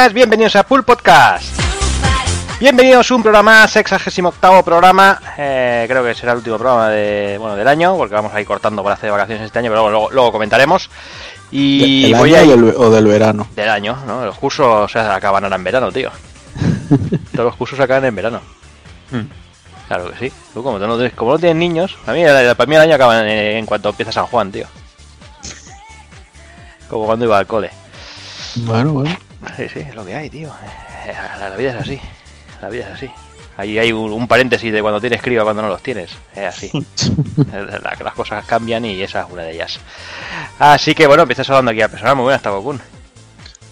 Buenas, bienvenidos a Pool Podcast. Bienvenidos a un programa, sexagésimo octavo programa. Eh, creo que será el último programa de, bueno, del año, porque vamos a ir cortando para hacer vacaciones este año, pero luego, luego, comentaremos. Y ¿El voy año a ir- o del, o del verano? del año, ¿no? Los cursos se acaban ahora en verano, tío. Todos los cursos se acaban en verano. Claro que sí. Tú como, no, tienes, como no tienes niños, a mí, para mí el año acaba en, en cuanto empieza San Juan, tío. Como cuando iba al cole. Bueno, bueno. Sí, sí, es lo que hay, tío. Eh, La, la vida es así. La vida es así. Ahí hay un, un paréntesis de cuando tienes crío a cuando no los tienes. Es así. La- las cosas cambian y esa es una de ellas. Así que bueno, empiezas hablando aquí al personal. Muy buenas, Tabokun.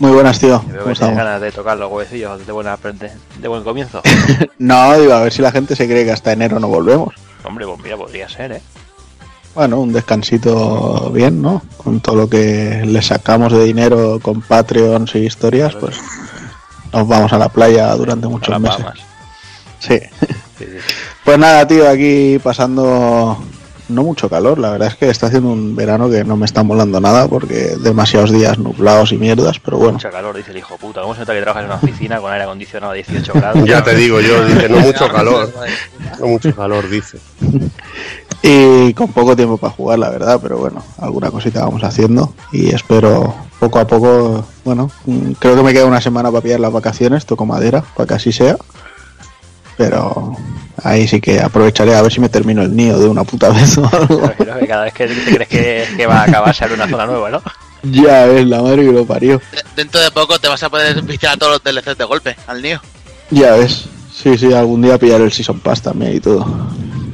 Muy buenas, tío. Veo ganas de tocar los huevecillos de, buena, de, de buen comienzo. No, digo, a ver si la gente se cree que hasta enero no volvemos. Hombre, pues mira, podría ser, ¿eh? Bueno, un descansito bien, ¿no? Con todo lo que le sacamos de dinero con Patreons y historias, pues nos vamos a la playa durante muchos meses. Sí. Sí, sí, sí. Pues nada, tío, aquí pasando no mucho calor. La verdad es que está haciendo un verano que no me está molando nada porque demasiados días nublados y mierdas, pero bueno. Mucha calor, dice el hijo puta. ¿Cómo se nota que trabajas en una oficina con aire acondicionado a 18 grados? Ya te digo yo, dice, no mucho calor. No mucho calor, dice. Y con poco tiempo para jugar, la verdad, pero bueno, alguna cosita vamos haciendo y espero poco a poco, bueno, creo que me queda una semana para pillar las vacaciones, toco madera, para que así sea. Pero ahí sí que aprovecharé a ver si me termino el nido de una puta vez o algo. Que cada vez que te crees que, que va a acabar sale una zona nueva, ¿no? ya es la madre que lo parió. De- Dentro de poco te vas a poder viciar a todos los DLCs de golpe, al niño. Ya ves. Sí, sí, algún día pillar el Season Pass también y todo.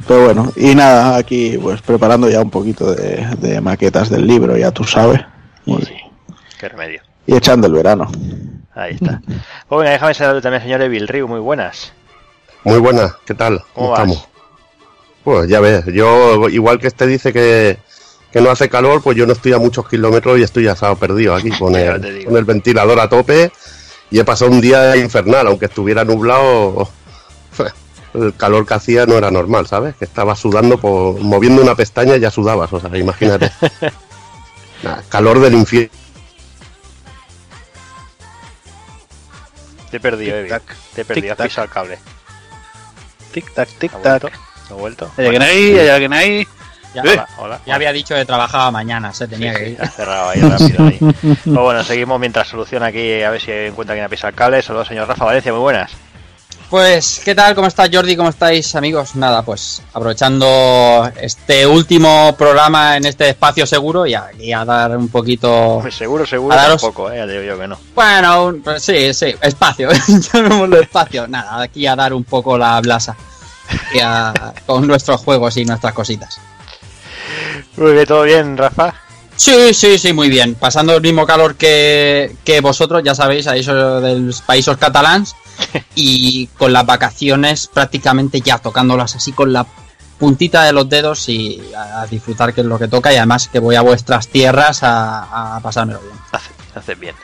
Pero bueno, y nada, aquí pues preparando ya un poquito de, de maquetas del libro, ya tú sabes. Y, Qué remedio. y echando el verano. Ahí está. Pues venga, déjame saludar también al señor Evil Ryu. Muy buenas. Muy buena, ¿qué tal? ¿Cómo ¿Cómo vas? estamos? Pues ya ves, yo igual que este dice que, que no hace calor, pues yo no estoy a muchos kilómetros y estoy asado perdido aquí el, con el ventilador a tope y he pasado un día infernal, aunque estuviera nublado, el calor que hacía no era normal, ¿sabes? Que estaba sudando, por, moviendo una pestaña ya sudabas, o sea, imagínate. Nah, calor del infierno. Te he perdido. Tic-tac. Te he perdido. Has pisado el cable. Tic tac, tic ¿Ha tac. vuelto? ¿Ha vuelto? ¿Hay alguien ahí? ¿Hay alguien ahí? Ya, Eh. Hola, hola. ya había dicho que trabajaba mañana, se tenía Sí, que sí, ir. ha cerrado ahí rápido ahí. Pues bueno, seguimos mientras soluciona aquí a ver si encuentra quien ha pisado el cable. Saludos, señor Rafa Valencia, muy buenas. Pues, ¿qué tal? ¿Cómo está Jordi? ¿Cómo estáis, amigos? Nada, pues aprovechando este último programa en este espacio seguro y aquí a dar un poquito. Pues seguro, seguro, A daros- tampoco, eh, ya digo yo que no. Bueno, un- pues sí, sí, espacio, llamémoslo espacio. Nada, aquí a dar un poco la blasa y a- con nuestros juegos y nuestras cositas. Muy bien, ¿todo bien, Rafa? Sí, sí, sí, muy bien. Pasando el mismo calor que, que vosotros, ya sabéis, a eso del países catalans. Y con las vacaciones prácticamente ya tocándolas así con la puntita de los dedos y a, disfrutar que es lo que toca. Y además que voy a vuestras tierras a, a pasármelo bien. Haces, bien.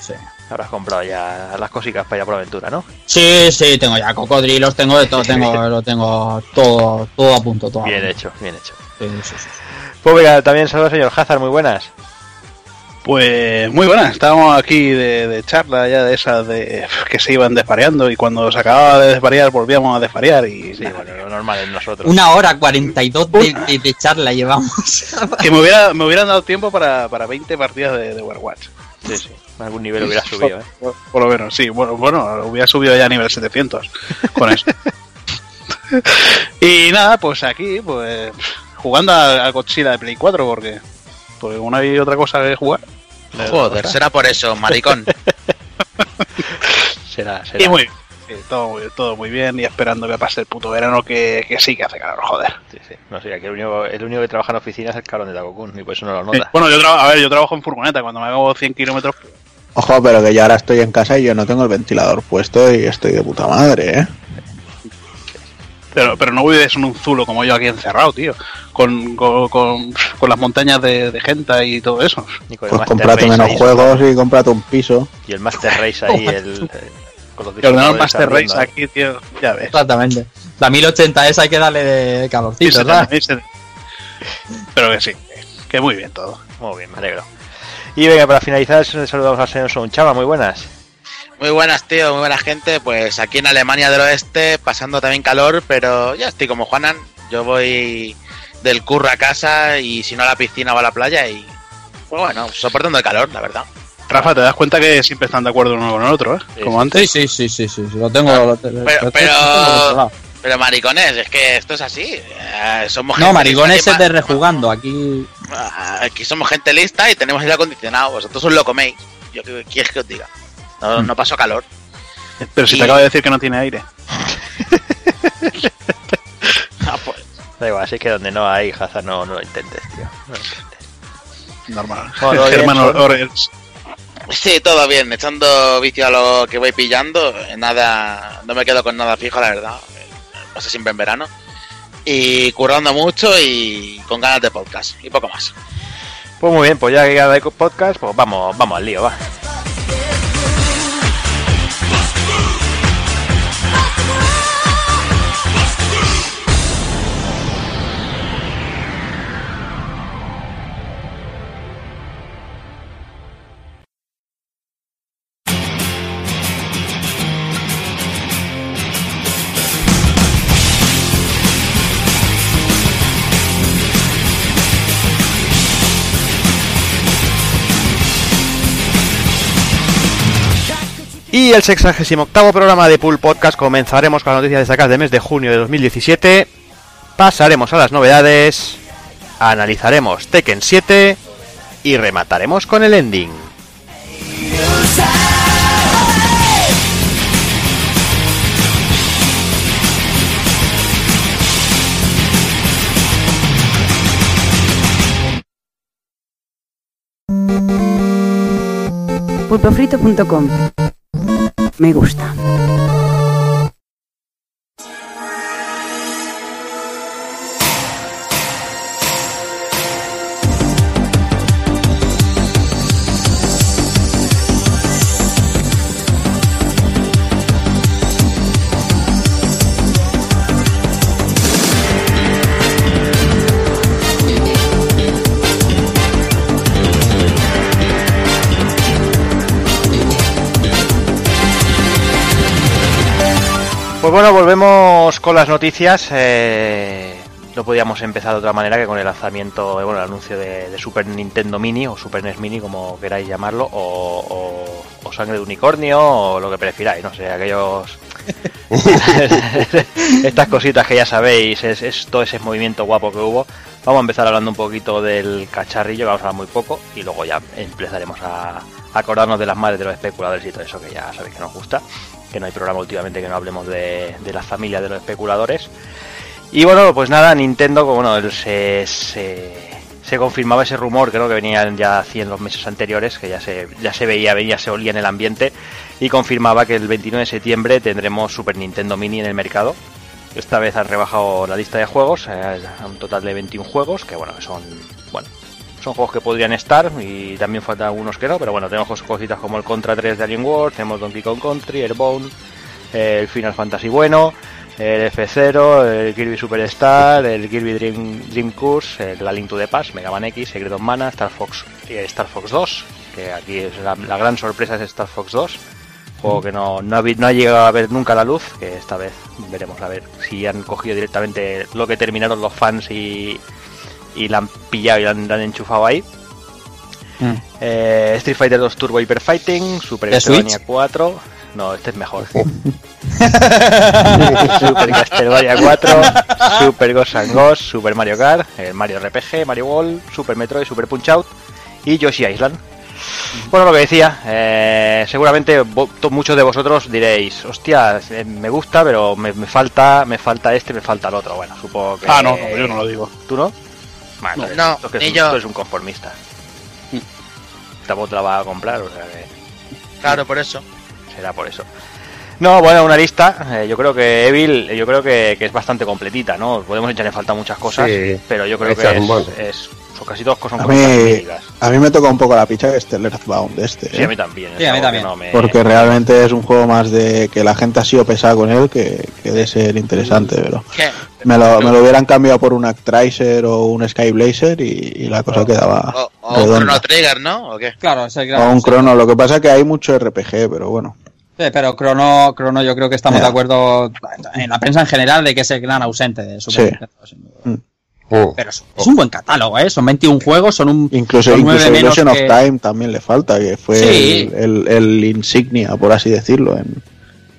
Sí. Ahora has comprado ya las cositas para ir a por aventura, ¿no? sí, sí, tengo ya cocodrilos, tengo de todo, tengo, lo tengo todo, todo a punto, todo a Bien punto. hecho, bien hecho. Sí, sí, sí. Pues venga, también saludos, señor Hazard, muy buenas. Pues muy buena, estábamos aquí de, de charla ya de esas de que se iban desvariando y cuando se acababa de desvariar volvíamos a desvariar y Sí, bueno, lo normal es nosotros. Una hora 42 de, de, de charla llevamos. que me, hubiera, me hubieran dado tiempo para, para 20 partidas de, de Overwatch. Sí, sí. Algún nivel hubiera subido, ¿eh? Por, por lo menos, sí, bueno, bueno, hubiera subido ya a nivel 700 con eso. y nada, pues aquí, pues jugando al, al Godzilla de Play 4 porque, porque no hay otra cosa que jugar. Joder, será por eso, maricón. Será, será. Y muy sí, todo, muy, todo muy bien y esperando que pase el puto verano que, que sí que hace calor, joder. Sí, sí. No sé, aquí el único, el único que trabaja en oficina es el cabrón de Takokun, y por eso no lo Sí, nota. Bueno, yo, tra- a ver, yo trabajo en furgoneta, cuando me hago 100 kilómetros Ojo, pero que yo ahora estoy en casa y yo no tengo el ventilador puesto y estoy de puta madre, ¿eh? Pero, pero no vives en un zulo como yo aquí encerrado, tío. Con, con, con, con las montañas de, de gente y todo eso. Y con el Pues Master cómprate Race menos ahí, juegos y cómprate un piso. Y el Master Race ahí, el, eh, con los ordenador Master Race ¿eh? aquí, tío, ya ves. Exactamente. La 1080 esa hay que darle de calorcito, Sí, ¿verdad? sí, sí. Pero que sí, que muy bien todo. Muy bien, me alegro. Y venga, para finalizar, saludamos al señor Son Chava, muy buenas. Muy buenas, tío, muy buena gente. Pues aquí en Alemania del Oeste, pasando también calor, pero ya estoy como Juanan. Yo voy del curro a casa y si no a la piscina o a la playa y, pues bueno, soportando el calor, la verdad. Rafa, te das cuenta que siempre están de acuerdo uno con el otro, ¿eh? Sí, Como sí. antes. Sí, sí, sí, sí, sí, lo tengo. lo te- lo Pero, pero, pero maricones, es que esto es así. Eh, somos No, gente maricones lista es de rejugando. Aquí. Ah, Aquí somos gente lista y tenemos aire acondicionado. Vosotros os lo coméis. Yo qué qué quieres que os diga. No, no paso calor. Pero si Y- te acabo de decir que no tiene aire. Ah, pues, Da igual, así que donde no hay Hazard no, no lo intentes, tío. No lo intentes. Normal. Germán Orels. Sí, todo bien, echando vicio a lo que voy pillando, nada, no me quedo con nada fijo, la verdad, pasa siempre en verano, y currando mucho y con ganas de podcast, y poco más. Pues muy bien, pues ya que ya hay podcast, pues vamos, vamos al lío, va. Y el 68 programa de Pool Podcast comenzaremos con las noticias destacadas del mes de junio de 2017. Pasaremos a las novedades, analizaremos Tekken 7 y remataremos con el ending. Pulpofrito.com Me gusta. Bueno, volvemos con las noticias. eh, no podíamos empezar de otra manera que con el lanzamiento, eh, bueno, el anuncio de, de Super Nintendo Mini o Super NES Mini, como queráis llamarlo, o, o- o Sangre de Unicornio, o lo que prefiráis, no sé, aquellos. Estas cositas que ya sabéis, es, es todo ese movimiento guapo que hubo. Vamos a empezar hablando un poquito del cacharrillo, que vamos a hablar muy poco, y luego ya empezaremos a acordarnos de las madres de los especuladores y todo eso que ya sabéis que nos gusta que no hay programa últimamente que no hablemos de, de la familia de los especuladores. Y bueno, pues nada, Nintendo, bueno, el- se, se, se confirmaba ese rumor, creo que venían ya así en los meses anteriores, que ya se, ya se veía, veía, se olía en el ambiente, y confirmaba que el 29 de septiembre tendremos Super Nintendo Mini en el mercado. Esta vez han rebajado la lista de juegos, eh, un total de 21 juegos, que bueno, son, bueno, son juegos que podrían estar y también faltan algunos que no, pero bueno, tenemos cositas como el Contra 3 de Alien Wars, tenemos Donkey Kong Country, Airborne, eh, el Final Fantasy bueno, el F0, el Kirby Superstar, el Kirby Dream, Dream Course, el La Link to the Past, Mega Man X, Secret of Mana, Star Fox, eh, Star Fox 2, que aquí es la, gran sorpresa es Star Fox 2, juego que no, no, ha, no ha llegado a ver nunca la luz, que esta vez veremos a ver si han cogido directamente lo que terminaron los fans y, y la han pillado y la han, la han enchufado ahí. Mm. Eh, Street Fighter 2 Turbo Hyper Fighting, Super ¿De Castlevania Switch? 4. No, este es mejor. Super Castlevania 4, Super Ghost and Ghost, Super Mario Kart, el Mario RPG, Mario World, Super Metroid, Super Punch Out y Yoshi Island. Bueno, lo que decía, eh, seguramente muchos de vosotros diréis, hostia, eh, me gusta, pero me, me falta, me falta este, me falta el otro. Bueno, supongo que. Ah, no, no, yo no lo digo. ¿Tú no? Bueno, No, entonces, no, esto que es ni un- yo. esto es un conformista. Tampoco te la vas a comprar, o sea que Claro, por eso. será por eso. No, bueno, una lista. eh, yo creo que Evil, yo creo que, que es bastante completita, ¿no? Podemos echar en falta muchas cosas, Sí. pero yo creo que es- son casi todas cosas A mí, a mí me toca un poco la picha que esté el Earthbound este, Sí, ¿eh? a mí también. Sí, a mí también. no me- porque realmente es un juego más de que la gente ha sido pesada con él que, que de ser interesante, pero ¿Qué? me lo, me lo hubieran cambiado por un Actracer o un Skyblazer y, y la cosa quedaba O, o un. Chrono Trigger, ¿no? ¿O qué? Claro, es el O un crono, lo que pasa es que hay mucho RPG, pero bueno. Sí, pero Crono, Crono yo creo que estamos de acuerdo en la prensa en general de que es el gran ausente de Super Sí. Nintendo. Mm. Pero es, es un buen catálogo, ¿eh? Son 21 juegos, son un... Incluso, son incluso menos Illusion que- of Time también le falta, que fue Sí. el, el- el insignia, por así decirlo, en,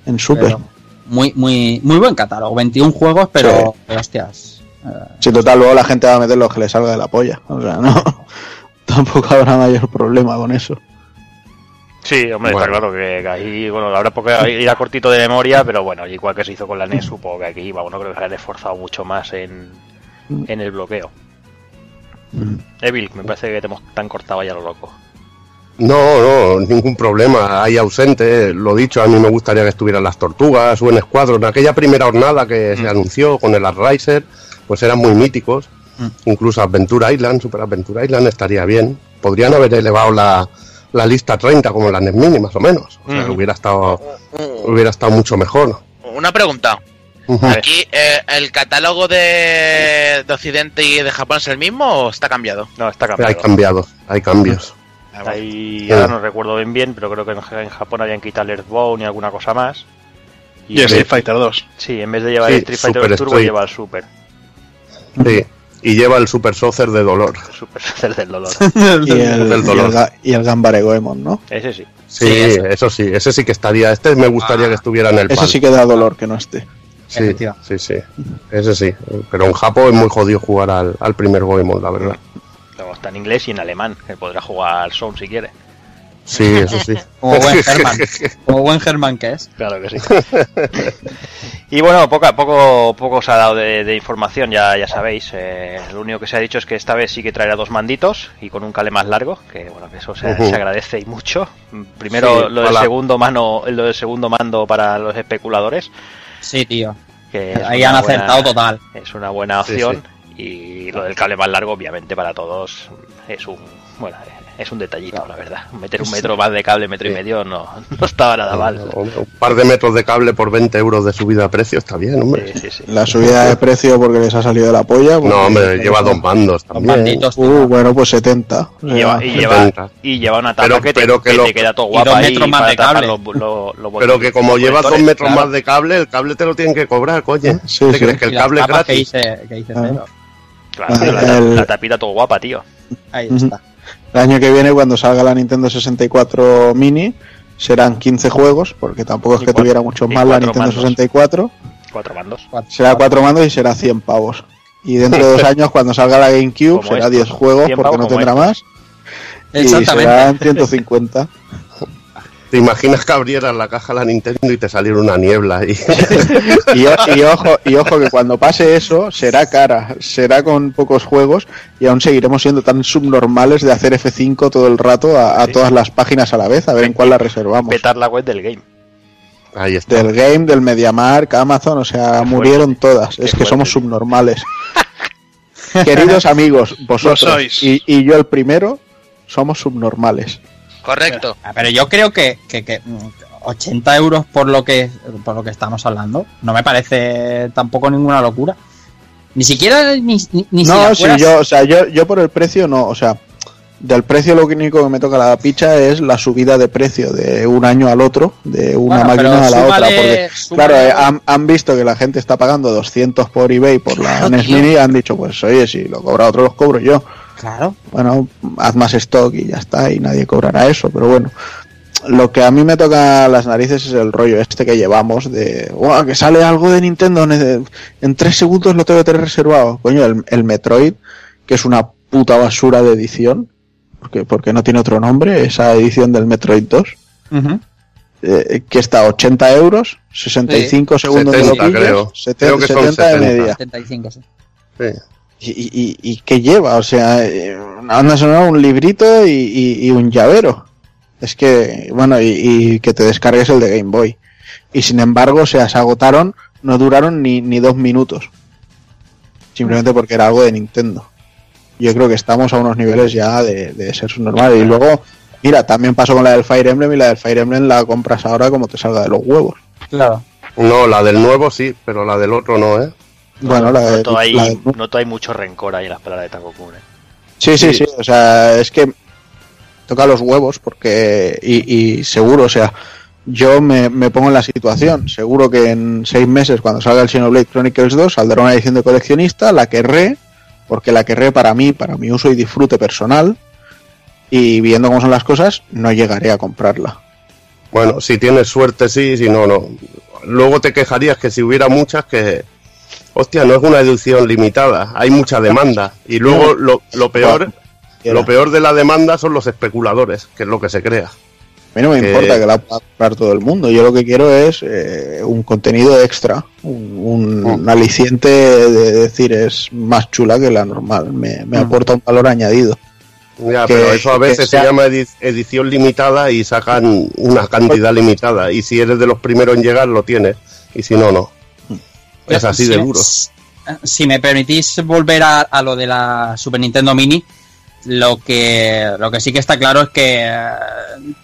en Super. pero muy, muy, muy buen catálogo. 21 juegos, pero... pero, hostias. eh, Si total, luego la gente va a meter lo que le salga de la polla. O sea, no. Tampoco habrá mayor problema con eso. Sí, hombre, Bueno. está claro que, que ahí, bueno, habrá porque irá cortito de memoria, pero bueno, igual que se hizo con la NES, supongo que aquí, bueno, creo que se han esforzado mucho más en, en el bloqueo. Evil, me parece que te hemos tan cortado ya lo loco. No, no, ningún problema. Hay ausente, lo dicho, a mí me gustaría que estuvieran las tortugas o en Squadron. Aquella primera jornada que se Mm. anunció con el Riser, pues eran muy míticos. Mm. Incluso Adventure Island, Super Adventure Island estaría bien. Podrían haber elevado la, la lista a 30 como la NES Mini, más o menos. O sea, Mm. hubiera estado hubiera estado mucho mejor. Una pregunta. Aquí, eh, ¿el catálogo de, de Occidente y de Japón es el mismo o está cambiado? No, está Hay cambiado. cambiados, hay cambios. Ah. Ahí Sí. ahora no recuerdo bien bien, pero creo que en, Japón habían quitado el Earthbound y alguna cosa más. Y Street Fighter 2. Sí, en vez de llevar Sí, el Street Fighter Super Turbo Street. lleva el Super. Sí. Y lleva el Super Saucer de dolor. Super Cell del dolor. Y el, Del y dolor. el, ga- y el Gambare Goemon, ¿no? Ese sí. Sí, Sí, eso. eso sí, ese sí que estaría. Este me gustaría Ah. que estuviera en el Ese PAL. sí que da dolor que no esté. Sí, sí, sí. Ese sí. Pero en Japón es muy jodido jugar al, al primer Goemon, la verdad. Luego está en inglés y en alemán, que podrá jugar al Sound si quiere. Sí, eso sí. Como buen German. Como buen German que es. Claro que sí. y bueno, poco, poco, poco se ha dado de, de información, ya, ya sabéis. Eh, lo único que se ha dicho es que esta vez sí que traerá dos manditos y con un cale más largo, que bueno, que eso se, agradece y mucho. Primero Sí, lo del segundo mano, lo del segundo mando para los especuladores, Sí, tío. que Ahí una han buena- acertado total. Es una buena Sí, opción. Y lo del cable más largo, obviamente, para todos es un bueno es un detallito, la verdad. Meter un metro más de cable, metro y Sí. medio, no, no estaba nada mal. Un par de metros de cable por 20 euros de subida de precio está bien, hombre. Sí, sí, sí. La subida de precio porque les ha salido de la polla. pues- No, hombre, lleva dos mandos Los también. malditos, tío. Uh, bueno, pues 70. Y lleva, y, setenta. lleva, y lleva una tapa Pero- que, te, pero que que lo- te queda todo y guapa dos ahí metros más de cable. los- los- los Pero que como llevas dos metros claro. más de cable, el cable te lo tienen que cobrar, coño. Sí, ¿Te sí. crees que Y el cable es tapas que gratis? hice, que hice Ah. Claro, tío, la, El- la tapita todo guapa, tío. Ahí está. El año que viene, cuando salga la Nintendo 64 Mini, serán 15 juegos, porque tampoco es que cuatro- tuviera muchos más la cuatro Nintendo mandos. 64. Cuatro mandos. Será 4 mandos y será 100 pavos. Y dentro de dos años, cuando salga la GameCube, Como será estos. 10 juegos, 100 porque no tendrá más. Y Exactamente. serán 150. ¿Te imaginas que abrieras la caja de la Nintendo y te saliera una niebla ahí? Y, ojo, y ojo que cuando pase eso, será cara, será con pocos juegos y aún seguiremos siendo tan subnormales de hacer F5 todo el rato a, a Sí. todas las páginas a la vez, a ver en cuál la reservamos. Petar la web del game. Ahí está. Del Game, del MediaMark, Amazon, o sea, Qué murieron todas. Qué es que fuerte, somos subnormales. Queridos amigos, vosotros Lo sois. y, y yo el primero, somos subnormales. Correcto. Pero yo creo que, que, que, mm, 80 euros por lo que por lo que estamos hablando no me parece tampoco ninguna locura. Ni siquiera ni, ni, ni si no, si yo, o sea, yo, yo por el precio no, o sea, del precio lo único que me toca la picha es la subida de precio de un año al otro, de una Bueno, máquina a la otra. Porque, súmale- claro, eh, han, han visto que la gente está pagando 200 por eBay por la Claro, NES. Mini y han dicho, pues oye, si lo cobra otro, los cobro yo. Claro. Bueno, haz más stock y ya está, y nadie cobrará eso, pero bueno. Lo que a mí me toca las narices es el rollo este que llevamos de, "Buah, que sale algo de Nintendo, en tres segundos lo tengo que tener reservado. Coño, el, el Metroid, que es una puta basura de edición, porque, porque no tiene otro nombre, esa edición del Metroid 2, Ujú. eh, que está a 80 euros, 65 segundos de 70 lo pillas, creo. 70, Creo que son 70 de 70. media. 75, sí. Sí. ¿Y, y, qué lleva? O sea, eh, una banda sonora, un librito y, y- y un llavero. Es que, bueno, y, y que te descargues el de Game Boy. Y sin embargo, o sea, se agotaron, no duraron ni, ni dos minutos. Simplemente porque era algo de Nintendo. Yo creo que estamos a unos niveles ya de, de ser subnormal. Y luego, mira, también pasó con la del Fire Emblem y la del Fire Emblem la compras ahora como te salga de los huevos. Claro. No, la del nuevo sí, pero la del otro no, ¿eh? Bueno, la, de- Noto la del- noto hay mucho rencor ahí en las palabras de Takokun. eh. Sí, sí, sí, o sea, es que toca los huevos porque y, y seguro, o sea, yo me, me pongo en la situación. Seguro que en seis meses, cuando salga el Xenoblade Chronicles 2, saldrá una edición de coleccionista, la querré, porque la querré para mí, para mi uso y disfrute personal. Y viendo cómo son las cosas, no llegaré a comprarla. Bueno, si tienes suerte, sí, si no, no. Luego te quejarías que si hubiera muchas, que. Hostia, no es una edición limitada, hay mucha demanda. Y luego lo, lo peor. Lo peor de la demanda son los especuladores, que es lo que se crea. A mí no me Que- importa que la pueda comprar todo el mundo. Yo lo que quiero es eh, un contenido extra, un, un- un aliciente de decir es más chula que la normal. Me, me Mm. aporta un valor añadido. Ya, Que- pero eso a veces sea- se llama edi- edición limitada y sacan una cantidad limitada. Y si eres de los primeros en llegar, lo tienes. Y si no, no. Es así Si de me- duro. Si me permitís volver a, a lo de la Super Nintendo Mini, lo que, lo que sí que está claro es que eh,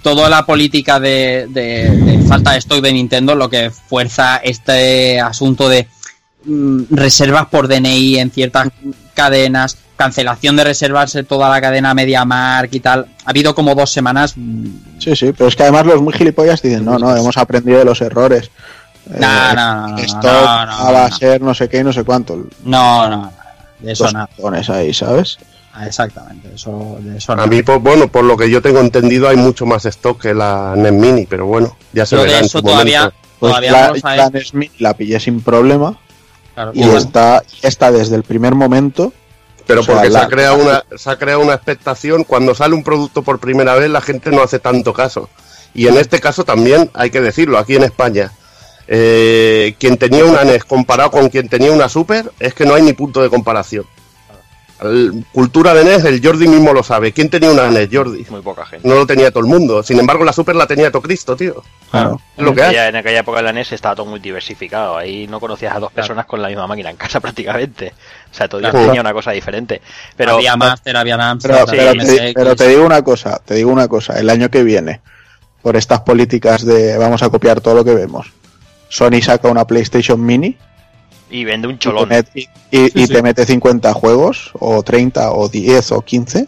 toda la política de, de- de falta de stock de Nintendo lo que fuerza este asunto de mm, reservas por DNI en ciertas cadenas, cancelación de reservas en toda la cadena MediaMark y tal. Ha habido como dos semanas. mm, Sí, sí, pero es que además los muy gilipollas dicen, no, no, hemos aprendido de los errores. No, no, no, no, esto no, no, va a no. ser no sé qué y no sé cuánto. No, no, de eso nada. ahí, ¿sabes? Ah, Exactamente, eso, de eso A mí, pues, bueno, por lo que yo tengo entendido, hay mucho más stock que la NES Mini, pero bueno, ya se verá eso su todavía, momento. Pues todavía la, no lo la sabemos. NES Mini la pillé sin problema Claro, y bueno. está, está desde el primer momento. Pero o sea, porque se, la- ha creado una, se ha creado una expectación. Cuando sale un producto por primera vez, la gente no hace tanto caso. Y en este caso también, hay que decirlo, aquí en España, eh, quien tenía una NES comparado con quien tenía una Super, es que no hay ni punto de comparación. El- cultura de NES, el Jordi mismo lo sabe. ¿Quién tenía una NES, Jordi? Muy poca gente. No lo tenía todo el mundo. Sin embargo, la Super la tenía todo Cristo, tío. Claro. Es lo que en, hay. aquella, en aquella época de la NES estaba todo muy diversificado. Ahí no conocías a dos personas con la misma máquina en casa prácticamente. O sea, todo Dios Claro. tenía una cosa diferente. Pero había Master, había Amstrad, Pero, había pero, MSX. pero te digo una cosa, te digo una cosa, el año que viene, por estas políticas de vamos a copiar todo lo que vemos, Sony saca una PlayStation Mini y vende un y te, cholón. met- y- y- Sí, y sí. te mete 50 juegos, o 30, o 10, o 15,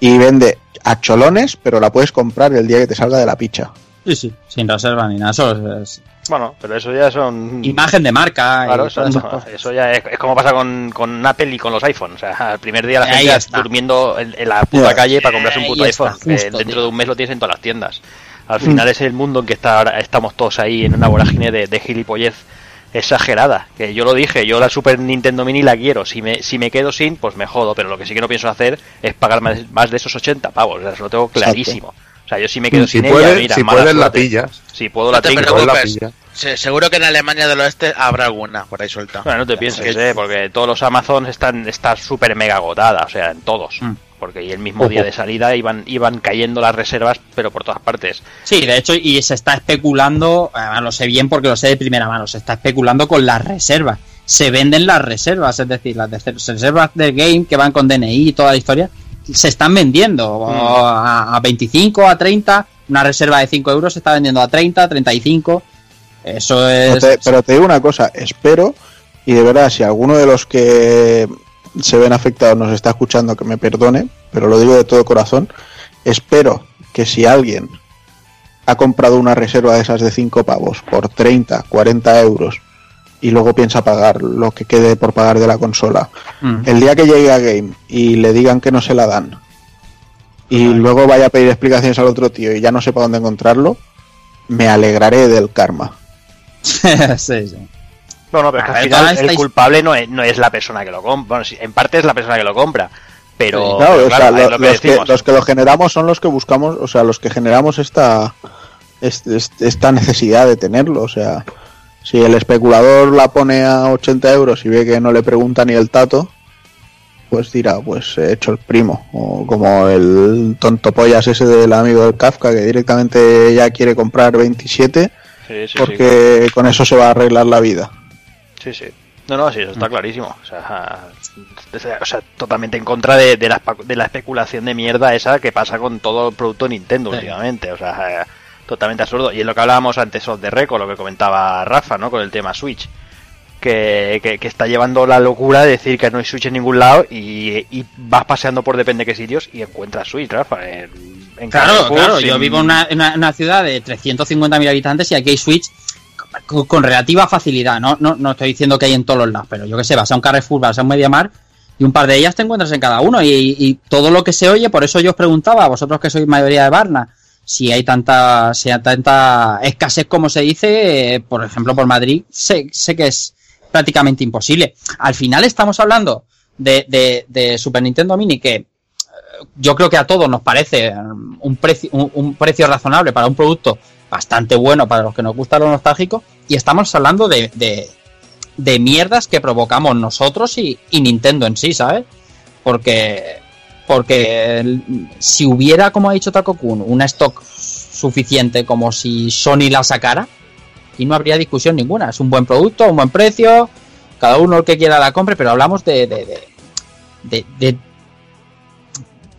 y vende a cholones, pero la puedes comprar el día que te salga de la picha. Sí, sí, sin reserva ni nada. Eso es, es Bueno, pero eso ya son. imagen de marca. Claro. Eso ya es, es como pasa con, con Apple y con los iPhones. O sea, el primer día la gente está. durmiendo en, en la puta calle para comprarse un puto Ahí está, iPhone. que dentro tío. de un mes lo tienes en todas las tiendas. Al final es el mundo en que está ahora, estamos todos ahí en una vorágine de, de gilipollez exagerada. Que yo lo dije, yo la Super Nintendo Mini la quiero. Si me, si me quedo sin, pues me jodo. Pero lo que sí que no pienso hacer es pagar más, más de esos 80 pavos. O sea, eso lo tengo clarísimo. O sea, yo si me quedo Si sin puedes, ella, mira, si puedes la pillas. Si puedo la No te tengo. La. Se- seguro que en Alemania del Oeste habrá alguna por ahí suelta. Bueno, no te pienses, que- ¿eh? porque todos los Amazon están está súper mega agotada, o sea, en todos. Mm. Porque y el mismo día de salida iban iban cayendo las reservas, pero por todas partes. Sí, de hecho, y se está especulando, además lo sé bien porque lo sé de primera mano, se está especulando con las reservas. Se venden las reservas, es decir, las de- reservas del game que van con DNI y toda la historia, se están vendiendo o a, a 25, a 30. Una reserva de 5 euros se está vendiendo a 30, 35. Eso es. te- pero te digo una cosa, espero, y de verdad, si alguno de los que se ven afectados nos está escuchando, que me perdone, pero lo digo de todo corazón, espero que si alguien ha comprado una reserva de esas de 5 pavos por 30, 40 euros y luego piensa pagar lo que quede por pagar de la consola, Mm. el día que llegue a Game y le digan que no se la dan y luego vaya a pedir explicaciones al otro tío y ya no sepa dónde encontrarlo, me alegraré del karma. sí, sí. Bueno, pero es que A al final el culpable no es, no es la persona que lo compra. Bueno, sí, en parte es la persona que lo compra. Pero, Claro, pero o sea, claro, es lo- lo que los, que, decimos. los que lo generamos son los que buscamos, o sea, los que generamos esta, est- est- esta necesidad de tenerlo. O sea, si el especulador la pone a 80 euros y ve que no le pregunta ni el tato, pues dirá, pues he hecho el primo. O como el tonto pollas ese del amigo del Kafka que directamente ya quiere comprar 27 Sí, sí, porque con eso se va a arreglar la vida. Sí, sí. No, no, sí, eso está clarísimo. O sea, o sea, totalmente en contra de, de la, de la especulación de mierda esa que pasa con todo el producto Nintendo Sí. últimamente. O sea, totalmente absurdo. Y es lo que hablábamos antes of the record, lo que comentaba Rafa, ¿no? Con el tema Switch. Que, que, que está llevando la locura de decir que no hay Switch en ningún lado y, y vas paseando por depende qué sitios y encuentras Switch, Rafa. En en Claro, claro, sin- yo vivo en una, una- una ciudad de 350.000 habitantes y aquí hay Switch con, relativa facilidad. No, no, no estoy diciendo que hay en todos los lados, pero yo que sé, vas a un Carrefour, vas a un Mediamar y un par de ellas te encuentras en cada uno. Y, y todo lo que se oye, por eso yo os preguntaba, a vosotros que sois mayoría de Barna, si hay tanta, si hay tanta escasez como se dice, eh, por ejemplo, por Madrid, sé, sé que es prácticamente imposible. Al final estamos hablando de, de, de Super Nintendo Mini que eh, yo creo que a todos nos parece un precio, un precio razonable para un producto bastante bueno para los que nos gusta lo nostálgico y estamos hablando de, de, de mierdas que provocamos nosotros y, y Nintendo en sí, ¿sabes? Porque porque si hubiera, como ha dicho Taco Kun, una stock suficiente como si Sony la sacara, y no habría discusión ninguna. Es un buen producto, un buen precio, cada uno el que quiera la compre, pero hablamos de, de, de, de,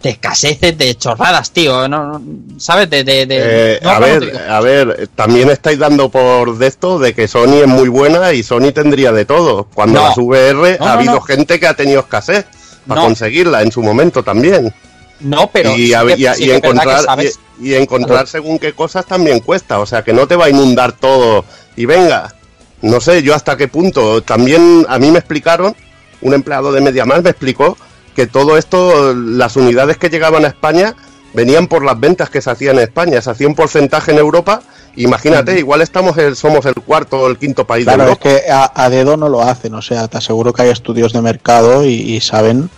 de- escaseces, de chorradas, tío. ¿no? ¿Sabes? De, de, de- Eh, no a ver, a ver, también estáis dando por de esto de que Sony es muy buena y Sony tendría de todo. Cuando No. las VR No, ha habido gente que ha tenido escasez para conseguirla en su momento también. no, pero y, sí que- sí encontrar sabes- y, y encontrar según qué cosas también cuesta, o sea que no te va a inundar todo y venga, no sé yo hasta qué punto. También a mí me explicaron, un empleado de MediaMar me explicó que todo esto, las unidades que llegaban a España venían por las ventas que se hacían en España, se hacía un porcentaje en Europa. Imagínate, igual estamos el, somos el cuarto o el quinto país de Claro, es Europa. que a, a dedo no lo hacen, o sea, te aseguro que hay estudios de mercado y, y saben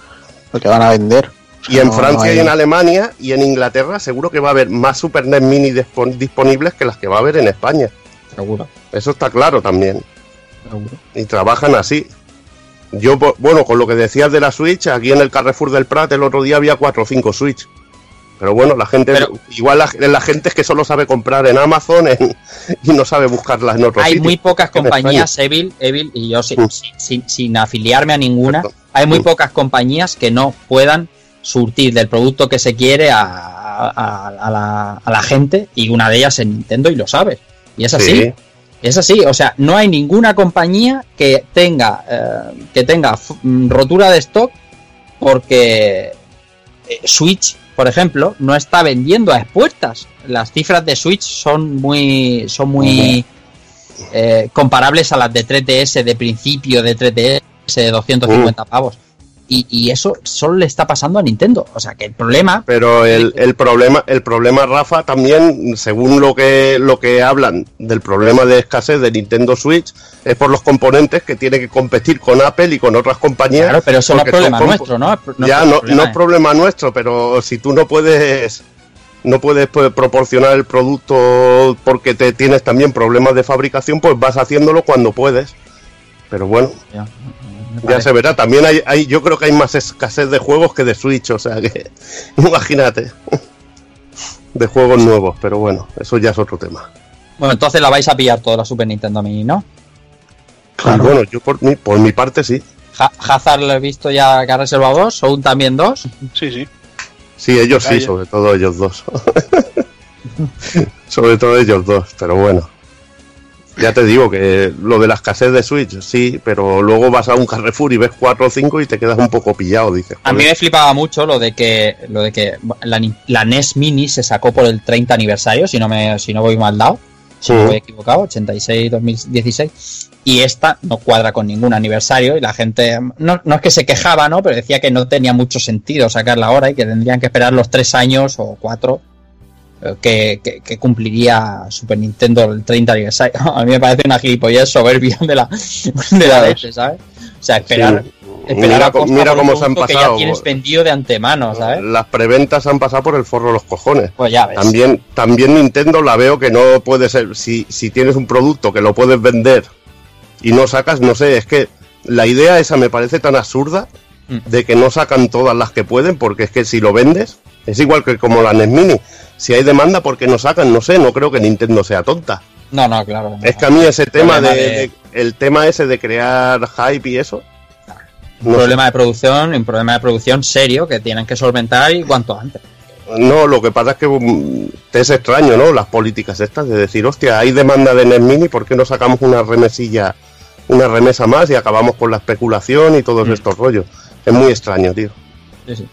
lo que van a vender. O sea, Y en no- no Francia hay- y en Alemania y en Inglaterra seguro que va a haber más Super NES Mini dispon- disponibles que las que va a haber en España. Seguro, Eso está claro también. seguro. Y trabajan así. Yo, bueno, con lo que decías de la Switch, aquí en el Carrefour del Prat el otro día había cuatro o cinco Switch. Pero bueno, la gente, Pero- igual la, la gente es que solo sabe comprar en Amazon en- y no sabe buscarlas en otro hay muy pocas compañías, Evil, Evil, y yo sin, Mm. sin, sin afiliarme a ninguna, hay muy Mm. pocas compañías que no puedan surtir del producto que se quiere a, a- a la, a la gente, y una de ellas es Nintendo, y lo sabes. Y es así. Sí. Es así, o sea, no hay ninguna compañía que tenga eh, que tenga mm, rotura de stock porque eh, Switch, por ejemplo, no está vendiendo a expuestas. Las cifras de Switch son muy son muy eh, comparables a las de 3DS de principio de 3DS de 250 pavos. Y, y eso solo le está pasando a Nintendo. O sea que el problema Pero el, el problema, el problema, Rafa, también, según lo que, lo que hablan del problema de escasez de Nintendo Switch, es por los componentes que tiene que competir con Apple y con otras compañías. Claro, pero eso no es problema nuestro, ¿no? No ya, no, no es problema nuestro, pero si tú no puedes no puedes pues, proporcionar el producto porque te tienes también problemas de fabricación, pues vas haciéndolo cuando puedes. Pero bueno, Ya, ya se verá. También hay, hay, yo creo que hay más escasez de juegos que de Switch, o sea que imagínate. De juegos nuevos, pero bueno, eso ya es otro tema. Bueno, entonces la vais a pillar toda la Super Nintendo Mini, ¿no? Claro. Bueno, yo por mi, por mi parte sí. Ha- Hazard lo he visto ya que ha reservado dos, Sound también dos. Sí, sí. Sí, ellos sí, sobre todo ellos dos. sobre todo ellos dos, pero bueno. Ya te digo que lo de la escasez de Switch, sí, pero luego vas a un Carrefour y ves cuatro o cinco y te quedas un poco pillado, dices. A mí me flipaba mucho lo de que lo de que la, la NES Mini se sacó por el 30 aniversario, si no me si no voy mal dado, si no Sí. voy equivocado, 86 2016 y esta no cuadra con ningún aniversario y la gente no, no es que se quejaba, ¿no? Pero decía que no tenía mucho sentido sacarla ahora y que tendrían que esperar los tres años o cuatro eh, que, que- que cumpliría Super Nintendo el 30 aniversario. A mí me parece una gilipollez soberbia de la, de la leche, ¿sabes? O sea, esperar, Sí. esperar Mira a cómo se han pasado. que ya tienes vendido de antemano, ¿sabes? Las preventas han pasado por el forro de los cojones. Pues ya ves. También, también Nintendo la veo que no puede ser. Si, si tienes un producto que lo puedes vender y no sacas, no sé, es que la idea esa me parece tan absurda Mm. de que no sacan todas las que pueden, porque es que si lo vendes, es igual que como la NES Mini. Si hay demanda, ¿por qué no sacan? No sé, no creo que Nintendo sea tonta. No, no, claro. Es que a mí ese tema de, Problema de- de- el tema ese de crear hype y eso. un sé. problema de producción, un problema de producción serio que tienen que solventar y cuanto antes. No, lo que pasa es que mm, te es extraño, ¿no? Las políticas estas de decir, hostia, hay demanda de NES Mini, ¿por qué no sacamos una remesilla, una remesa más y acabamos con la especulación y todos Mm. estos rollos? Es muy extraño, tío. Sí, sí.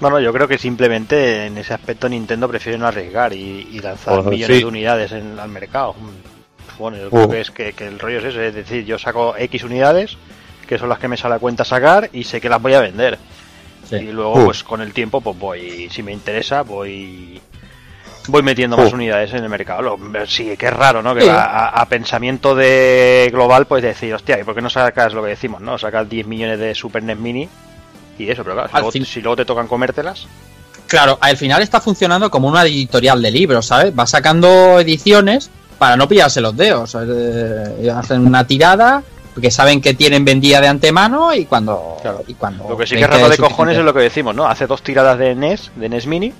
No, no, yo creo que simplemente en ese aspecto Nintendo prefiere no arriesgar y, y lanzar Bueno, millones sí. de unidades en, al mercado. Bueno, yo Uh. creo que es que, que el rollo es ese, es decir, yo saco X unidades, que son las que me sale a cuenta sacar, y sé que las voy a vender. Sí. Y luego, Uh. pues con el tiempo, pues voy, si me interesa, voy voy metiendo más Uh. unidades en el mercado. Lo- sí, que es raro, ¿no? Que Sí. a, a- a pensamiento de global, pues decir, hostia, ¿y por qué no sacas lo que decimos, no? Sacas 10 millones de Super NES Mini y eso, pero claro, si luego, fin- si luego te tocan comértelas, Claro, al final está funcionando como una editorial de libros, ¿sabes? Va sacando ediciones para no pillarse los dedos. eh, hacen una tirada porque saben que tienen vendida de antemano y cuando. Claro. y cuando Lo que sí que es raro de cojones es lo que decimos, ¿no? Hace dos tiradas de NES, de NES Mini,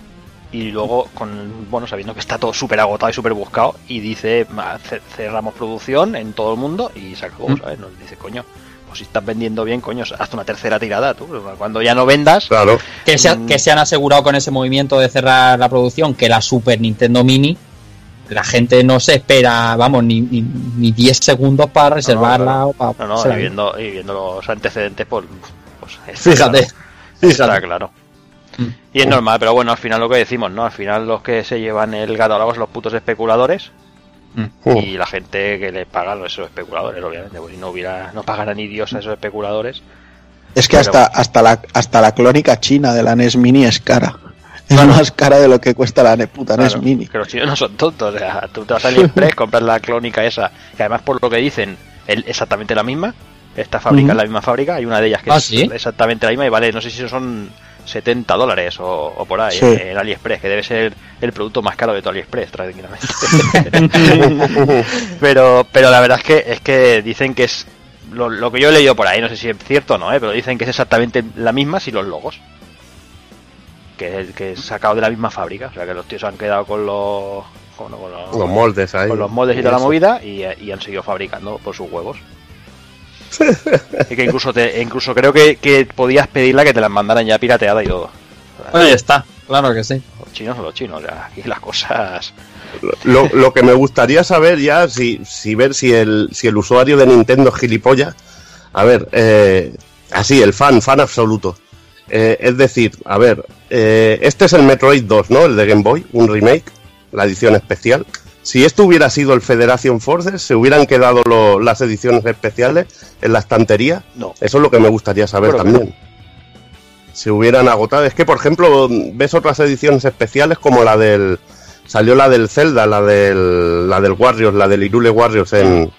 y luego, con bueno, sabiendo que está todo súper agotado y súper buscado, y dice, "Ma, ce- cerramos producción en todo el mundo y se acabó, Mm. ¿sabes? Nos dice, coño, pues si estás vendiendo bien, coño, haz una tercera tirada, tú. Cuando ya no vendas, Claro. Que se, Mm. que se han asegurado con ese movimiento de cerrar la producción que la Super Nintendo Mini, la gente no se espera, vamos, ni, ni, ni 10 segundos para reservarla claro. o para. no, no, se la- y viendo, y viendo los antecedentes, pues, pues está Fíjate. claro. Está claro. Mm. Y es normal, pero bueno, al final lo que decimos, ¿no? Al final los que se llevan el gato al agua son los putos especuladores Uh. y la gente que les paga esos especuladores, obviamente, pues si no hubiera, no pagaran ni Dios a esos especuladores. Es que Pero- hasta, hasta, la, hasta la clónica china de la NES Mini es cara. Es más cara de lo que cuesta la ne- puta NES Claro, Mini. que los chinos no son tontos, o sea, tú te vas a AliExpress, compras la clónica esa, que además por lo que dicen, es exactamente la misma, esta fábrica es la misma fábrica, hay una de ellas que Ah, es ¿sí? exactamente la misma y vale, no sé si son 70 dólares o, o por ahí Sí. eh, en AliExpress, que debe ser el producto más caro de todo AliExpress, tranquilamente. pero, pero la verdad es que es que dicen que es lo, lo que yo he leído por ahí, no sé si es cierto o no, ¿eh? pero dicen que es exactamente la misma sin los logos. Que que es sacado de la misma fábrica, o sea que los tíos han quedado con los, con, con los, Los moldes ahí. con los moldes y toda la movida y, y han seguido fabricando por sus huevos. y que incluso te, incluso creo que, que podías pedirla que te las mandaran ya pirateada y todo. Ahí está, claro que sí. Los chinos son los chinos, sea, aquí las cosas. Lo, lo que me gustaría saber ya, si, si ver si el, si el usuario de Nintendo es gilipollas. A ver, eh, así, el fan, fan absoluto. Eh, es decir, a ver, eh, este es el Metroid 2, ¿no? El de Game Boy, un remake, la edición especial. Si esto hubiera sido el Federation Forces, ¿se hubieran quedado lo- las ediciones especiales en la estantería? No. Eso es lo que me gustaría saber también. Se hubieran agotado. Es que, por ejemplo, ves otras ediciones especiales como la del. Salió la del Zelda, la del, la del Warriors, la del Irule Warriors en,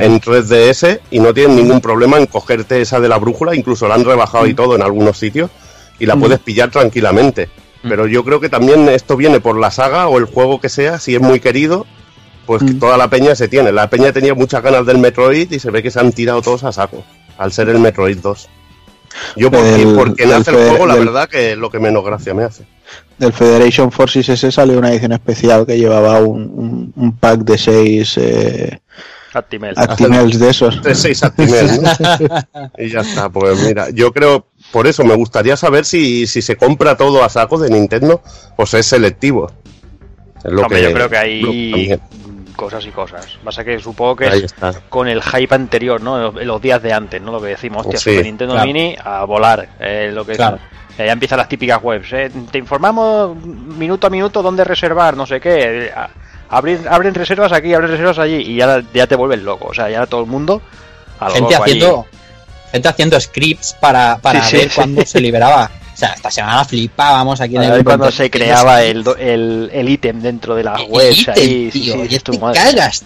en 3DS y no tienen ningún problema en cogerte esa de la brújula, incluso la han rebajado y todo en algunos sitios y la puedes pillar tranquilamente. Pero yo creo que también esto viene por la saga o el juego que sea, si es muy querido, pues que Mm. toda la peña se tiene. La peña tenía muchas ganas del Metroid y se ve que se han tirado todos a saco, al ser el Metroid 2. Yo porque, Del- porque nace el juego, la del- verdad que es lo que menos gracia me hace. Del Federation Forces ese salió una edición especial que llevaba un, un- un pack de seis eh, Actimel. Actimels de esos. 3-6 Actimel, ¿no? y ya está, pues mira, yo creo, por eso me gustaría saber si, si se compra todo a saco de Nintendo, pues es selectivo. Es lo Hombre, que, yo creo que lo- hay cosas y cosas. Pasa que supongo que Ahí es está. con el hype anterior, ¿no? En los días de antes, ¿no? Lo que decimos, hostia, Sí, Super Nintendo claro. Mini a volar. eh, lo que Claro. eh, ya empiezan las típicas webs. eh, Te informamos minuto a minuto dónde reservar, no sé qué. a- abrir- abren reservas aquí, abren reservas allí y ya, ya te vuelves loco. O sea, ya todo el mundo. al gente loco allí. Haciendo gente haciendo scripts para, para Sí, ver sí. cuándo se liberaba. O sea, esta semana flipábamos aquí en A el cuando se creaba el el el ítem dentro de las El webs ítem, ahí. sí, tío, sí, ya es te madre. cagas.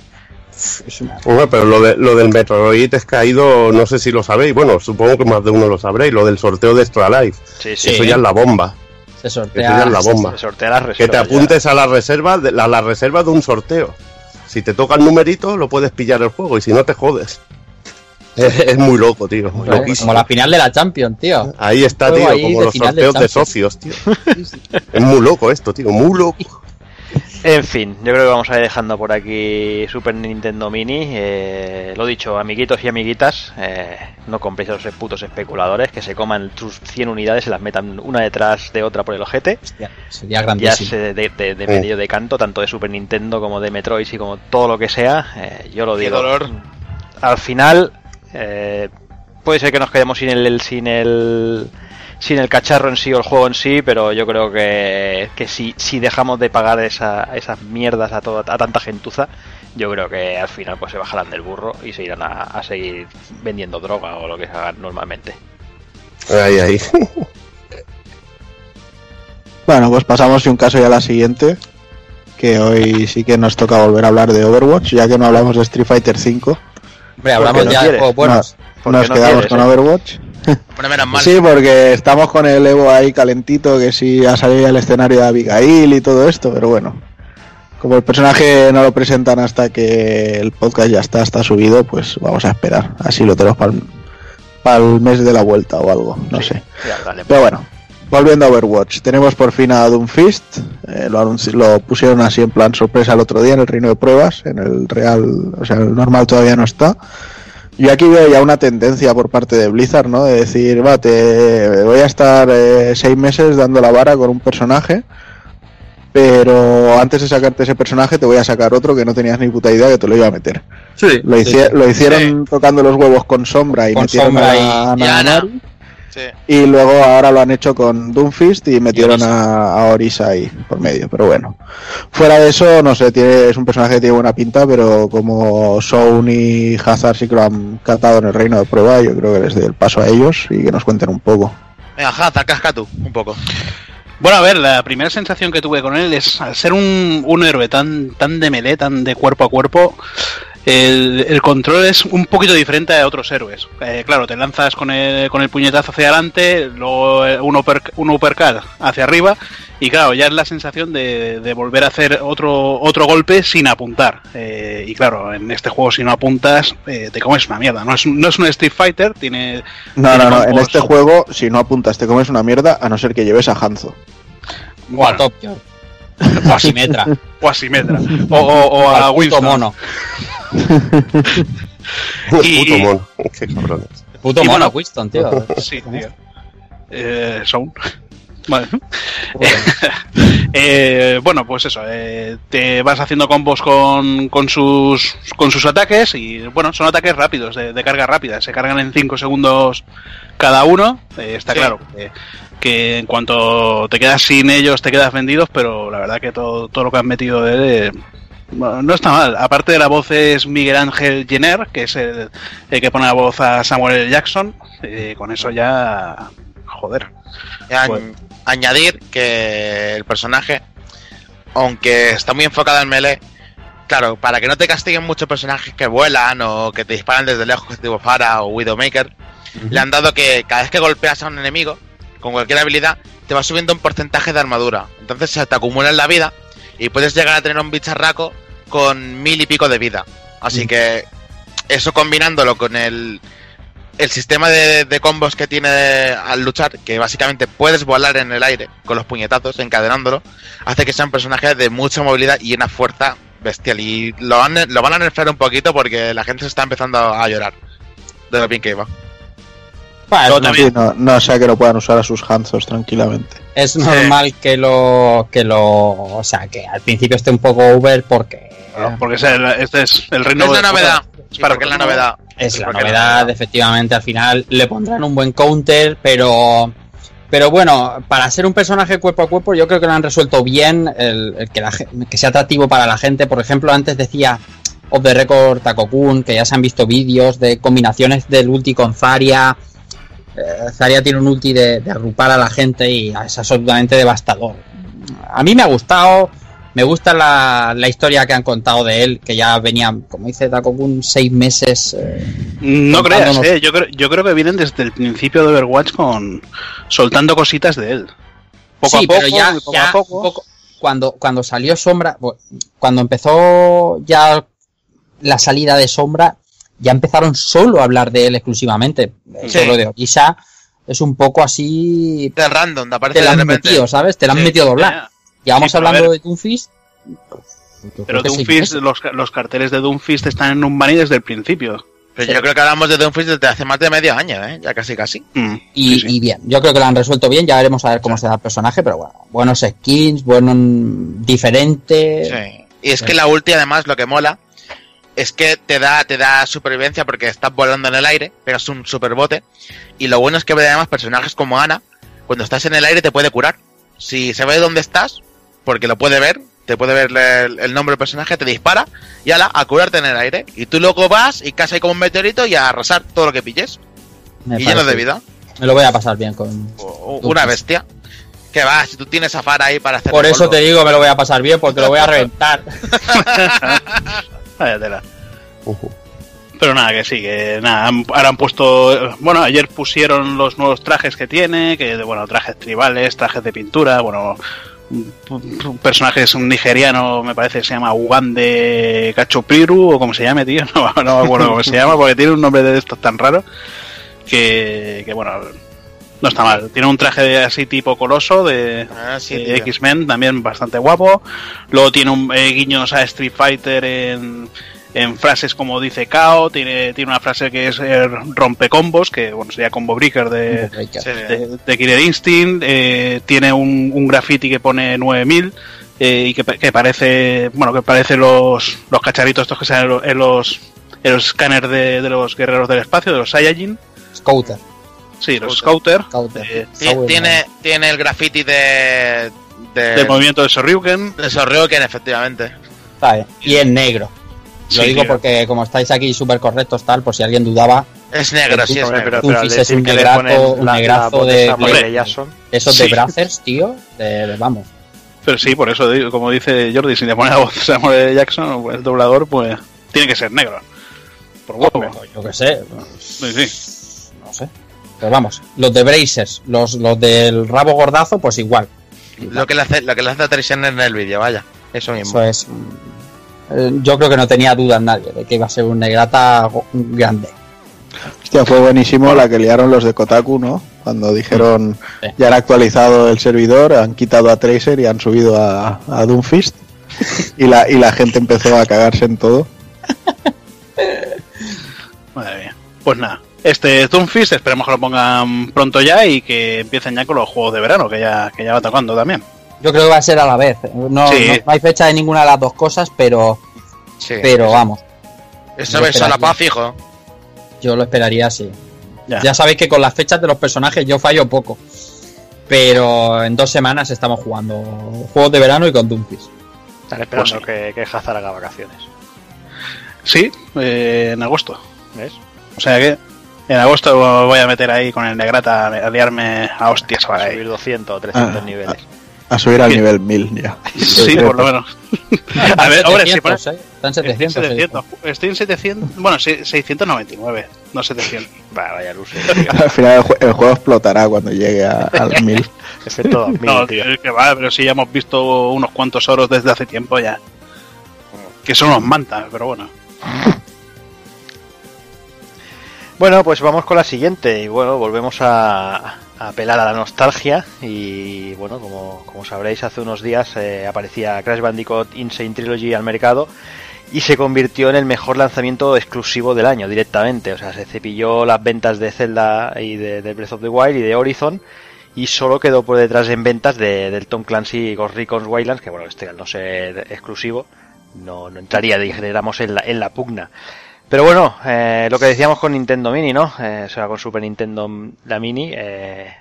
Bueno, pero lo, de, lo del Metroid es caído, no sé si lo sabéis, bueno, supongo que más de uno lo sabréis, lo del sorteo de Extra Life. Sí, sí. Eso ya es la bomba. se Eso sortea. ya es la bomba. Se sortea las Que reservas. te ya. apuntes a la reserva, de, a la reserva de un sorteo. Si te toca el numerito, lo puedes pillar el juego y si no te jodes. Es, es muy loco, tío. Como loquísimo. la final de la Champions, tío. Ahí está, tío, ahí como los de sorteos de socios, tío. Es muy loco esto, tío, muy loco. En fin, yo creo que vamos a ir dejando por aquí Super Nintendo Mini. Eh, lo dicho, amiguitos y amiguitas, eh, no compréis a los putos especuladores que se coman sus 100 unidades y se las metan una detrás de otra por el ojete. Hostia, sería Ya grandísimo. se de, de, de medio de canto, tanto de Super Nintendo como de Metroid y como todo lo que sea. eh, yo lo Qué digo. dolor. Al final, eh, puede ser que nos quedemos sin el, el- sin el sin el cacharro en sí o el juego en sí, pero yo creo que, que si, si dejamos de pagar esa, esas mierdas a, toda, a tanta gentuza, yo creo que al final pues se bajarán del burro y se irán a, a seguir vendiendo droga o lo que se hagan normalmente. Ahí, ahí. Bueno, pues pasamos de un caso ya a la siguiente. Que hoy sí que nos toca volver a hablar de Overwatch, ya que no hablamos de Street Fighter V. Hombre, hablamos no ya de quieres? juegos buenos. Nos no quedamos quieres, con ¿eh? Overwatch. Bueno, menos mal. Sí, porque estamos con el Evo ahí calentito, que sí ha salido al escenario de Abigail y todo esto, pero bueno. Como el personaje no lo presentan hasta que el podcast ya está, está subido, pues vamos a esperar. Así lo tenemos para el mes de la vuelta o algo, no sé. Ya, dale, Pero bueno, volviendo a Overwatch, tenemos por fin a Doomfist. eh, lo, lo pusieron así en plan sorpresa el otro día en el reino de pruebas. En el real, o sea, el normal todavía no está. Y aquí veo ya una tendencia por parte de Blizzard, ¿no? De decir, va, te voy a estar eh, seis meses dando la vara con un personaje. Pero antes de sacarte ese personaje, te voy a sacar otro que no tenías ni puta idea que te lo iba a meter. Sí. Lo, hicie- lo hicieron tocando los huevos con Sombra y Con metieron Sombra a, y- a y a Ana. Sí. Y luego ahora lo han hecho con Doomfist y metieron Orisa. a, a Orisa ahí por medio. Pero bueno, fuera de eso, no sé, tiene, es un personaje que tiene buena pinta, pero como Soun y Hazard sí que lo han catado en el reino de prueba, yo creo que les dé el paso a ellos y que nos cuenten un poco. Venga, Hazard, casca tú, un poco. Bueno, a ver, la primera sensación que tuve con él es al ser un, un héroe tan, tan de melee, tan de cuerpo a cuerpo, el, el control es un poquito diferente a otros héroes. Eh, claro, te lanzas con el, con el puñetazo hacia adelante, luego eh, un, upper, un uppercut hacia arriba, y claro, ya es la sensación de, de volver a hacer otro, otro golpe sin apuntar. Eh, y claro, en este juego si no apuntas, eh, te comes una mierda. No es, un- no es un Street Fighter, tiene... No, tiene no, no, en este juego, si no apuntas, te comes una mierda, a no ser que lleves a Hanzo. O a Bueno, Top Gear. O a Simetra. o a Symmetra, o, o- o a Winston. mono. Y- Puto mono. Qué cabrones. Puto Y mono, bueno, Winston, tío. Sí, tío. Eh, son. Vale. Eh, bueno, pues eso. eh, te vas haciendo combos con, con sus con sus ataques y bueno, son ataques rápidos, de, de carga rápida. Se cargan en 5 segundos cada uno. Eh, está Sí. claro que, que en cuanto te quedas sin ellos te quedas vendidos, pero la verdad que todo, todo lo que han metido de él, eh, bueno, no está mal. Aparte de la voz es Miguel Ángel Jenner, que es el, el que pone la voz a Samuel. Jackson. Eh, con eso ya... Joder. Bueno. Añadir que el personaje, aunque está muy enfocado en melee, claro, para que no te castiguen muchos personajes que vuelan o que te disparan desde lejos, tipo Fara o Widowmaker, le han dado que cada vez que golpeas a un enemigo, con cualquier habilidad, te va subiendo un porcentaje de armadura. Entonces se te acumula en la vida y puedes llegar a tener un bicharraco con mil y pico de vida. Así que eso combinándolo con el, el sistema de, de combos que tiene al luchar, que básicamente puedes volar en el aire con los puñetazos, encadenándolo, hace que sea un personaje de mucha movilidad y una fuerza bestial. Y lo lo van a nerfear un poquito porque la gente se está empezando a llorar de lo bien que iba. Bueno, Yo es, también- Sí, no, no sea que lo puedan usar a sus Hanzos tranquilamente. es normal que lo que lo o sea que al principio esté un poco over porque Porque es el- este es el reino es la de- novedad. Es Sí, para porque es la novedad. es la novedad efectivamente al final le pondrán un buen counter pero pero bueno para ser un personaje cuerpo a cuerpo yo creo que lo han resuelto bien el, el que, la ge- que sea atractivo para la gente por ejemplo antes decía Off the Record Takokun que ya se han visto vídeos de combinaciones del ulti con Zarya Zarya tiene un ulti de, de agrupar a la gente y es absolutamente devastador a mí me ha gustado me gusta la, la historia que han contado de él, que ya venía, como dice Takokun, seis meses. eh, No creas, eh, yo, creo, yo creo que vienen desde el principio de Overwatch con soltando cositas de él. Poco sí, a poco, pero ya, poco ya a poco. poco- cuando, cuando salió Sombra, cuando empezó ya la salida de Sombra, ya empezaron solo a hablar de él exclusivamente. Sí. Solo de Orisa es un poco así. De random, te aparece Te la han metido, ¿sabes? Te la han Sí. metido a doblar. Ya. Llevamos Sí, hablando ver. de Doomfist. Pero Doomfist, los, los carteles de Doomfist están en un bunny desde el principio. Pero yo creo que hablamos de Doomfist desde hace más de medio año, ¿eh? Ya casi casi. Mm, Y, sí, sí. y bien, yo creo que lo han resuelto bien, ya veremos a ver cómo será el personaje, pero bueno, buenos skins, bueno, diferente. Sí. Y es que la ulti además lo que mola es que te da, te da supervivencia porque estás volando en el aire, pegas un superbote. Y lo bueno es que además personajes como Ana, cuando estás en el aire te puede curar. Si se ve dónde estás, porque lo puede ver, te puede ver el, el nombre del personaje, te dispara y ala, a curarte en el aire. Y tú luego vas y ahí como un meteorito y a arrasar todo lo que pilles. Me y lleno de vida. Me lo voy a pasar bien con. O- Una bestia. Que va, si tú tienes a Far ahí para hacer. Por eso polvo. te digo, me lo voy a pasar bien, porque lo voy a reventar. Vaya tela. Pero nada, que sí, que nada, ahora han puesto, bueno, ayer pusieron los nuevos trajes que tiene, que bueno, trajes tribales, trajes de pintura, bueno, un, un personaje es un nigeriano, me parece que se llama Ugande Cachopiru, o como se llame, tío, no, no me acuerdo cómo se llama, porque tiene un nombre de estos tan raro, que, que bueno, no está mal. Tiene un traje de- así tipo coloso de, Ah, sí, de tío. X-Men, también bastante guapo. Luego tiene un eh, guiños a Street Fighter en, en frases como dice Kao. Tiene, tiene una frase que es eh, rompecombos, que bueno, sería combo breaker de, de, de Killer Instinct. Eh, tiene un, un graffiti que pone 9000. eh, y que, que parece bueno que parece los, los cacharritos estos que salen en los, en los, en los escáneres de, de los guerreros del espacio, de los Saiyajin. Scouter. Sí, los Scouter. Scouter. eh, Ti- Está bueno. Tiene, tiene el graffiti de. de. del movimiento de Sorryuken. de Sorryoken, efectivamente. Y en negro. Lo Sí, digo tío. porque como estáis aquí súper correctos tal, por si alguien dudaba, Es negro, sí, es Hombre, negro. pero, es un negrazo- un la- de Blade. de esos Sí. de Brazzers, tío, de- vamos. Pero sí, por eso, como dice Jordi, si le pone la voz Samuel Jackson, el doblador, pues tiene que ser negro. Por huevo. Yo qué sé, Sí, sí. Pero vamos, los de Brazers, los, los del rabo gordazo, pues igual. Lo que le hace, lo que le hace a Trishon en el vídeo, vaya. Eso mismo. Eso es. eh, Yo creo que no tenía dudas nadie de que iba a ser un negrata grande. Hostia, fue buenísimo la que liaron los de Kotaku, ¿no? Cuando dijeron Sí. ya han actualizado el servidor, han quitado a Tracer y han subido a, a Doomfist. y, la, y la gente empezó a cagarse en todo. Madre mía. Pues nada. Este Doomfist, esperemos que lo pongan pronto ya y que empiecen ya con los juegos de verano, que ya, que ya va tocando también. Yo creo que va a ser a la vez. No, Sí. no- no hay fecha de ninguna de las dos cosas, pero, Sí. pero vamos, Eso yo ves a la paz, fijo. yo lo esperaría así. Ya. Ya sabéis que con las fechas de los personajes yo fallo poco. Pero en dos semanas estamos jugando juegos de verano y con Doomfist. Están esperando Pues que, que Hazard haga vacaciones. Sí, eh, en agosto. ¿Ves? O sea que en agosto voy a meter ahí con el negrata a liarme a hostias Para ahí. subir 200 o 300 Ah. niveles. A subir al Sí. nivel 1000 ya. Sí, por lo menos. A ver, hombre, si pones... 700, ¿eh? Están Estoy en 700. sí. 700. Estoy en 700. Bueno, sí, 699, no 700. Vaya, vaya luz. Al final el, jue- el juego explotará cuando llegue a- al 1000. Efecto 2000, No, tío. tío, que va, pero sí ya hemos visto unos cuantos oros desde hace tiempo ya. Que son unos mantas, pero bueno. Bueno, pues vamos con la siguiente. Y bueno, volvemos a, a apelar a la nostalgia. Y bueno, como, como sabréis, hace unos días eh, aparecía Crash Bandicoot Insane Trilogy al mercado. Y se convirtió en el mejor lanzamiento exclusivo del año directamente. O sea, se cepilló las ventas de Zelda y de, de Breath of the Wild y de Horizon. Y solo quedó por detrás en ventas de, del Tom Clancy Ghost Recon Wildlands, que bueno, este al no ser exclusivo, no, no entraría, dijéramos, en la, en la pugna. Pero bueno, eh, lo que decíamos con Nintendo Mini, ¿no? Eh, o sea, con Super Nintendo la Mini, eh,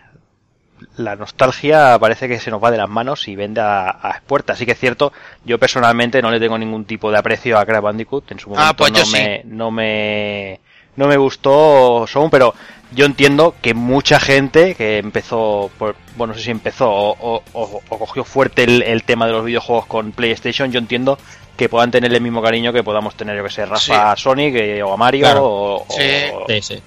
la nostalgia parece que se nos va de las manos y vende a, a puertas. Así que es cierto, yo personalmente no le tengo ningún tipo de aprecio a Crash Bandicoot. En su momento Ah, pues no, me, no me no me gustó Sound, pero yo entiendo que mucha gente que empezó, por, bueno, no sé si empezó o, o- o- o cogió fuerte el, el tema de los videojuegos con PlayStation, yo entiendo que puedan tener el mismo cariño que podamos tener, yo que sé, Rafa a Sonic eh, o a Mario Claro. o, o- Sí. Sí, sí.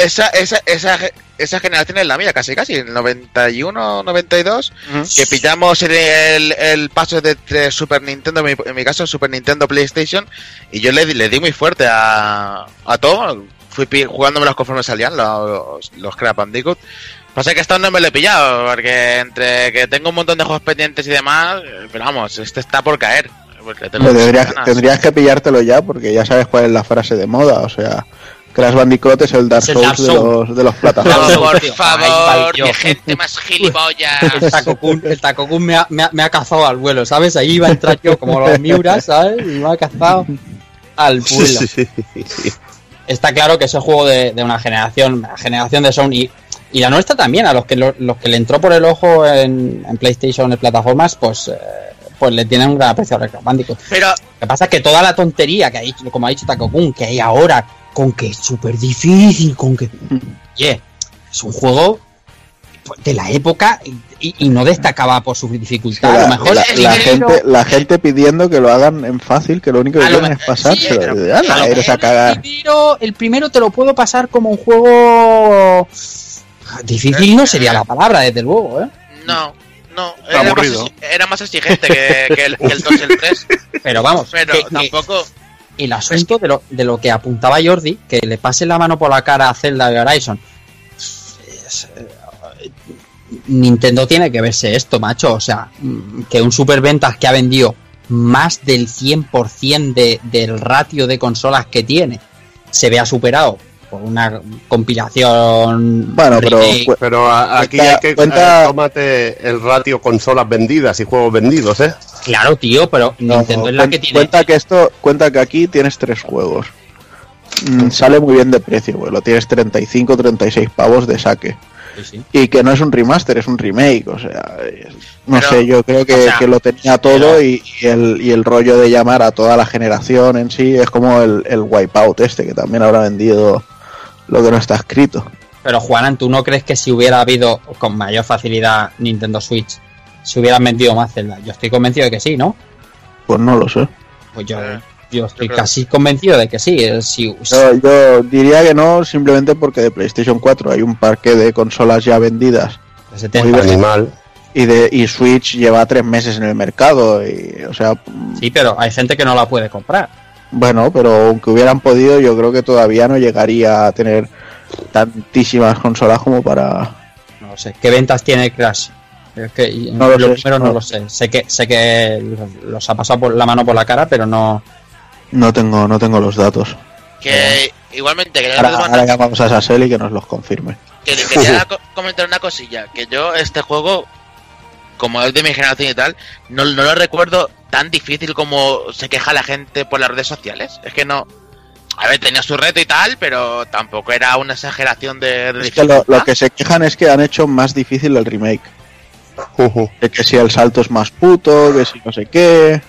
Esa, esa, esa, esa generación es la mía, casi casi, el 91, 92, Ujú. que pillamos el, el, el paso de, de Super Nintendo, en mi, en mi caso Super Nintendo PlayStation, y yo le, di- le di muy fuerte a, a todo, fui jugándomelos conforme salían los, los Crash Bandicoot. Pasa que esta no me lo he pillado, porque entre que tengo un montón de juegos pendientes y demás, pero vamos, este está por caer. Tendrías, ganas. tendrías que pillártelo ya porque ya sabes cuál es la frase de moda. O sea, Crash Bandicoot es el Dark Es el Souls Dark de los, de los No, plataformas. por. Ay, favor, qué gente más gilipollas. El Takokun, el Takokun me, ha, me, ha, me ha cazado al vuelo, ¿sabes? Ahí iba a entrar yo como los Miuras, ¿sabes? Y me ha cazado al vuelo. Está claro que es el juego de, de una generación, la generación de Sony. Y la nuestra también, a los que lo- los que le entró por el ojo en, en PlayStation, en plataformas, pues, eh, pues le tienen un gran aprecio a Crash Bandicoot. Pero, Lo que pasa es que toda la tontería que ha dicho, como ha dicho Takokun, que hay ahora, con que es súper difícil, con que. Oye, es un juego de la época y, y no destacaba por su dificultad. la, a lo mejor la- gente, la gente pidiendo que lo hagan en fácil, que lo único que quieren es pasárselo. sí, Y, ala, a lo eres a mejor cagar. El primero, el primero te lo puedo pasar como un juego. Difícil no sería la palabra, desde luego, ¿eh? no, no. Era más, era exigente que, que el, que el 2 y el 3. Pero vamos, Pero que- tampoco. el asunto de lo, de lo que apuntaba Jordi, que le pase la mano por la cara a Zelda y Horizon. es, eh, Nintendo tiene que verse esto, macho. O sea, mm, que un superventas que ha vendido más del 100% de, del ratio de consolas que tiene se vea superado una compilación. Bueno, pero Pero a- aquí Cuenta- hay que cuenta- eh, tómate el ratio consolas vendidas y juegos vendidos, ¿eh? Claro, tío, pero no, Nintendo es la que tiene. Cuenta que esto, cuenta que aquí tienes tres juegos. Mm, sale muy bien de precio, pues lo tienes 35, 36 pavos de saque. Sí, sí. Y que no es un remaster, es un remake, o sea, no Pero, sé, yo creo que, o sea, que lo tenía todo y, y el, y el rollo de llamar a toda la generación en sí es como el, el Wipeout este, que también habrá vendido lo que no está escrito. Pero Juanan, ¿tú no crees que si hubiera habido con mayor facilidad Nintendo Switch, se hubieran vendido más Zelda? Yo estoy convencido de que sí, ¿no? Pues no lo sé. Pues yo, Eh, yo estoy yo casi convencido de que sí. eh, Si, Yo, yo diría que no, simplemente porque de PlayStation 4 hay un parque de consolas ya vendidas 70. muy bien. Animal. y de y Switch lleva tres meses en el mercado y o sea Sí, pero hay gente que no la puede comprar. Bueno pero aunque hubieran podido yo creo que todavía no llegaría a tener tantísimas consolas como para No lo sé. ¿Qué ventas tiene Crash? Es que No lo lo sé, primero no no. lo sé. Sé que sé que los ha pasado por la mano por la cara, pero no. no tengo no tengo los datos Que igualmente quería, ahora, ahora llamamos a Sassel y que nos los confirme que- quería co- comentar una cosilla. Que yo este juego, como es de mi generación y tal, no, no lo recuerdo tan difícil como se queja la gente por las redes sociales. Es que no... A ver, tenía su reto y tal, pero tampoco era una exageración de, de es que lo, que se quejan es que han hecho más difícil el remake de que si el salto es más puto que si no sé qué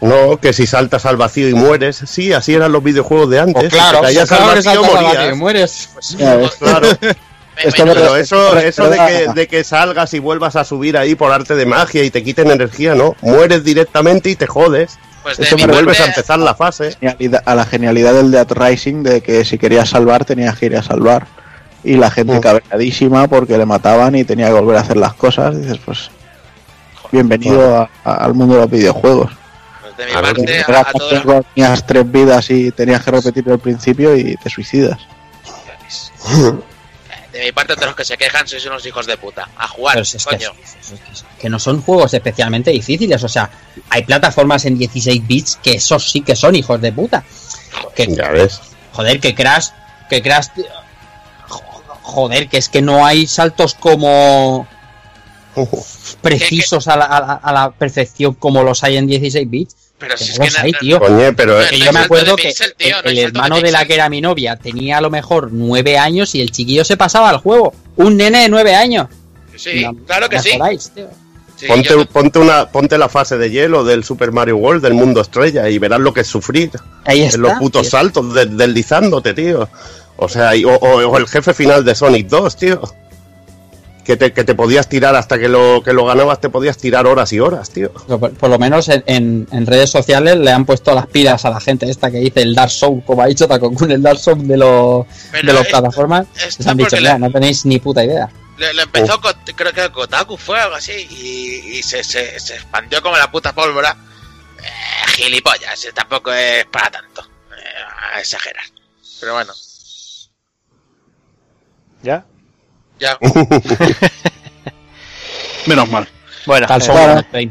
No, que si saltas al vacío y mueres. Sí, así eran los videojuegos de antes. Pues claro, claro al que vacío, saltas al morías. vacío y mueres. Ya ves. Claro, Me- esto pero eso, eso de que, de que salgas y vuelvas a subir ahí por arte de magia y te quiten energía, ¿no? Mueres directamente y te jodes. pues eso me vuelves a empezar la fase. a la genialidad del Dead Rising de que si querías salvar tenías que ir a salvar y la gente Mm. cabreadísima porque le mataban y tenía que volver a hacer las cosas dices pues bienvenido a- a- al mundo de los videojuegos pues de mi A ver, parte, a, todos tenías tres vidas y tenías que repetir el principio y te suicidas De mi parte, todos los que se quejan sois unos hijos de puta. A jugar, es que, coño. es- es- es- que no son juegos especialmente difíciles. O sea, hay plataformas en 16 bits que esos sí que son hijos de puta. Que, Ya ves. joder, que Crash, que Crash, jo- joder, que es que no hay saltos como precisos a la, a la- a la perfección como los hay en 16 bits. Pero si es que no- tío. Coño, pero Que no yo me acuerdo que pixel, tío, el, no hay el salto de hermano de la que era mi novia tenía a lo mejor nueve años y el chiquillo se pasaba al juego. Un nene de nueve años. Sí, No, claro que sí. jodáis, tío. Sí, ponte, yo- ponte, una, ponte la fase de hielo del Super Mario World, del mundo estrella, y verás lo que es sufrir Ahí está. en los putos tío. saltos, de- deslizándote, tío. O sea, y- o, o- o el jefe final de Sonic 2, tío. Que te, que te podías tirar hasta que lo, que lo ganabas, te podías tirar horas y horas, tío. Por, por lo menos en, en- en redes sociales le han puesto las pilas a la gente esta que dice el Dark Souls, como ha dicho Takokun, el Dark Souls de los de las esto- plataformas. esto Les han dicho, mira, no tenéis ni puta idea. Le, le empezó, con- creo que Kotaku fue algo así, y, y se, se, se expandió como la puta pólvora. Eh, gilipollas, eh, tampoco es para tanto. Eh, a exagerar. Pero bueno, ¿Ya? Ya. Menos mal. Bueno, Tal eh,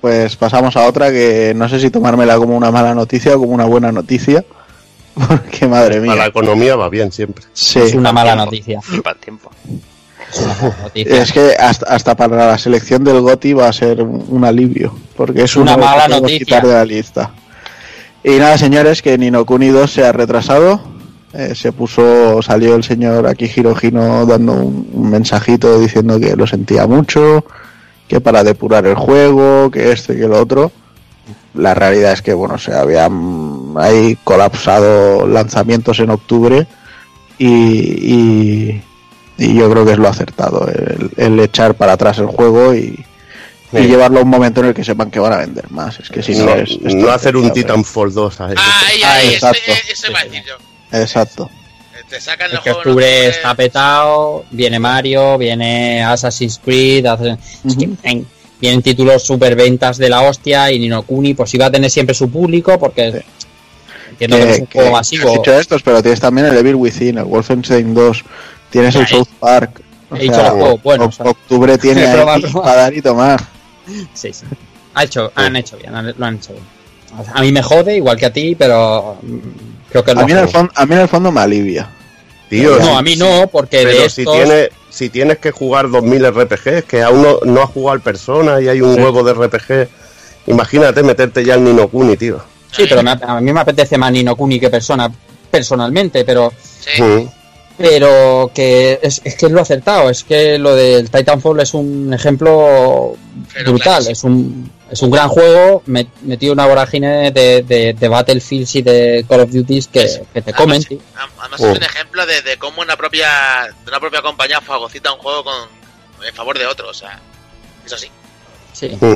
pues pasamos a otra que no sé si tomármela como una mala noticia o como una buena noticia porque madre A la mía economía va bien siempre. sí Es una mala tiempo. noticia. para el tiempo. Es que hasta, hasta para la selección del GOTI va a ser un, alivio, porque es Una mala noticia. quitar de la lista. Y nada, señores, que Nino Kuni 2 se ha retrasado eh, se puso, salió el señor aquí Hino dando un, un mensajito diciendo que lo sentía mucho, que para depurar el juego, que esto y que lo otro. La realidad es que, bueno, se habían ahí colapsado lanzamientos en octubre y, y, y yo creo que es lo acertado, el, el echar para atrás el juego y, y Sí. llevarlo a un momento en el que sepan que van a vender más. Es que si no, no, es, es no hacer un Titanfall 2 ¿sabes? Ahí, Ah, ahí, ese, ese pero- Exacto. Te sacan Es los que octubre está petado, viene Mario, viene Assassin's Creed, hace- es que, en- vienen títulos superventas de la hostia y Nino Kuni pues iba a tener siempre su público porque entiendo que, no es un que- juego que masivo. has dicho estos, pero tienes también el Evil Within, el Wolfenstein 2, tienes el Ya, he- South Park. O he dicho sea, los juegos buenos, oc- ¿sabes? octubre tiene prueba. para dar y tomar. Sí, sí. Ha hecho, han hecho bien, lo han hecho bien. A mí me jode, igual que a ti, pero mm, creo que es A mí, en el fondo, a mí en el fondo me alivia. Tío, No, a mí no, porque de Pero si estos... tienes, si tienes que jugar 2000 RPGs, que aún no, no has jugado al Persona y hay un huevo de RPG, imagínate meterte ya en Nino Kuni, tío. Sí, pero me- a mí me apetece más Nino Kuni que persona personalmente, pero Sí. Mm. pero que es, es que es lo acertado, es que lo del Titanfall es un ejemplo Pero brutal, claro, es un es un gran juego me- metido en una vorágine de, de, de Battlefields y de Call of Duty que, que te comen. Además, además Oh. es un ejemplo de, de cómo una propia, de una propia compañía fagocita un juego con, en favor de otro. O sea, es así. Sí. Mm.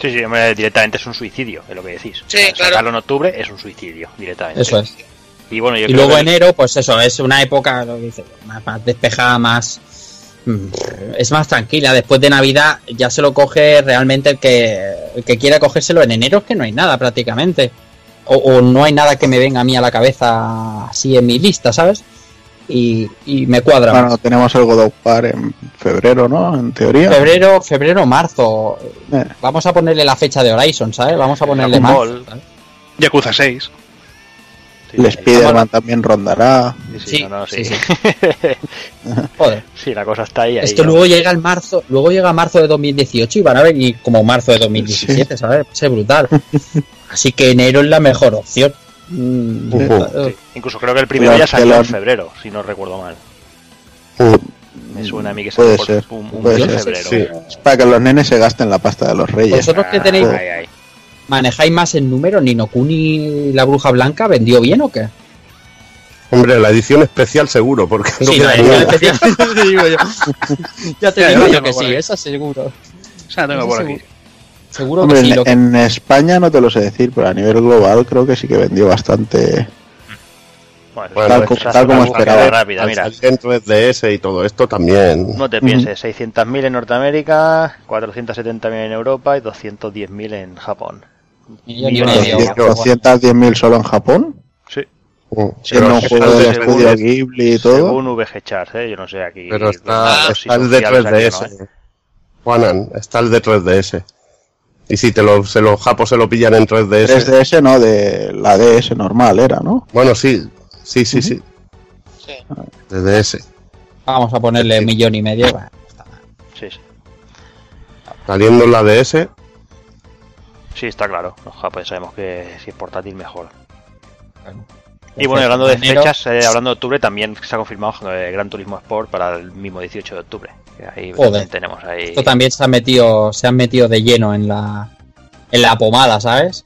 Sí, sí, hombre, directamente es un suicidio, es lo que decís. Sí, O sea, claro. Sacarlo en octubre es un suicidio, directamente. Eso es. Y bueno, yo Y creo luego que- enero, pues eso, es una época lo que dice, más, más despejada, más. Es más tranquila. Después de Navidad ya se lo coge realmente el que, el que quiera cogérselo. En enero es que no hay nada prácticamente. O, o no hay nada que me venga a mí a la cabeza así en mi lista, ¿sabes? Y, y me cuadra. Bueno, tenemos el God of War en febrero, ¿no? En teoría. Febrero, febrero, marzo. Eh. Vamos a ponerle la fecha de Horizon, ¿sabes? Vamos a ponerle Dragon marzo. Ball. Yakuza 6. Sí, El Spider-Man también rondará. Sí, sí, Sí, no, no, sí, sí. Joder. Sí, la cosa está ahí. ahí Es que ¿no? luego llega el marzo, luego llega marzo de 2018 y van a venir como marzo de 2017, ¿sabes? Va a ser brutal. Así que enero es la mejor opción. Mm. Sí. Incluso creo que el primero Los ya salió en febrero, si no recuerdo mal. Mm. Me suena a mí que Puede salió un, un febrero. sí. Es para que los nenes se gasten la pasta de los reyes. ¿Vosotros que tenéis, Ay, ay. Manejáis más en número? ¿Nino Kuni y la bruja blanca vendió bien o qué? Hombre, la edición especial seguro, porque no Sí, queda la edición especial, te digo yo. Ya te Ya, digo ya yo que sí, esa seguro. O sea, tengo por aquí. Seguro Hombre, que sí. en, Lo que- en España no te lo sé decir, pero a nivel global creo que sí que vendió bastante. Bueno, Bueno, Tal co- como esperaba. rápida, Al mira. salir en 3DS y todo esto también. No te pienses, 600.000 en Norteamérica, 470.000 en Europa y 210.000 en Japón. Millón y Millones medio. de- Bueno, 210.000 solo en Japón, Sí, Mm. siendo Pero que juego del el de estudio 3DS, Ghibli y todo. según VG Charts, ¿eh? yo no sé aquí. Pero está, está el de oficiales aquí, 3DS. ¿no? Juanan, está el de 3DS. Y si te lo, se los japos se lo pillan en 3DS. 3DS no, de la DS normal era, ¿no? Bueno, sí, sí, sí, sí. Sí. De DS. Vamos a ponerle millón y medio. Sí, sí. Saliendo en la DS, Sí, está claro. Los japoneses sabemos que si es portátil mejor. Y bueno, hablando de fechas, eh, hablando de octubre, también se ha confirmado eh, Gran Turismo Sport para el mismo 18 de octubre. Que ahí Joder. también tenemos ahí. Esto también se han metido, se han metido de lleno en la, en la pomada, ¿sabes?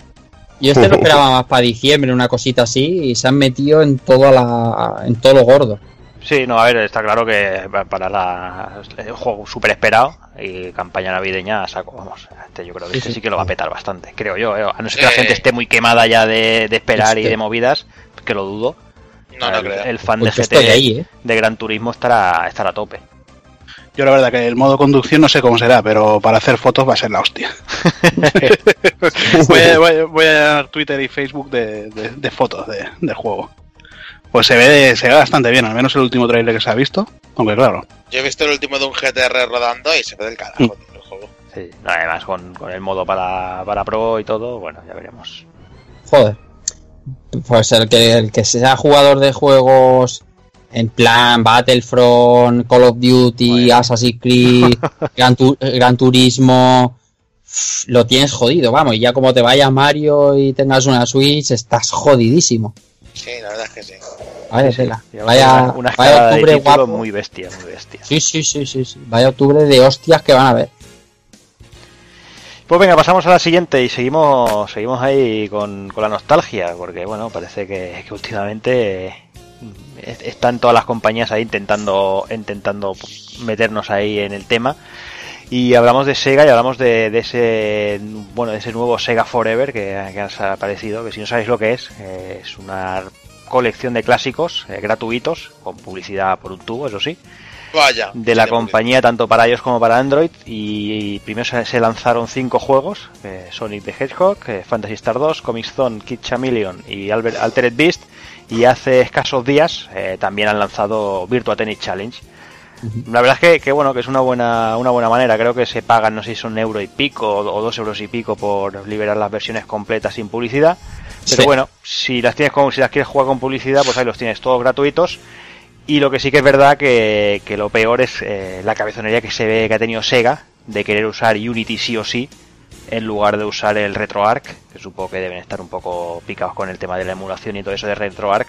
Yo este lo esperaba más para diciembre, una cosita así, y se han metido en todo la, en todo lo gordo. Sí, no, a ver, está claro que para la, el juego súper esperado y campaña navideña a saco, vamos, este yo creo que Sí, este sí. sí que lo va a petar bastante, creo yo, eh. a no ser que la Sí. gente esté muy quemada ya de, de esperar y Este. de movidas, que lo dudo. No, no el, creo. el fan Pues de estoy GT ahí, ¿eh? de Gran Turismo estará, estará a tope. Yo la verdad que el modo conducción no sé cómo será, pero para hacer fotos va a ser la hostia. voy, a, voy a- voy a dar Twitter y Facebook de, de- de fotos de- del juego. Pues se ve, se ve bastante bien, al menos el último trailer que se ha visto. Aunque claro, Yo he visto el último de un GTR rodando y se ve del carajo Mm. el juego. Sí, además con, con el modo para, para Pro y todo, bueno, ya veremos. Joder. Pues el que, el que sea jugador de juegos en plan Battlefront, Call of Duty, Bueno. Assassin's Creed, Gran, Tu- Gran Turismo, lo tienes jodido, vamos, y ya como te vaya Mario y tengas una Switch, estás jodidísimo. Sí, la verdad es que sí. Vaya vamos Vaya, una, vaya de octubre títulos guapo. muy bestia, muy bestia. Sí, sí, sí, sí, sí. Vaya octubre de hostias que van a ver. Pues venga, pasamos a la siguiente y seguimos seguimos ahí con, con la nostalgia, porque bueno, parece que, que últimamente eh, es- están todas las compañías ahí intentando intentando meternos ahí en el tema. Y hablamos de Sega y hablamos de, de ese bueno de ese nuevo Sega Forever que, que ha aparecido, que si no sabéis lo que es, eh, es una colección de clásicos eh, gratuitos, con publicidad por un tubo, eso sí, Vaya. de la compañía tanto para iOS como para Android. Y, primero se, se lanzaron cinco juegos eh, Sonic the Hedgehog, eh, Fantasy Star 2, Comic Zone, Kid Chameleon y Albert, Altered Beast. Y hace escasos días eh, también han lanzado Virtua Tennis Challenge. La verdad es que, que, bueno que es una buena una buena manera. Creo que se pagan no sé si son euro y pico o, o dos euros y pico por liberar las versiones completas sin publicidad pero Sí. bueno si las tienes como si las quieres jugar con publicidad pues ahí los tienes todos gratuitos y lo que sí que es verdad que, que lo peor es eh, la cabezonería que se ve que ha tenido Sega de querer usar Unity sí o sí en lugar de usar el RetroArch, que supongo que deben estar un poco picados con el tema de la emulación y todo eso de RetroArch,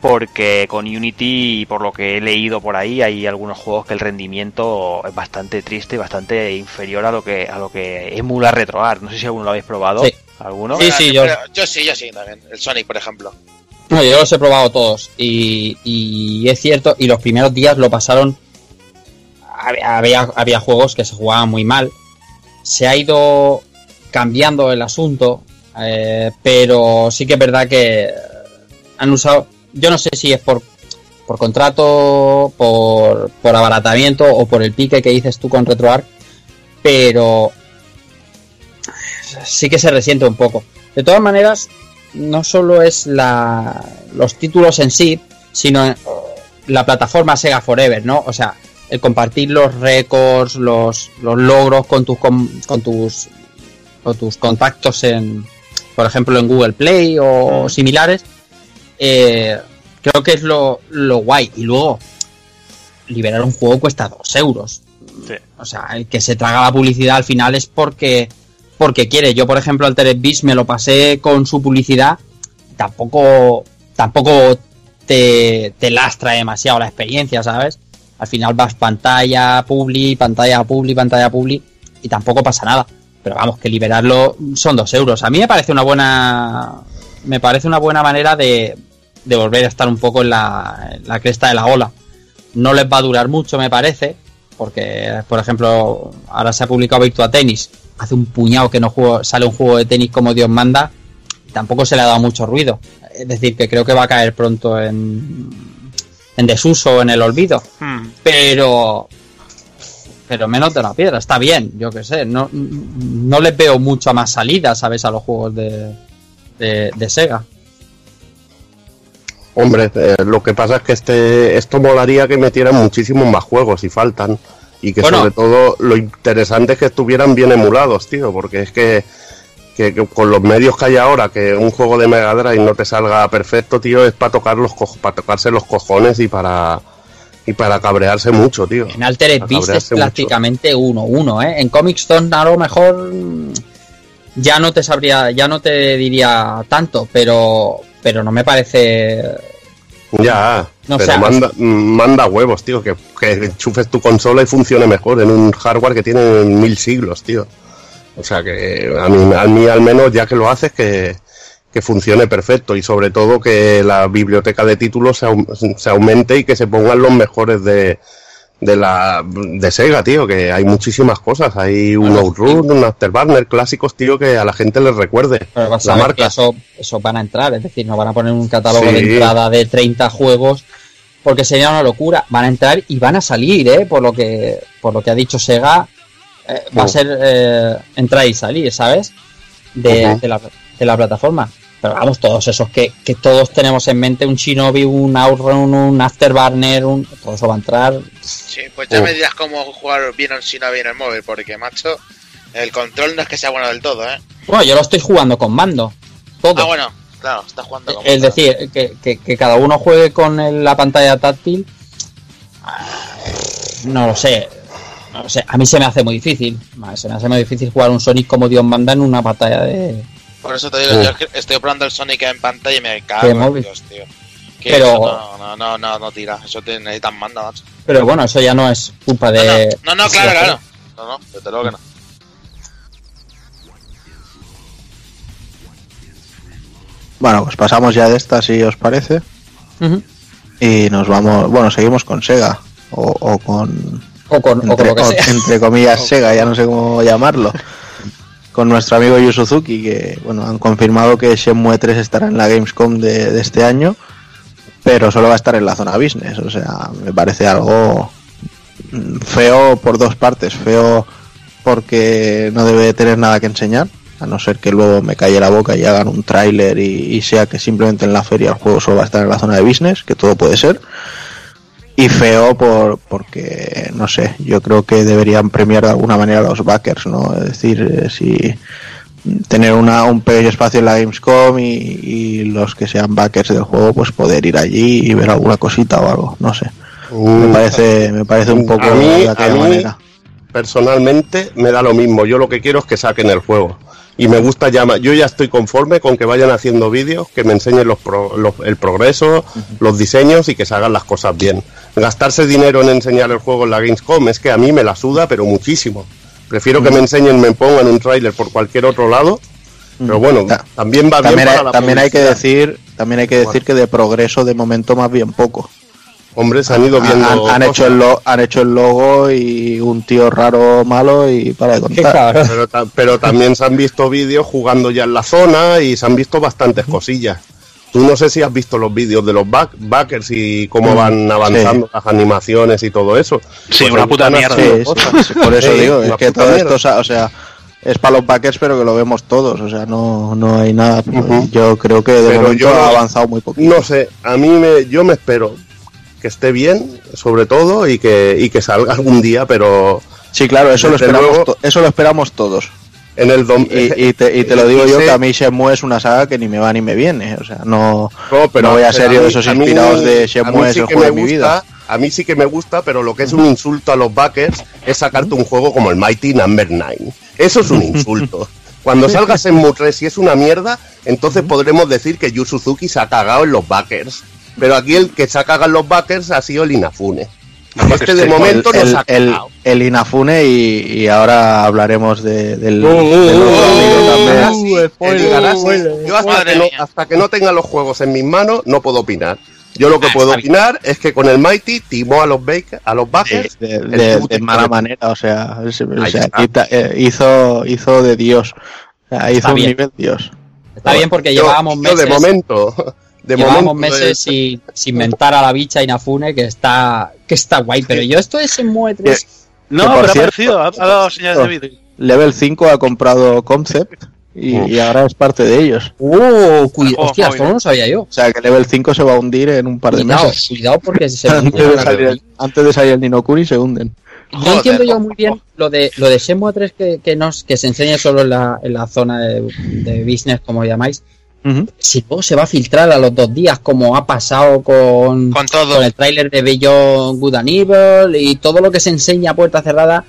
porque con Unity, por lo que he leído por ahí, hay algunos juegos que el rendimiento es bastante triste y bastante inferior a lo que a lo que emula RetroArch. No sé si alguno lo habéis probado. Sí. ¿Alguno? Sí, sí, yo- yo sí, yo sí también. El Sonic, por ejemplo. No, yo los he probado todos y, y es cierto, y los primeros días lo pasaron, había, había juegos que se jugaban muy mal, se ha ido cambiando el asunto, eh, pero sí que es verdad que han usado, yo no sé si es por, por contrato, por, por abaratamiento o por el pique que dices tú con RetroArch, pero sí que se resiente un poco. De todas maneras, no solo es la, los títulos en sí, sino eh, la plataforma Sega Forever, ¿no? O sea, el compartir los récords, los, los logros con tus, con, con tus con tus contactos en, por ejemplo, en Google Play o Mm. similares, eh, creo que es lo, lo guay. Y luego, liberar un juego cuesta dos euros. Sí. O sea, el que se traga la publicidad al final es porque porque quiere. Yo, por ejemplo, Altered Beast me lo pasé con su publicidad. Tampoco tampoco te, lastra demasiado la experiencia, ¿sabes? Al final vas pantalla, publi, pantalla, publi, pantalla, publi y tampoco pasa nada. Pero vamos, que liberarlo son dos euros. A mí me parece una buena me parece una buena manera de, de volver a estar un poco en la, en la cresta de la ola. No les va a durar mucho, me parece, porque, por ejemplo, ahora se ha publicado Virtua Tennis. Hace un puñado que no juego, sale un juego de tenis como Dios manda. Tampoco se le ha dado mucho ruido. Es decir, que creo que va a caer pronto en, en desuso o en el olvido. Hmm. Pero. Pero menos de la piedra, está bien, yo qué sé. No, no les veo mucha más salida, ¿sabes? A los juegos de, de, de Sega. Hombre, eh, lo que pasa es que este esto molaría que metieran muchísimos más juegos y faltan. Y que Bueno. sobre todo lo interesante es que estuvieran bien emulados, tío, porque es que, que- que con los medios que hay ahora, que un juego de Mega Drive no te salga perfecto, tío, es para tocar los para tocarse los cojones y para y para cabrearse mucho, tío. En Altered Beast es prácticamente 1-1, ¿eh? En Comic Zone a lo mejor ya no te sabría, ya no te diría tanto, pero pero no me parece Ya, No, o pero sea, manda, manda huevos, tío, que, que enchufes tu consola y funcione mejor en un hardware que tiene mil siglos, tío. O sea que a mí, a mí al menos ya que lo haces que, que funcione perfecto y sobre todo que la biblioteca de títulos se aumente y que se pongan los mejores de, de la de Sega, tío, que hay muchísimas cosas, hay un Bueno, Outrun, un Afterburner clásicos, tío, que a la gente les recuerde vas la a ver que marca. eso, eso van a entrar, es decir, no van a poner un catálogo Sí. de entrada de 30 juegos porque sería una locura. Van a entrar y van a salir, ¿eh? Por lo que, por lo que ha dicho Sega, eh, va a ser eh, entrar y salir, ¿sabes? De, de la, de la plataforma. Pero vamos, todos esos que, que todos tenemos en mente, un Shinobi, un Outrun, un Afterburner, un, todo eso va a entrar. Sí, pues ya Oh. me dirás cómo jugar bien o si no bien el móvil, porque, macho, el control no es que sea bueno del todo, ¿eh? Bueno, yo lo estoy jugando con mando. Todo. Ah, bueno, claro, está jugando con Es decir, que, que- que cada uno juegue con el- la pantalla táctil. ah, No lo sé. No lo sé. A mí se me hace muy difícil. Se me hace muy difícil jugar un Sonic como Dios manda en una pantalla de, Por eso te digo, Sí. yo es que estoy probando el Sonic en pantalla y me cago en móvil. Dios, tío. Que Pero- eso no, no, no, no, no tira. Eso te necesitan manda, macho. Pero bueno, eso ya no es culpa de. no, no, no, claro, claro. No, no, desde luego que no. Bueno, pues pasamos ya de esta, si os parece. Y nos vamos, bueno, seguimos con Sega. O, o con, O con, o con entre, lo que o- sea. entre comillas, Sega, ya no sé cómo llamarlo. Con nuestro amigo Yu Suzuki, que bueno, han confirmado que Shenmue 3 estará en la Gamescom de, este año, pero solo va a estar en la zona business. O sea, me parece algo feo por dos partes. Feo porque no debe tener nada que enseñar, a no ser que luego me calle la boca y hagan un tráiler y, y sea que simplemente en la feria el juego solo va a estar en la zona de business, que todo puede ser. Y feo por porque, no sé, yo creo que deberían premiar de alguna manera a los backers, ¿no? Es decir, eh, si tener una, un pequeño espacio en la Gamescom y, y los que sean backers del juego, pues poder ir allí y ver alguna cosita o algo, no sé. Me Mm, parece, me parece un poco A mí- de aquella manera. Personalmente me da lo mismo. Yo lo que quiero es que saquen el juego. Y me gusta ya, yo ya estoy conforme con que vayan haciendo vídeos, que me enseñen los pro- los- el progreso, los diseños y que se hagan las cosas bien. Gastarse dinero en enseñar el juego en la Gamescom es que a mí me la suda, pero muchísimo. Prefiero que me enseñen, me pongan un tráiler por cualquier otro lado. Pero bueno, Ta- también va bien También, para la también hay que decir, también hay que decir que de progreso de momento más bien poco. Hombre, se han ido viendo han, han hecho el lo- han hecho el logo y un tío raro malo y para de contar. Pero, ta- pero también se han visto vídeos jugando ya en la zona y se han visto bastantes cosillas. Tú no sé si has visto los vídeos de los back- backers y cómo Mm, van avanzando las animaciones y todo eso. Sí, Pues una puta mierda. Sí, sí, por eso Sí, digo, es que todo mierda. esto, o sea, es para los backers, pero que lo vemos todos, o sea, no, no hay nada. Yo creo que de Pero momento yo- ha avanzado muy poquito. No sé, a mí me, yo me espero que esté bien, sobre todo, y que, y que salga algún día, pero Sí, claro, eso lo esperamos, luego- eso lo esperamos todos. en el dom- Y, y te, y te lo digo yo sé- que a mí Shenmue es una saga que ni me va ni me viene, o sea, no, No, no voy a pero ser yo de esos mí- inspirados de Shenmue es sí el juego de mi gusta, vida. A mí sí que me gusta, pero lo que es un insulto a los backers es sacarte un juego como el Mighty Number 9. Eso es un insulto. Cuando salgas en Mu 3 y es una mierda, entonces podremos decir que Yu Suzuki se ha cagado en los backers. Pero aquí el que se ha cagado en los backers ha sido el Inafune. Este de momento el, nos ha el, el Inafune y, y ahora hablaremos de, del, Uh, uh, uh, uh. Yo hasta que, no, hasta que no tenga los juegos en mis manos no puedo opinar. Yo lo que Ah, puedo opinar es que con el Mighty timó a los, bake- a los backers. de, mala manera, o sea, o eh, hizo, hizo de Dios, O sea, hizo Está un bien. nivel Dios. Está bien porque Yo- llevábamos yo meses. de momento. De momento, meses eh, sin, sin mentar a la bicha Inafune que está que está guay, pero yo esto es en Mue 3. No, Que pero ha cierto- aparecido, ha, ha dado señales de vídeo. Level 5 ha comprado Concept y, ahora es parte de ellos. ¡Oh! cuida- Juego Hostia, móvil, esto no lo sabía yo. O sea que Level 5 se va a hundir en un par de Cuidado, meses. cuidado porque se Antes de, salir el, antes de salir el Ninokuni se hunden. No Joder, entiendo yo muy bien lo de lo de Shenmue 3 que, que, nos, que se enseña solo en la, en la zona de, de business, como llamáis. Si luego se va a filtrar a los dos días, como ha pasado con, Con todo. con el tráiler de Beyond Good and Evil y todo lo que se enseña a puerta cerrada,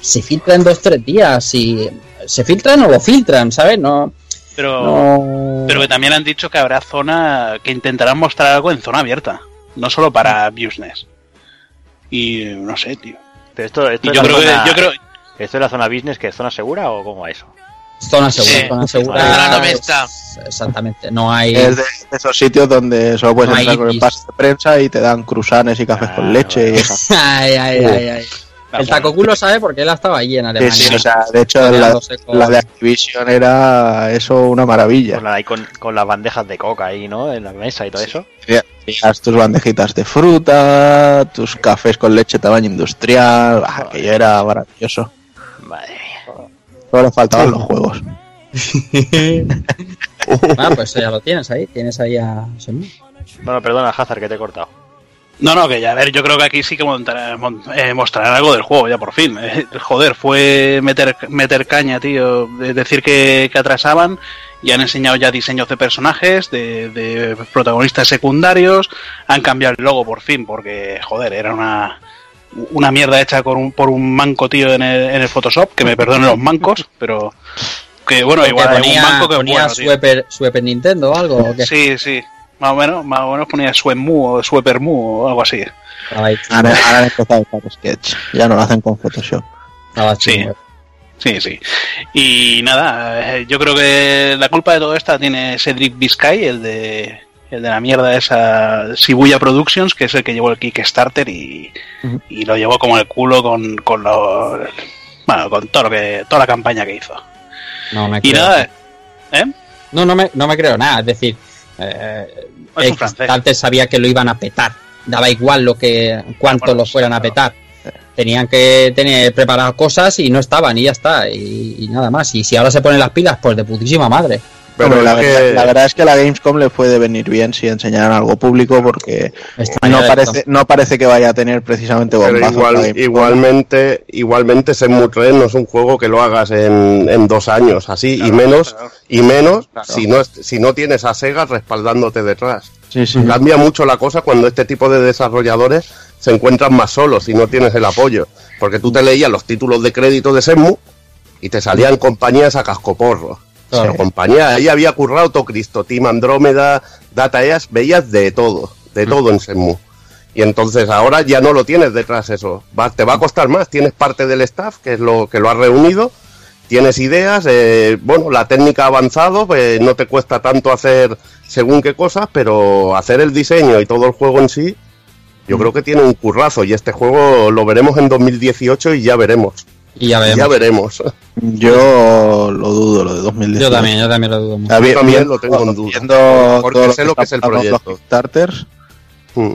se filtra en dos tres días. Y se filtran o lo filtran, ¿sabes? No. Pero, no... pero que también han dicho que habrá zona que intentarán mostrar algo en zona abierta, no solo para business. Y no sé, tío. Pero esto, esto Y yo creo, zona- que, yo creo ¿Esto es la zona business, que es zona segura o cómo va eso? Zona segura, Sí. zona segura. Zona no mixta. es- Exactamente, no hay. Es de, esos sitios donde solo puedes No entrar con el pase de prensa y te dan cruzanes y cafés Ah, con leche y vale. esas Ay, ay, ay, ay. El taco culo sabe porque él ha estado allí en Sí, Alemania. sí, o sea, de hecho la, con- la de Activision era eso una maravilla. Pues nada, ahí con, con las bandejas de coca ahí, ¿no? En la mesa y todo eso. Tenías tus bandejitas de fruta, tus cafés con leche tamaño industrial, bah, aquello era maravilloso. Mía. Solo le faltaban los juegos. Ah, pues eso ya lo tienes ahí. Tienes ahí a. Bueno, perdona, Hazard, que te he cortado. No, no, que ya, a ver, yo creo que aquí sí que montará- mon- eh, mostrarán algo del juego, ya por fin. Eh, joder, fue meter, meter caña, tío. de decir que, que atrasaban y han enseñado ya diseños de personajes, de, de protagonistas secundarios. Han cambiado el logo por fin, porque, joder, era una, una mierda hecha con un- por un manco, tío, en el, en el Photoshop. Que me perdonen los mancos, pero. Que bueno, Porque igual ponía, un banco que ponía bueno, Nintendo o algo. ¿o qué? Sí, sí. Más o menos, más o menos ponía Suemu o Suepermu o algo así. Ahora, ahora han empezado a usar Sketch. Ya no lo hacen con Photoshop. estaba Sí. Sí, sí. Y nada, eh, yo creo que la culpa de todo esto tiene Cedric Vizcay, el de el de la mierda esa Shibuya Productions, que es el que llevó el Kickstarter y, y lo llevó como el culo con, con lo, bueno, con todo lo que toda la campaña que hizo. No me Y creo. nada, ¿eh? No, no me, no me creo nada. Es decir, eh, antes sabía que lo iban a petar. Daba igual lo que cuánto bueno, lo fueran a petar. Tenían que tener preparadas cosas y no estaban y ya está. Y, y nada más. Y si ahora se ponen las pilas, pues de putísima madre. Pero Hombre, la, verdad, que- la verdad es que la Gamescom le puede venir bien si enseñaran algo público porque no parece, no parece que vaya a tener precisamente Pero bombazos igual, igualmente, igualmente Shenmue 3 no es un juego que lo hagas en, en dos años, así, y menos, y menos Claro. si no si no tienes a Sega respaldándote detrás. Sí, sí. Cambia mucho la cosa cuando este tipo de desarrolladores se encuentran más solos y no tienes el apoyo. Porque tú te leías los títulos de crédito de Shenmue y te salían compañías a cascoporro. Claro. Pero compañías, ahí había currado todo Cristo, Team Andrómeda, Data Eas, veías de todo, de todo en Shenmue. Y entonces ahora ya no lo tienes detrás eso. Va- te va a costar más. Tienes parte del staff que es lo que lo ha reunido. Tienes ideas. eh, bueno, la técnica ha avanzado. eh, no te cuesta tanto hacer según qué cosas, pero hacer el diseño y todo el juego en sí, yo creo que tiene un currazo. Y este juego lo veremos en 2018 y ya veremos. Y ya veremos. Ya veremos. Yo lo dudo, lo de 2018. Yo también, yo también lo dudo mucho. Ah, Yo también lo tengo en duda. viendo Porque todo sé lo que es el proyecto. Los Kickstarters. Mm.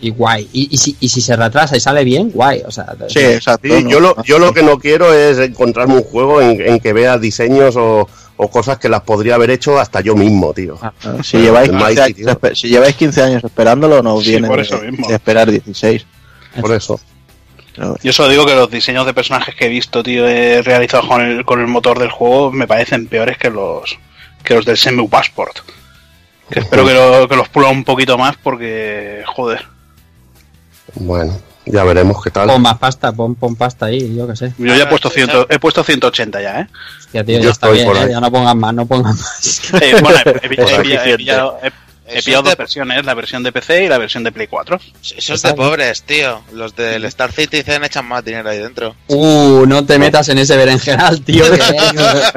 Y guay. Y, y si, y si se retrasa y sale bien, guay. O sea, Sí, exacto. Sí, ¿no? yo, lo, yo lo que no quiero es encontrarme un juego en, en que vea diseños o, o cosas que las podría haber hecho hasta yo mismo, tío. Ah, Si lleváis, El 15 Mighty, años, si lleváis 15 años esperándolo, no os Sí, viene por de, eso mismo. de esperar 16. Por eso. Yo solo digo que los diseños de personajes que he visto, tío, eh, realizados con el, con el motor del juego, me parecen peores que los que los del Shenmue Passport. Que espero que, lo- que los pulan un poquito más porque, joder. Bueno, ya veremos qué tal. Pon más pasta, pon, pon pasta ahí, yo qué sé. Yo ya he puesto, 100, he puesto 180 ya, ¿eh? Hostia, tío, Yo ya está bien, ¿eh? Ya no pongan más, no pongan más. Eh, bueno, he, he- he- he- he- he pillado, he- pillado dos versiones, la versión de PC y la versión de Play 4. Eso es de pobres, tío. Los del Star Citizen echan más dinero ahí dentro. Uh, no te metas en ese berenjenal, tío. que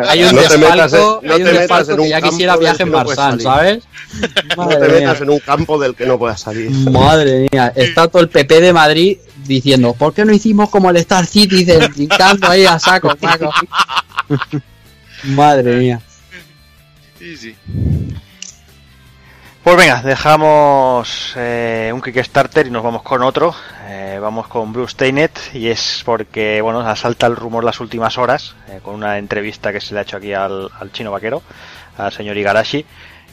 hay un No te metas desfalco, en- que ya quisiera viaje en salir. ¿sabes? No te mía. metas en un campo del que no puedas salir. Madre mía, está todo el PP de Madrid diciendo, ¿por qué no hicimos como el Star Citizen? Brincando ahí a saco, saco. Madre mía. Sí, sí. Pues venga, dejamos eh, un Kickstarter y nos vamos con otro. Eh, vamos con Bruce Tainet y es porque, bueno, asalta el rumor las últimas horas eh, con una entrevista que se le ha hecho aquí al, chino vaquero, al señor Igarashi,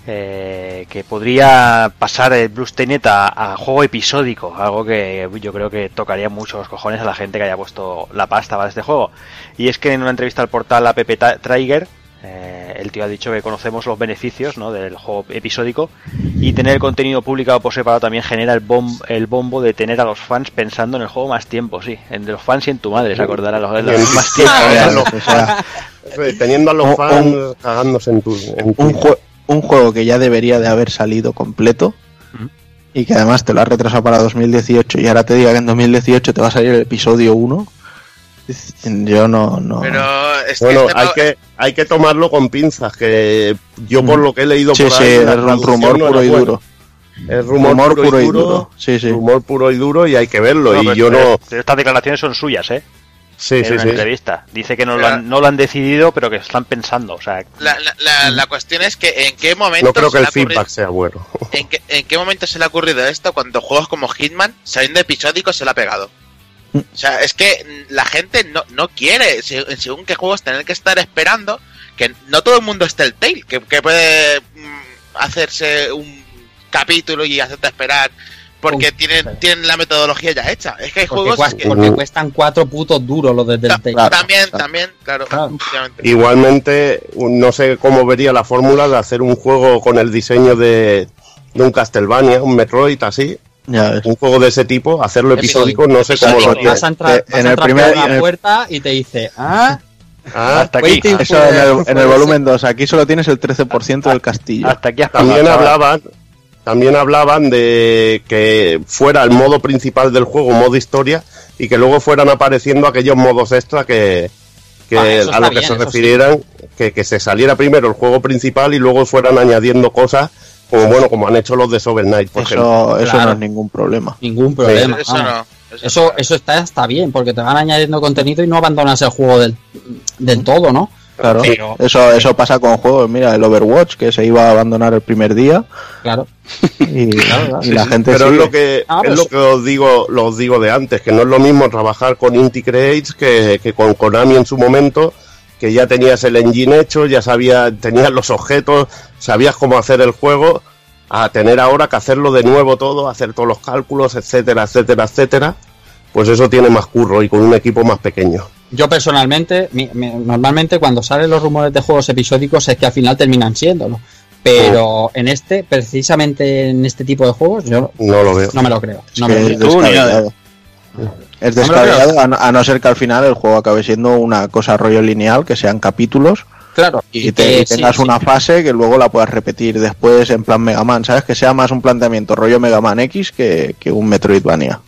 eh, que podría pasar el Bruce Tainet a, juego episódico, algo que yo creo que tocaría mucho los cojones a la gente que haya puesto la pasta para este juego. Y es que en una entrevista al portal App Trigger, eh, el tío ha dicho que conocemos los beneficios ¿no? del juego episódico y tener el contenido publicado por separado también genera el, bom el bombo de tener a los fans pensando en el juego más tiempo, sí, en los fans y en tu madre, se acordará los, los más tiempo. o sea, Teniendo a los Un- fans cagándose en tu. En un, jue- un juego que ya debería de haber salido completo y que además te lo has retrasado para 2018 y ahora te diga que en 2018 te va a salir el episodio 1 yo no no Pero es que Bueno, este hay que, hay que tomarlo con pinzas, que yo por Mm. lo que he leído sí por sí ahí, es la un rumor no puro y duro Es rumor, puro, y duro, sí sí rumor puro y duro y hay que verlo. No, y yo no... estas declaraciones son suyas, ¿eh? Sí, en sí, una sí. entrevista. Dice que no lo, han, no lo han decidido, pero que están pensando. O sea, La, la, la, la cuestión es que en qué momento No creo que el ha ocurrido- feedback sea bueno. ¿En qué, ¿En qué momento se le ha ocurrido esto cuando juegos como Hitman, saliendo episódicos, se le ha pegado? O sea, es que la gente no, no quiere, se- según qué juegos, tener que estar esperando, que no todo el mundo es Telltale, que, que puede mm, hacerse un capítulo y hacerte esperar porque tienen, tienen la metodología ya hecha. Es que hay Porque, juegos que... porque cuestan cuatro putos duros los desde el Claro, también, claro. también, claro. Igualmente, no sé cómo vería la fórmula de hacer un juego con el diseño de, de un Castlevania, un Metroid así. Un juego de ese tipo, hacerlo episódico, no sé cómo lo haría. Vas a entrar, Eh, vas en a el entrar primer- por en la el- puerta y te dice, ah, Ah, Hasta aquí. Eso en el, en el for- volumen 2. Aquí solo tienes el 13% del castillo. Hasta aquí también hablaban, también hablaban de que fuera el modo principal del juego, modo historia, y que luego fueran apareciendo aquellos modos extra que, Ah, a lo está que bien, se refirieran, que, que se saliera primero el juego principal y luego fueran añadiendo cosas como bueno como han hecho los de Sober Knight, por ejemplo. Eso, eso Claro. no es ningún problema. Ningún problema. Eso no. Eso, Eso, no. eso está, está bien, porque te van añadiendo contenido y no abandonas el juego del, del todo, ¿no? Claro, eso, eso pasa con juegos. Mira, el Overwatch, que se iba a abandonar el primer día Claro. y, y la gente Pero es sigue. lo que Ah, es pues- lo que os digo, lo os digo de antes, que no es lo mismo trabajar con Inti Creates que, que con Konami en su momento, que ya tenías el engine hecho, ya sabías, tenías los objetos, sabías cómo hacer el juego, a tener ahora que hacerlo de nuevo todo, hacer todos los cálculos, etcétera, etcétera, etcétera. Pues eso tiene más curro y con un equipo más pequeño. Yo personalmente, mi- mi- normalmente cuando salen los rumores de juegos episódicos es que al final terminan siéndolo. Pero en este, precisamente en este tipo de juegos, yo No lo veo. no me lo creo. No me lo creo. Es descabellado, a no, a no ser que al final el juego acabe siendo una cosa rollo lineal, que sean capítulos, Claro. y, te- que y tengas sí, sí. una fase que luego la puedas repetir después en plan Mega Man, ¿sabes? Que sea más un planteamiento rollo Mega Man X que, que un Metroidvania.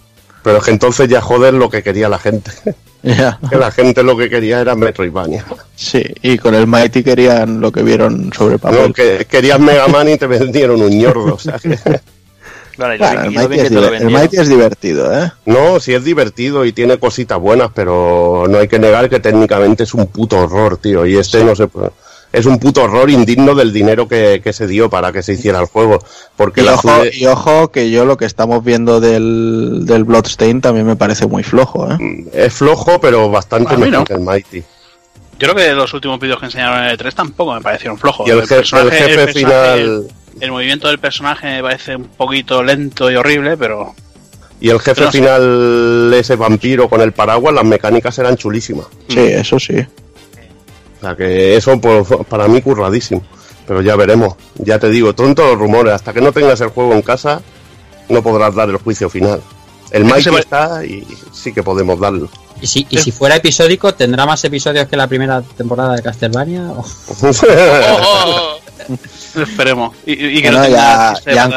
Pero es que entonces ya joder lo que quería la gente. Ya. que la gente lo que quería era Metroidvania. Sí, y con el Mighty querían lo que vieron sobre papel. No, que querías Mega Man y te vendieron un ñordo. O sea, que- Vale, el, Mighty es el. Mighty divertido, ¿eh? No, sí es divertido y tiene cositas buenas, pero no hay que negar que técnicamente es un puto horror, tío. Y este no se puede. Es un puto horror indigno del dinero que, que se dio para que se hiciera el juego. Porque Y la ojo, Zude- y ojo que yo lo que estamos viendo del, del Bloodstain también me parece muy flojo, ¿eh? es flojo, pero bastante mejor no. que el Mighty. Yo creo que los últimos vídeos que enseñaron en E3 tampoco me parecieron flojos. Y el, jefe, el personaje- jefe el final. El, el movimiento del personaje me parece un poquito lento y horrible, pero Y el jefe sé. final, ese vampiro con el paraguas, las mecánicas eran chulísimas. Sí, eso sí. O sea que eso pues, para mí curradísimo. Pero ya veremos. Ya te digo, tontos los rumores. Hasta que no tengas el juego en casa, no podrás dar el juicio final. El que se va- está y sí que podemos darlo. Y si, y si fuera episódico, ¿tendrá más episodios que la primera temporada de Castlevania? O- Oh, oh, oh. esperemos. Y, que Bueno, no ya- ya han.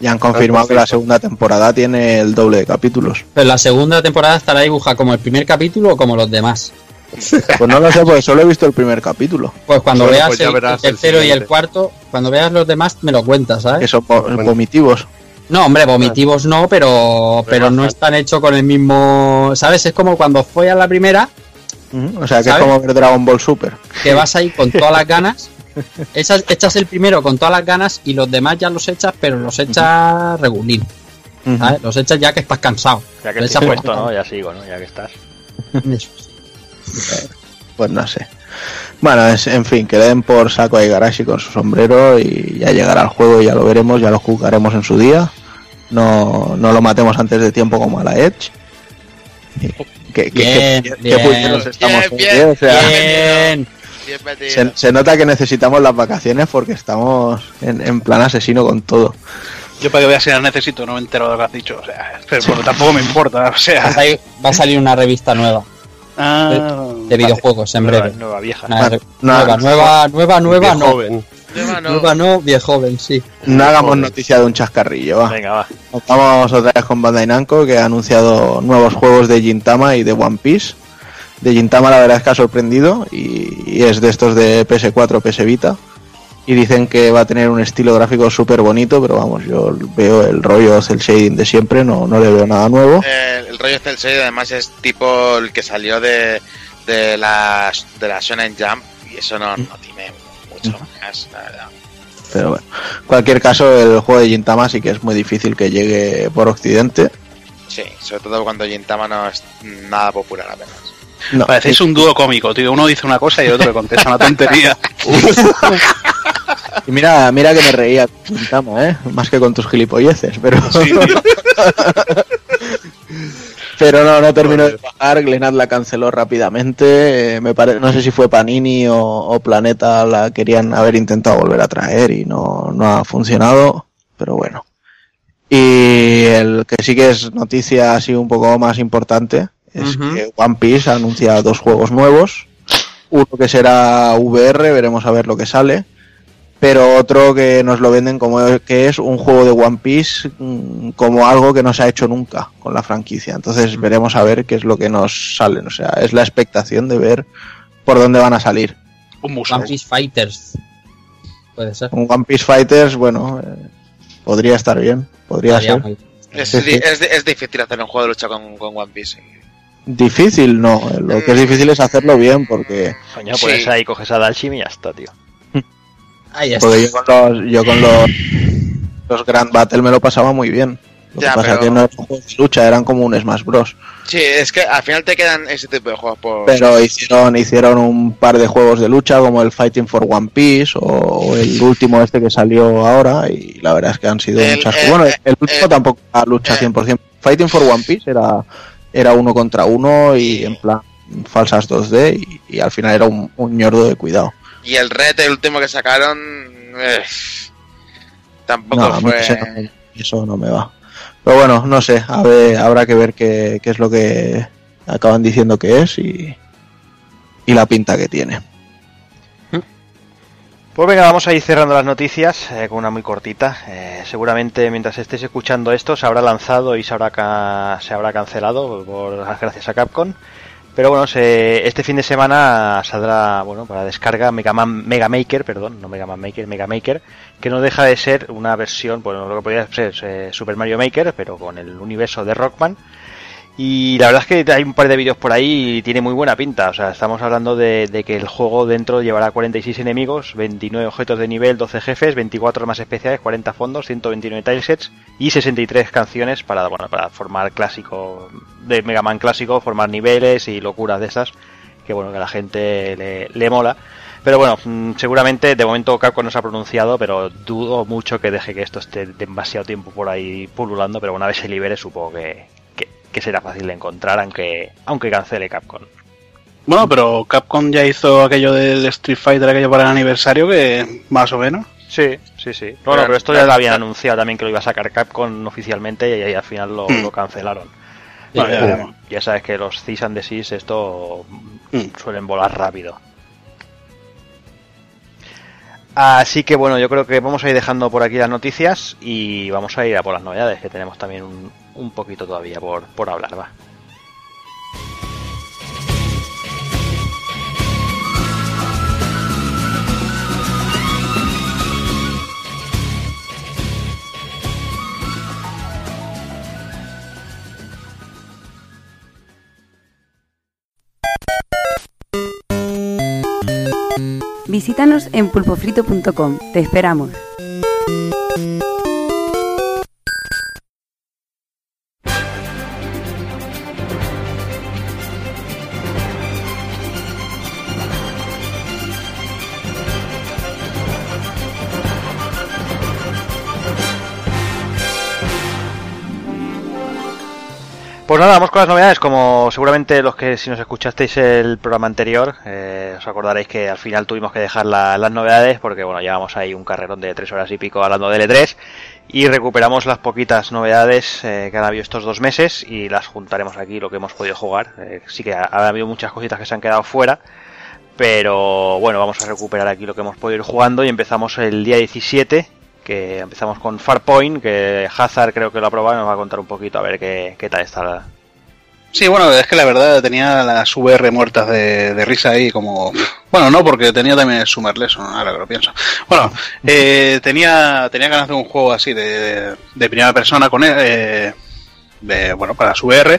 Ya han confirmado que la segunda temporada tiene el doble de capítulos. Pero la segunda temporada estará dibujada como el primer capítulo o como los demás. Pues no lo sé, porque solo he visto el primer capítulo. Pues cuando Bueno, veas pues el, el tercero y el cuarto, cuando veas los demás, me lo cuentas, Que ¿sabes? son vo- Bueno. vomitivos. No, hombre, vomitivos no, pero, pero no están hechos con el mismo. ¿Sabes? Es como cuando fue a la primera, O sea que ¿Sabes? es como ver Dragon Ball Super. que vas ahí con todas las ganas. Echas, echas el primero con todas las ganas y los demás ya los echas, pero los echas regulín. Ujú. ¿sabes? Los echas ya que estás cansado. Ya que echas puesto, ¿no? Ya sigo, ¿no? Ya que estás. Eso. Pues no sé. Bueno, es, en fin, que le den por saco a Igarashi con su sombrero y ya llegará el juego y ya lo veremos, ya lo jugaremos en su día. No, no lo matemos antes de tiempo como a la Edge. Que, que- Bien, que- bien. estamos Bien, bien, ¿eh? O sea, Bien. Bien metido. se, se nota que necesitamos las vacaciones porque estamos en, en plan asesino con todo. Yo para que veas si las necesito, no me entero de lo que has dicho. O sea, pero tampoco me importa. O Va a sea, salir- va a salir una revista nueva ah, de videojuegos en Nueva, breve. nueva vieja. Nueva, nueva, nueva, nueva, no. joven. Nueva no. Nueva no, viejo joven, sí. No hagamos noticia de un chascarrillo, va. Venga, va. Vamos otra vez con Bandai Namco que ha anunciado nuevos juegos de Gintama y de One Piece. De Gintama la verdad es que ha sorprendido y, y es de estos de PS4, PS Vita. Y dicen que va a tener un estilo gráfico súper bonito, pero vamos, yo veo el rollo el shading de siempre, no, no le veo nada nuevo. Eh, el rollo Cell Shade además es tipo el que salió de, de la de la Shonen Jump y eso no, no tiene mucho más, la verdad. Pero bueno, en cualquier caso, el juego de Gintama sí que es muy difícil que llegue por Occidente. Sí, sobre todo cuando Gintama no es nada popular apenas. No, parecéis un dúo cómico, tío. Uno dice una cosa y el otro le contesta una tontería. y mira, mira que me reía con Gintama, ¿eh? Más que con tus gilipolleces, pero... Sí, tío. Pero no, no terminó de bajar. Glenad la canceló rápidamente. eh, me pare- no sé si fue Panini o, o Planeta la querían haber intentado volver a traer y no, no ha funcionado. Pero bueno. Y el que sí que es noticia así un poco más importante es que One Piece ha anunciado dos juegos nuevos uno que será VR, veremos a ver lo que sale, pero otro que nos lo venden como que es un juego de One Piece mm, como algo que no se ha hecho nunca con la franquicia. Entonces veremos a ver qué es lo que nos sale. O sea, es la expectación de ver por dónde van a salir. Un museo. One Piece Fighters. Puede ser. Un One Piece Fighters, bueno, eh, podría estar bien, podría ser. Es, es es difícil hacer un juego de lucha con, con One Piece. Difícil, no. Lo que es difícil es hacerlo bien porque, Coño, Sí. pues ahí coges a Dalshim y ya está, tío. Ahí está. porque yo con los, yo con los, los Grand Battle me lo pasaba muy bien. Lo Ya, que pasa pero- que no eran juegos de lucha, eran como un Smash Bros. Sí, es que al final te quedan ese tipo de juegos por... Pero hicieron, hicieron un par de juegos de lucha como el Fighting for One Piece o el último este que salió ahora y la verdad es que han sido El- muchas eh, Bueno, eh, el último eh, tampoco era lucha eh. 100%. Fighting for One Piece era, era uno contra uno y en plan falsas 2D y, y al final era un, un ñordo de cuidado. Y el red, el último que sacaron... eh, tampoco No, fue... no eso no me va. Pero bueno, no sé, a ver, habrá que ver qué, qué es lo que acaban diciendo que es y, y la pinta que tiene. Pues venga, vamos a ir cerrando las noticias eh, con una muy cortita. Eh, seguramente mientras estéis escuchando esto se habrá lanzado y se habrá, ca- se habrá cancelado por gracias a Capcom. Pero bueno, se- este fin de semana saldrá, bueno, para descarga Mega Mega Maker, perdón, no Mega Man Maker, Mega Maker, que no deja de ser una versión, bueno, lo que podría ser eh, Super Mario Maker, pero con el universo de Rockman. Y la verdad es que hay un par de vídeos por ahí y tiene muy buena pinta. O sea, estamos hablando de, que el juego dentro llevará 46 enemigos, 29 objetos de nivel, 12 jefes, 24 más especiales, 40 fondos, 129 tilesets y 63 canciones para, bueno, para formar clásico, de Mega Man clásico, formar niveles y locuras de esas. Que bueno, que a la gente le, le mola. Pero bueno, mm, seguramente de momento Capcom no se ha pronunciado, pero dudo mucho que deje que esto esté demasiado tiempo por ahí pululando, pero una vez se libere supongo que, que, será fácil de encontrar, aunque, aunque cancele Capcom. Bueno, pero Capcom ya hizo aquello del Street Fighter, aquello para el aniversario, que más o menos. Sí, sí, sí. No, no, pero esto ya lo habían anunciado también que lo iba a sacar Capcom oficialmente y, y al final lo, Hmm. lo cancelaron. Bueno, ya sabes que los Cis and Cis esto Hmm. suelen volar rápido. Así que bueno, yo creo que vamos a ir dejando por aquí las noticias y vamos a ir a por las novedades, que tenemos también un, un poquito todavía por, por hablar, va. Visítanos en pulpofrito.com. Te esperamos. Pues nada, vamos con las novedades. Como seguramente los que si nos escuchasteis el programa anterior, eh, os acordaréis que al final tuvimos que dejar la- las novedades porque bueno, llevamos ahí un carrerón de tres horas y pico hablando de L3 y recuperamos las poquitas novedades eh, que han habido estos dos meses y las juntaremos aquí lo que hemos podido jugar. Eh, sí que ha, ha habido muchas cositas que se han quedado fuera. Pero bueno, vamos a recuperar aquí lo que hemos podido ir jugando y empezamos el día 17, que empezamos con Farpoint, que Hazard creo que lo ha probado y nos va a contar un poquito a ver qué, qué tal está. la- Sí, bueno, es que la verdad tenía las VR muertas de, risa ahí como... Bueno, no, porque tenía también el Summer Lesson, ahora que lo pienso. Bueno, eh, tenía, tenía ganas de un juego así de, de primera persona con eh, de, bueno, para su VR.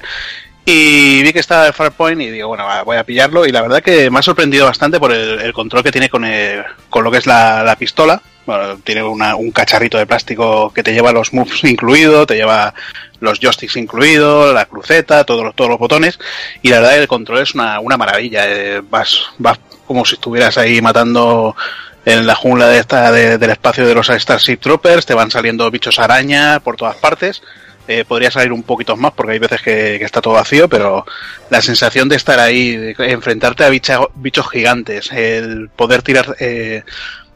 Y vi que estaba el Farpoint y digo, bueno, voy a pillarlo. Y la verdad que me ha sorprendido bastante por el, control que tiene con, el- con lo que es la pistola. Bueno, tiene una- un cacharrito de plástico que te lleva los moves incluido, te lleva los joysticks incluidos, la cruceta, todos los, todos los botones. Y la verdad el control es una, una maravilla. eh, vas, vas como si estuvieras ahí matando en la jungla de esta, de- del espacio de los Starship Troopers, te van saliendo bichos araña por todas partes. Eh, podría salir un poquito más porque hay veces que, que está todo vacío, pero la sensación de estar ahí, de enfrentarte a bicha- bichos gigantes, el poder tirar eh,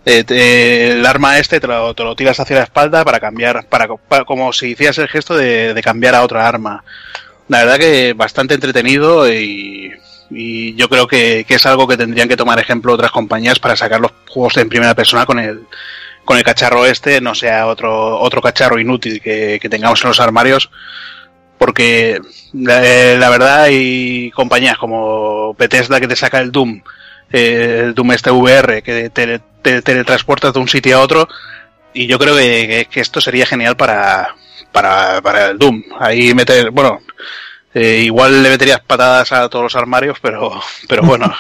eh, el arma este te lo, te lo tiras hacia la espalda para cambiar, para, como si hicieras el gesto de, cambiar a otra arma. La verdad que bastante entretenido y, yo creo que, es algo que tendrían que tomar ejemplo otras compañías para sacar los juegos en primera persona con el, con el cacharro este, no sea otro, otro cacharro inútil que, tengamos en los armarios. Porque la, eh, la verdad hay compañías como Bethesda que te saca el Doom, eh, el Doom este VR, que te, te teletransportas de un sitio a otro. Y yo creo que, que- esto sería genial para, para, para el Doom. Ahí meter, bueno, eh, igual le meterías patadas a todos los armarios, pero, pero bueno.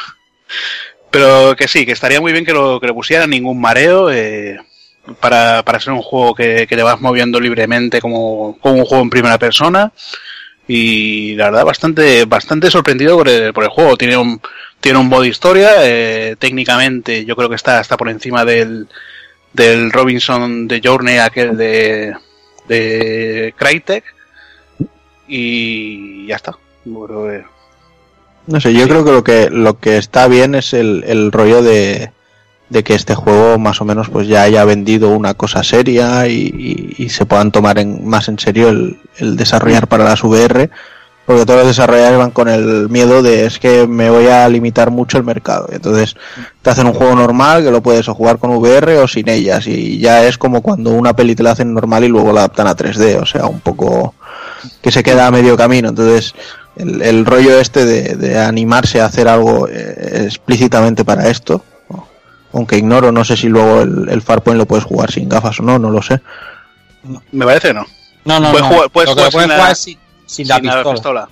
pero que sí, que estaría muy bien que lo, que le pusieran ningún mareo. eh, para, para ser un juego que, que te vas moviendo libremente como, como un juego en primera persona. Y la verdad, bastante, bastante sorprendido por el, por el juego. Tiene un, tiene un modo historia. eh, técnicamente, yo creo que está, está por encima del, del Robinson de Journey, aquel de, de Crytek. Y ya está. Bueno, eh, No sé, yo creo que lo que lo que está bien es el, el rollo de, de que este juego más o menos pues ya haya vendido una cosa seria y, y- y se puedan tomar en, más en serio el, el desarrollar para las VR, porque todos los desarrolladores van con el miedo de es que me voy a limitar mucho el mercado. Entonces te hacen un juego normal que lo puedes o jugar con VR o sin ellas y ya es como cuando una peli te la hacen normal y luego la adaptan a 3D, o sea, un poco que se queda a medio camino. Entonces, el, el rollo este de, de animarse a hacer algo eh, explícitamente para esto, ¿no? aunque ignoro, no sé si luego el, el Farpoint lo puedes jugar sin gafas o no, no lo sé. me parece que no. No, no, Puedes no. jugar- puedes jugar puedes sin la- jugar sin, sin la Sin pistola,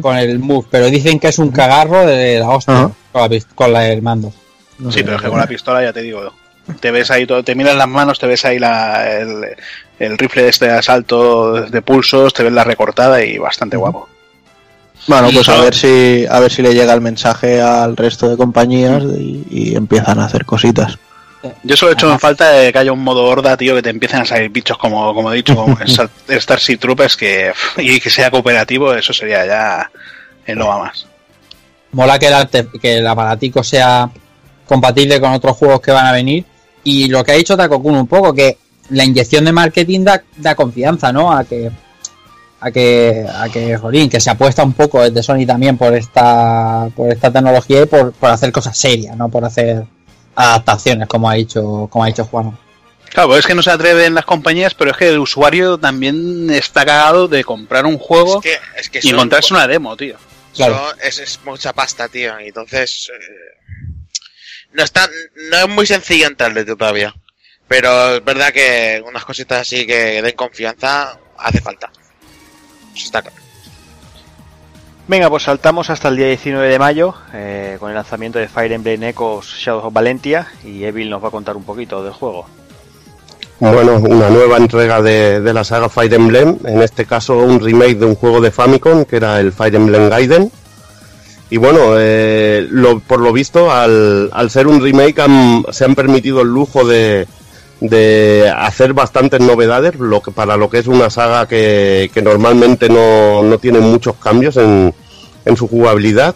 con el move, pero dicen que es un cagarro de la hostia con, la, con la- el mando. No Sí, sé. pero es que con la pistola ya te digo. Te ves ahí, todo, te miras las manos, te ves ahí la, el, el rifle de este asalto de pulsos, te ves la recortada y bastante guapo. Bueno, pues a ver si a ver si le llega el mensaje al resto de compañías y, y empiezan a hacer cositas. Yo solo he hecho en falta de que haya un modo horda, tío, que te empiecen a salir bichos como, como he dicho, como en Star- Starship Troopers que, y que sea cooperativo, eso sería ya en lo más. Mola que el, que el aparatico sea compatible con otros juegos que van a venir. Y lo que ha dicho Takokun un poco, que la inyección de marketing da, da confianza, ¿no? A que, a que, a que, jolín, que se apuesta un poco desde Sony también por esta, por esta tecnología y por, por hacer cosas serias, no por hacer adaptaciones, como ha dicho, como ha dicho Juan. Claro, pues es que no se atreven las compañías, pero es que el usuario también está cagado de comprar un juego Es que, es que y son- encontrarse una demo, tío. Claro. son- es, es mucha pasta, tío. Y entonces. eh, no, está, no es muy sencillo entrarle todavía. Pero es verdad que unas cositas así que den confianza hace falta. Eso está claro. Venga, pues saltamos hasta el día 19 de mayo eh, con el lanzamiento de Fire Emblem Echoes Shadows of Valentia y Evil nos va a contar un poquito del juego. Bueno, una nueva entrega de, de la saga Fire Emblem, en este caso un remake de un juego de Famicom que era el Fire Emblem Gaiden. Y bueno, eh, por lo visto, al, al ser un remake se han permitido el lujo de, de hacer bastantes novedades lo que, para lo que es una saga que, que normalmente no, no tiene muchos cambios en, en su jugabilidad.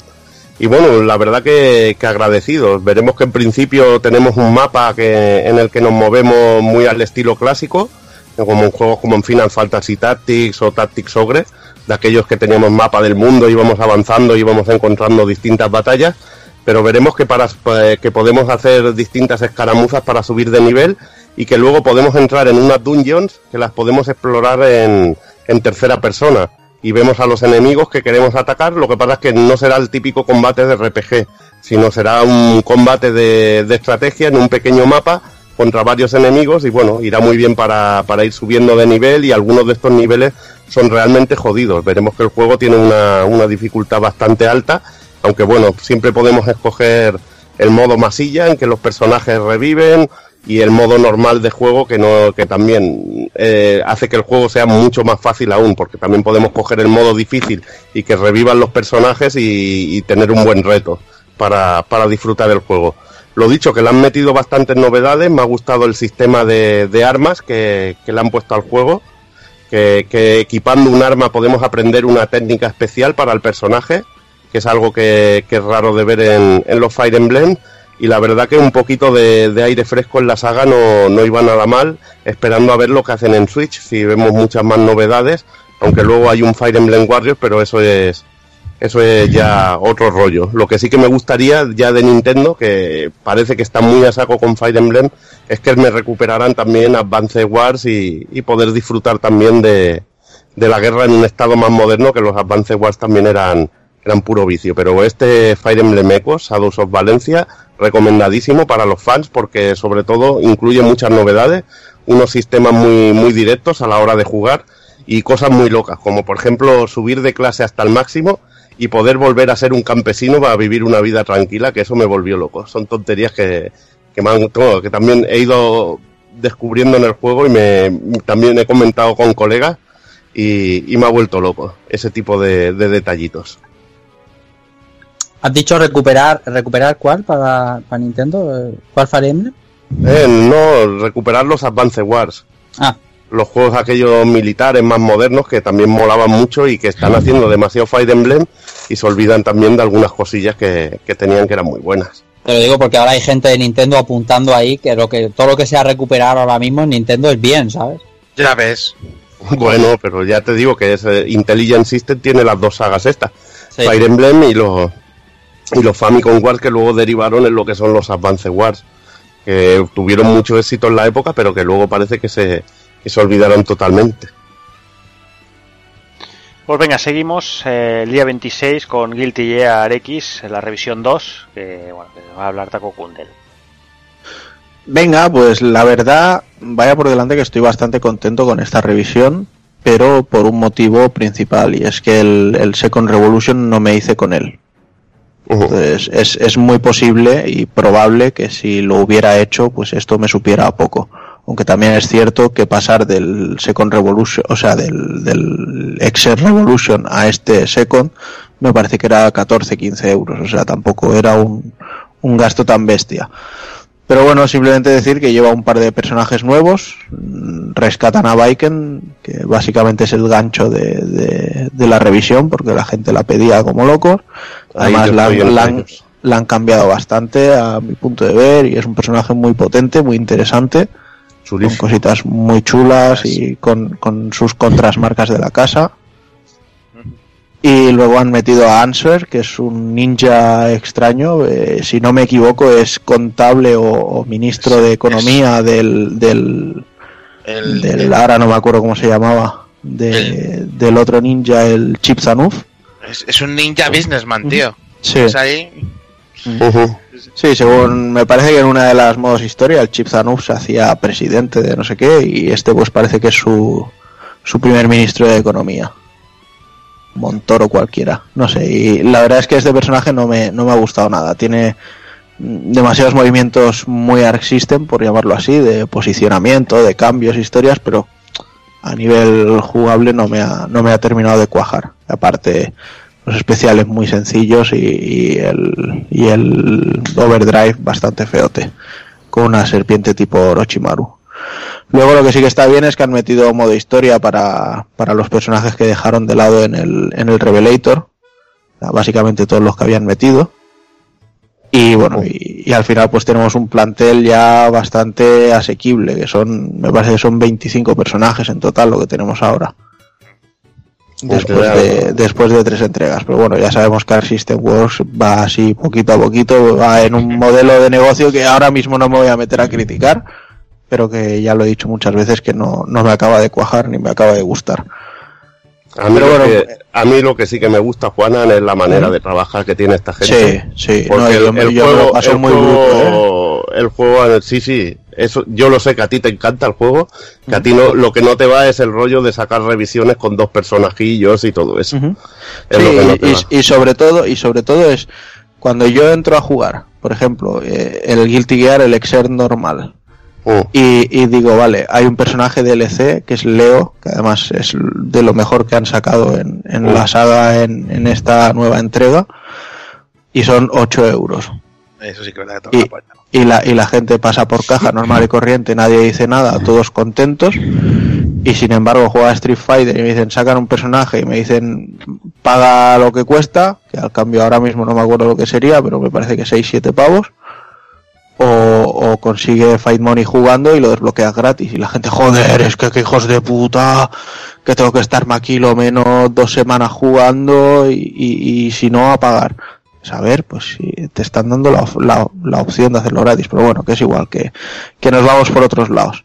Y bueno, la verdad que, que agradecidos. Veremos que en principio tenemos un mapa que, en el que nos movemos muy al estilo clásico, como en juegos como en Final Fantasy Tactics o Tactics Ogre, de aquellos que teníamos mapa del mundo, íbamos avanzando, íbamos encontrando distintas batallas, pero veremos que, para, eh, que podemos hacer distintas escaramuzas para subir de nivel y que luego podemos entrar en unas dungeons que las podemos explorar en, en tercera persona y vemos a los enemigos que queremos atacar, lo que pasa es que no será el típico combate de RPG, sino será un combate de, de estrategia en un pequeño mapa contra varios enemigos y bueno, irá muy bien para, para ir subiendo de nivel y algunos de estos niveles son realmente jodidos. Veremos que el juego tiene una, una dificultad bastante alta, aunque bueno, siempre podemos escoger el modo masilla en que los personajes reviven y el modo normal de juego que no que también eh, hace que el juego sea mucho más fácil aún porque también podemos coger el modo difícil y que revivan los personajes y, tener un buen reto para, para disfrutar el juego. Lo dicho que le han metido bastantes novedades me ha gustado el sistema de, de armas que, que le han puesto al juego que, equipando un arma podemos aprender una técnica especial para el personaje que es algo que, que es raro de ver en, en los Fire Emblem y la verdad que un poquito de, aire fresco en la saga no, no iba nada mal, esperando a ver lo que hacen en Switch, si vemos muchas más novedades, aunque luego hay un Fire Emblem Warriors, pero eso es eso es ya otro rollo. Lo que sí que me gustaría ya de Nintendo, que parece que está muy a saco con Fire Emblem, es que me recuperaran también Advance Wars y, y poder disfrutar también de, de la guerra en un estado más moderno, que los Advance Wars también eran, eran puro vicio. Pero este Fire Emblem Echoes, Shadows of Valencia, recomendadísimo para los fans porque sobre todo incluye muchas novedades, unos sistemas muy, muy directos a la hora de jugar y cosas muy locas, como por ejemplo subir de clase hasta el máximo y poder volver a ser un campesino para vivir una vida tranquila, que eso me volvió loco. Son tonterías que, que, me han- que también he ido descubriendo en el juego y me, también he comentado con colegas y, y me ha vuelto loco ese tipo de detallitos. ¿Has dicho recuperar recuperar cuál para, para Nintendo? ¿Cuál Fire Emblem? Eh, no, recuperar los Advance Wars. Ah, los juegos aquellos militares más modernos que también molaban mucho y que están haciendo demasiado Fire Emblem y se olvidan también de algunas cosillas que, que tenían que eran muy buenas. te lo digo porque ahora hay gente de Nintendo apuntando ahí que lo que todo lo que sea recuperar ahora mismo en Nintendo es bien, ¿sabes? Ya ves. Bueno, pero ya te digo que es, Intelligent System tiene las dos sagas estas, Sí. Fire Emblem y los y los Famicom Wars que luego derivaron en lo que son los Advance Wars, que tuvieron mucho éxito en la época, pero que luego parece que se, que se olvidaron totalmente. Pues venga, seguimos eh, el día 26 con Guilty Gear X, la revisión 2, que, bueno, que va a hablar Taco Kundel. Venga, pues la verdad, vaya por delante que estoy bastante contento con esta revisión, pero por un motivo principal, y es que el, el Second Revolution no me hice con él. Es, es muy posible y probable que si lo hubiera hecho, pues esto me supiera a poco. Aunque también es cierto que pasar del Second Revolution, o sea, del, del Excel Revolution a este Second, me parece que era 14, 15 euros. O sea, tampoco era un, un gasto tan bestia. Pero bueno, simplemente decir que lleva un par de personajes nuevos. mm, Rescatan a Viken, que básicamente es el gancho de, de- de la revisión, porque la gente la pedía como locos. Además, la, han, ellos. la han cambiado bastante a mi punto de ver y es un personaje muy potente, muy interesante, con cositas muy chulas y con, con sus contras marcas de la casa. Y luego han metido a Answer, que es un ninja extraño, eh, si no me equivoco es contable o, o ministro de economía del, del, El, del ahora no me acuerdo cómo se llamaba, de- del otro ninja, el Chip Zanuf. es, es un ninja businessman, tío. Sí. Es ahí. Sí, según me parece que en una de las modos historia el Chip Zanuf se hacía presidente de no sé qué y este pues parece que es su, su primer ministro de economía. Montoro cualquiera, no sé. Y la verdad es que este personaje no me, no me ha gustado nada. Tiene mm, demasiados movimientos muy Arc System, por llamarlo así, de posicionamiento, de cambios, historias, pero a nivel jugable no me ha, no me ha terminado de cuajar. Aparte, los especiales muy sencillos y, y el, y el overdrive bastante feote, con una serpiente tipo Orochimaru. Luego lo que sí que está bien es que han metido modo historia para, para los personajes que dejaron de lado en el, en el Revelator, O sea, básicamente todos los que habían metido. Y bueno, y, y al final pues tenemos un plantel ya bastante asequible, que son, me parece que son 25 personajes en total lo que tenemos ahora. Después de, después de tres entregas. Pero bueno, ya sabemos que Arc System Works va así poquito a poquito, va en un modelo de negocio que ahora mismo no me voy a meter a criticar, pero que ya lo he dicho muchas veces que no, no me acaba de cuajar ni me acaba de gustar. A mí, Pero lo bueno, que, a mí lo que sí que me gusta, Juanan, es la manera de trabajar que tiene esta gente. Sí, sí, Porque no, el, el juego, el muy bruto, ¿eh? juego, el juego, sí, sí, eso, yo lo sé que a ti te encanta el juego, que a ti no, lo que no te va es el rollo de sacar revisiones con dos personajillos y todo eso. Ujú. Es lo que no Sí, te y, va. y sobre todo, y sobre todo es cuando yo entro a jugar, por ejemplo, eh, el Guilty Gear, el Exer normal, Mm. y, y digo, vale, hay un personaje DLC que es Leo, que además es de lo mejor que han sacado en, en Mm. la saga en, en esta nueva entrega, y son 8 euros. Eso sí que verdad que Y, la puerta. y, la, y la gente pasa por caja normal y corriente, nadie dice nada, todos contentos. Y sin embargo juega a Street Fighter y me dicen sacan un personaje y me dicen paga lo que cuesta, que al cambio ahora mismo no me acuerdo lo que sería, pero me parece que 6-7 pavos. O, o consigue Fight Money jugando y lo desbloqueas gratis. Y la gente, joder, es que, que hijos de puta, que tengo que estarme aquí lo menos dos semanas jugando y, y- y si no a pagar. Pues a ver, pues si te están dando la, la- la opción de hacerlo gratis, pero bueno, que es igual, que, que nos vamos por otros lados.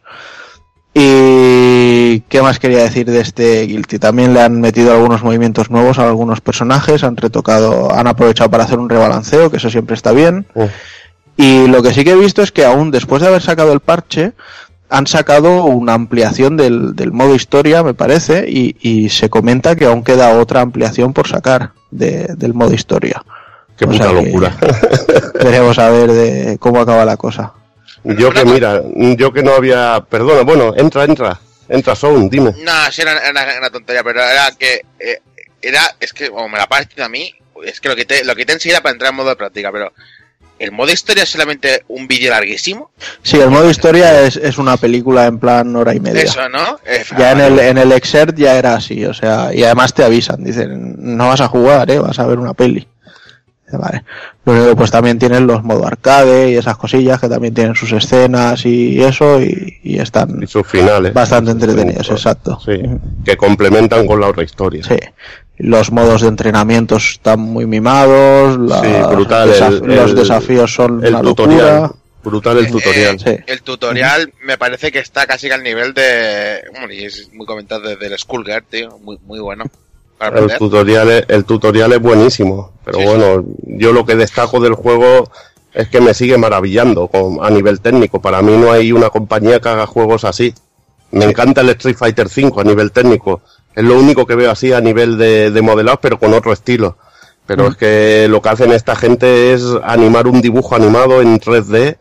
Y qué más quería decir de este Guilty. También le han metido algunos movimientos nuevos a algunos personajes, han retocado, han aprovechado para hacer un rebalanceo, que eso siempre está bien. Y lo que sí que he visto es que aún después de haber sacado el parche, han sacado una ampliación del, del modo historia, me parece, y, y se comenta que aún queda otra ampliación por sacar de- del modo historia. Qué O puta locura. Veremos a ver de cómo acaba la cosa. Yo que mira, yo que no había... Perdona, bueno, entra, entra. Entra, Sound, dime. No, sí, era, era una, una tontería, pero era que. eh, era. Es que, como me la parece a mí, es que lo quité, lo quité enseguida para entrar en modo de práctica, pero. ¿El modo historia es solamente un vídeo larguísimo? Sí, el modo historia es, es una película en plan hora y media. Eso, ¿no? Eh, Ya en el, en el exert ya era así, o sea, y además te avisan, dicen, no vas a jugar, eh, vas a ver una peli. Vale. Único, pues también tienen los modo arcade y esas cosillas que también tienen sus escenas y eso y, y están Y sus finales. bastante entretenidos, exacto. Sí, que complementan con la otra historia. Sí. Los modos de entrenamiento están muy mimados, la- Sí, brutal, desaf- el- los desafíos son El una tutorial. locura. Brutal el Eh, tutorial. Sí. El tutorial me parece que está casi al nivel de. Bueno, y es muy comentado desde el Skullgirl, tío. Muy, muy bueno. Para El tutorial, es, el tutorial es buenísimo, pero Sí, bueno, yo lo que destaco del juego es que me sigue maravillando con- a nivel técnico. Para mí no hay una compañía que haga juegos así. Me encanta el Street Fighter V a nivel técnico. Es lo único que veo así a nivel de, de modelado, pero con otro estilo. Pero es que lo que hacen esta gente es animar un dibujo animado en 3D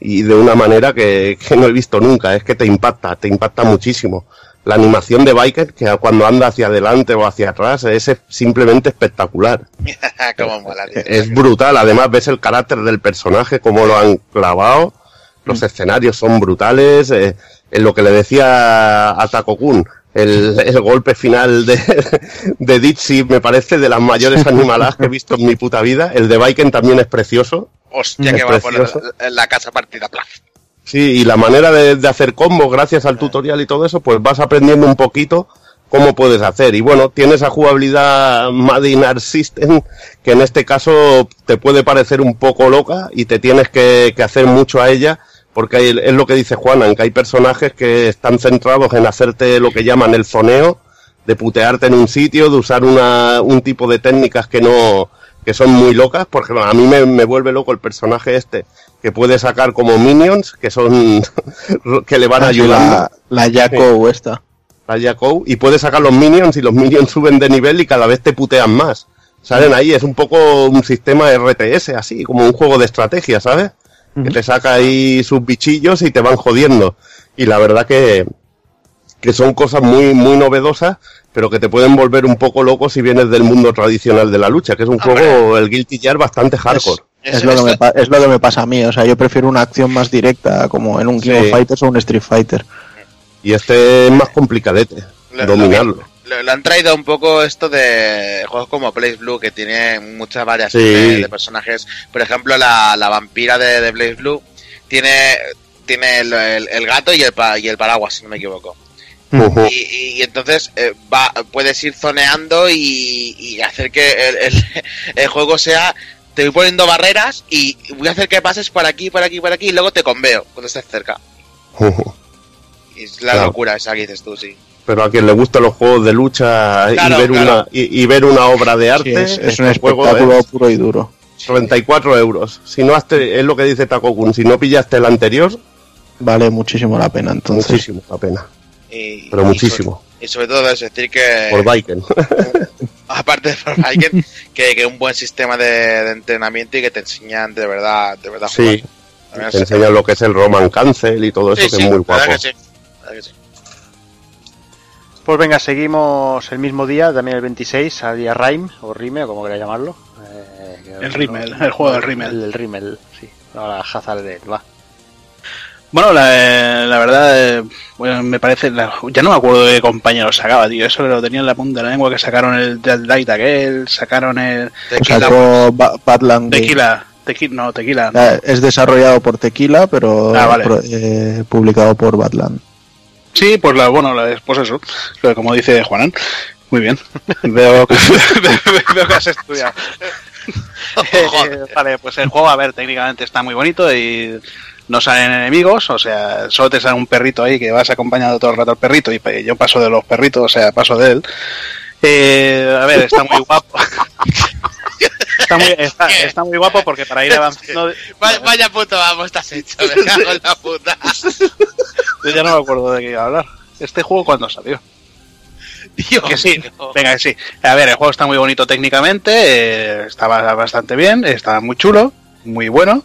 y de una manera que, que no he visto nunca. Es que te impacta, te impacta muchísimo. La animación de Biker, que cuando anda hacia adelante o hacia atrás, es simplemente espectacular. Como mola, tío. Es brutal. Además, ves el carácter del personaje, cómo lo han clavado. Los escenarios son brutales. eh, en lo que le decía a Takokun, el, el golpe final de, de me parece de las mayores animaladas que he visto en mi puta vida. El de Biken también es precioso. Hostia, es que va la, precioso. la casa partida. Sí, y la manera de, de hacer combos, gracias al tutorial y todo eso, pues vas aprendiendo un poquito cómo puedes hacer. Y bueno, tiene esa jugabilidad Made in Art System, que en este caso te puede parecer un poco loca y te tienes que, que hacer mucho a ella, porque es lo que dice Juanan, que hay personajes que están centrados en hacerte lo que llaman el zoneo, de putearte en un sitio, de usar una, un tipo de técnicas que no, que son muy locas, porque bueno, a mí me, me vuelve loco el personaje este, que puede sacar como minions, que son, que le van ayudando, Ah, la, la Jaco esta. la Yakou, y puede sacar los minions y los minions suben de nivel y cada vez te putean más. Salen ahí, es un poco un sistema RTS, así, como un juego de estrategia, ¿sabes? Que te saca ahí sus bichillos y te van jodiendo. Y la verdad que, que son cosas muy, muy novedosas, pero que te pueden volver un poco loco si vienes del mundo tradicional de la lucha, que es un juego, el Guilty Gear, bastante hardcore. Es lo, que me, pa- es lo que me pasa a mí, o sea, yo prefiero una acción más directa, como en un King Sí. of Fighters o un Street Fighter. Y este es más complicadete, Lo- dominarlo. Lo, lo han traído un poco esto de juegos como Blaze Blue, que tiene muchas varias Sí. de, de personajes. Por ejemplo, la, la vampira de, de Blaze Blue tiene, tiene el, el- el gato y el, pa- y el paraguas, si no me equivoco. Y, y- y entonces eh, va, puedes ir zoneando y, y hacer que el, el- el juego sea. Te voy poniendo barreras y voy a hacer que pases por aquí, por aquí, por aquí y luego te conveo cuando estés cerca. Y es la Claro. locura esa que dices tú, sí. Pero a quien le gustan los juegos de lucha Claro, y, ver claro. una, y, y ver una obra de Sí, arte, es, es este un juego espectáculo es puro y duro. 34 euros. Si no has te- es lo que dice Takokun, si no pillaste el anterior, Vale muchísimo la pena, entonces. muchísimo la pena. Y- Pero y muchísimo. sobre- y sobre todo es decir que, Por Viken. aparte de por Viking, que, que un buen sistema de, de entrenamiento y que te enseñan de verdad, de verdad jugar. sí, También te enseñan lo que es el Roman Cancel y todo eso, Sí, que sí, es muy guapo. que sí, que sí. Pues venga, seguimos el mismo día, también el 26, salía Rime, o Rime, o como queráis llamarlo. Eh, El Rimmel, el juego del Rimmel. El Rimmel, sí. Ahora Hazard de va. Bueno, la, la verdad, eh, bueno, me parece. la- ya no me acuerdo de qué compañero sacaba, tío. Eso lo tenía en la punta de la lengua que sacaron el Dead Light aquel, sacaron el Tequila, Sacó Ba- Badland. Tequila. Tequila, no, tequila. no. Ah, Es desarrollado por Tequila, pero Ah, vale. pro- eh, publicado por Badland. Sí, pues la, bueno, la, pues eso, como dice Juanan. Muy bien. Veo que, veo que has estudiado. Eh, vale, pues el juego, a ver, técnicamente está muy bonito y no salen enemigos, o sea, solo te sale un perrito ahí que vas acompañando todo el rato al perrito y yo paso de los perritos, o sea, paso de él. Eh, a ver, está muy guapo. Está muy, está, está muy guapo porque para ir avanzando... Vaya, vaya puto vamos, estás hecho, me cago en la puta. Yo ya no me acuerdo de qué iba a hablar. ¿Este juego cuándo salió? Dios Que sí, mío. venga, que sí. A ver, el juego está muy bonito técnicamente, eh, está ba- bastante bien, está muy chulo, muy bueno,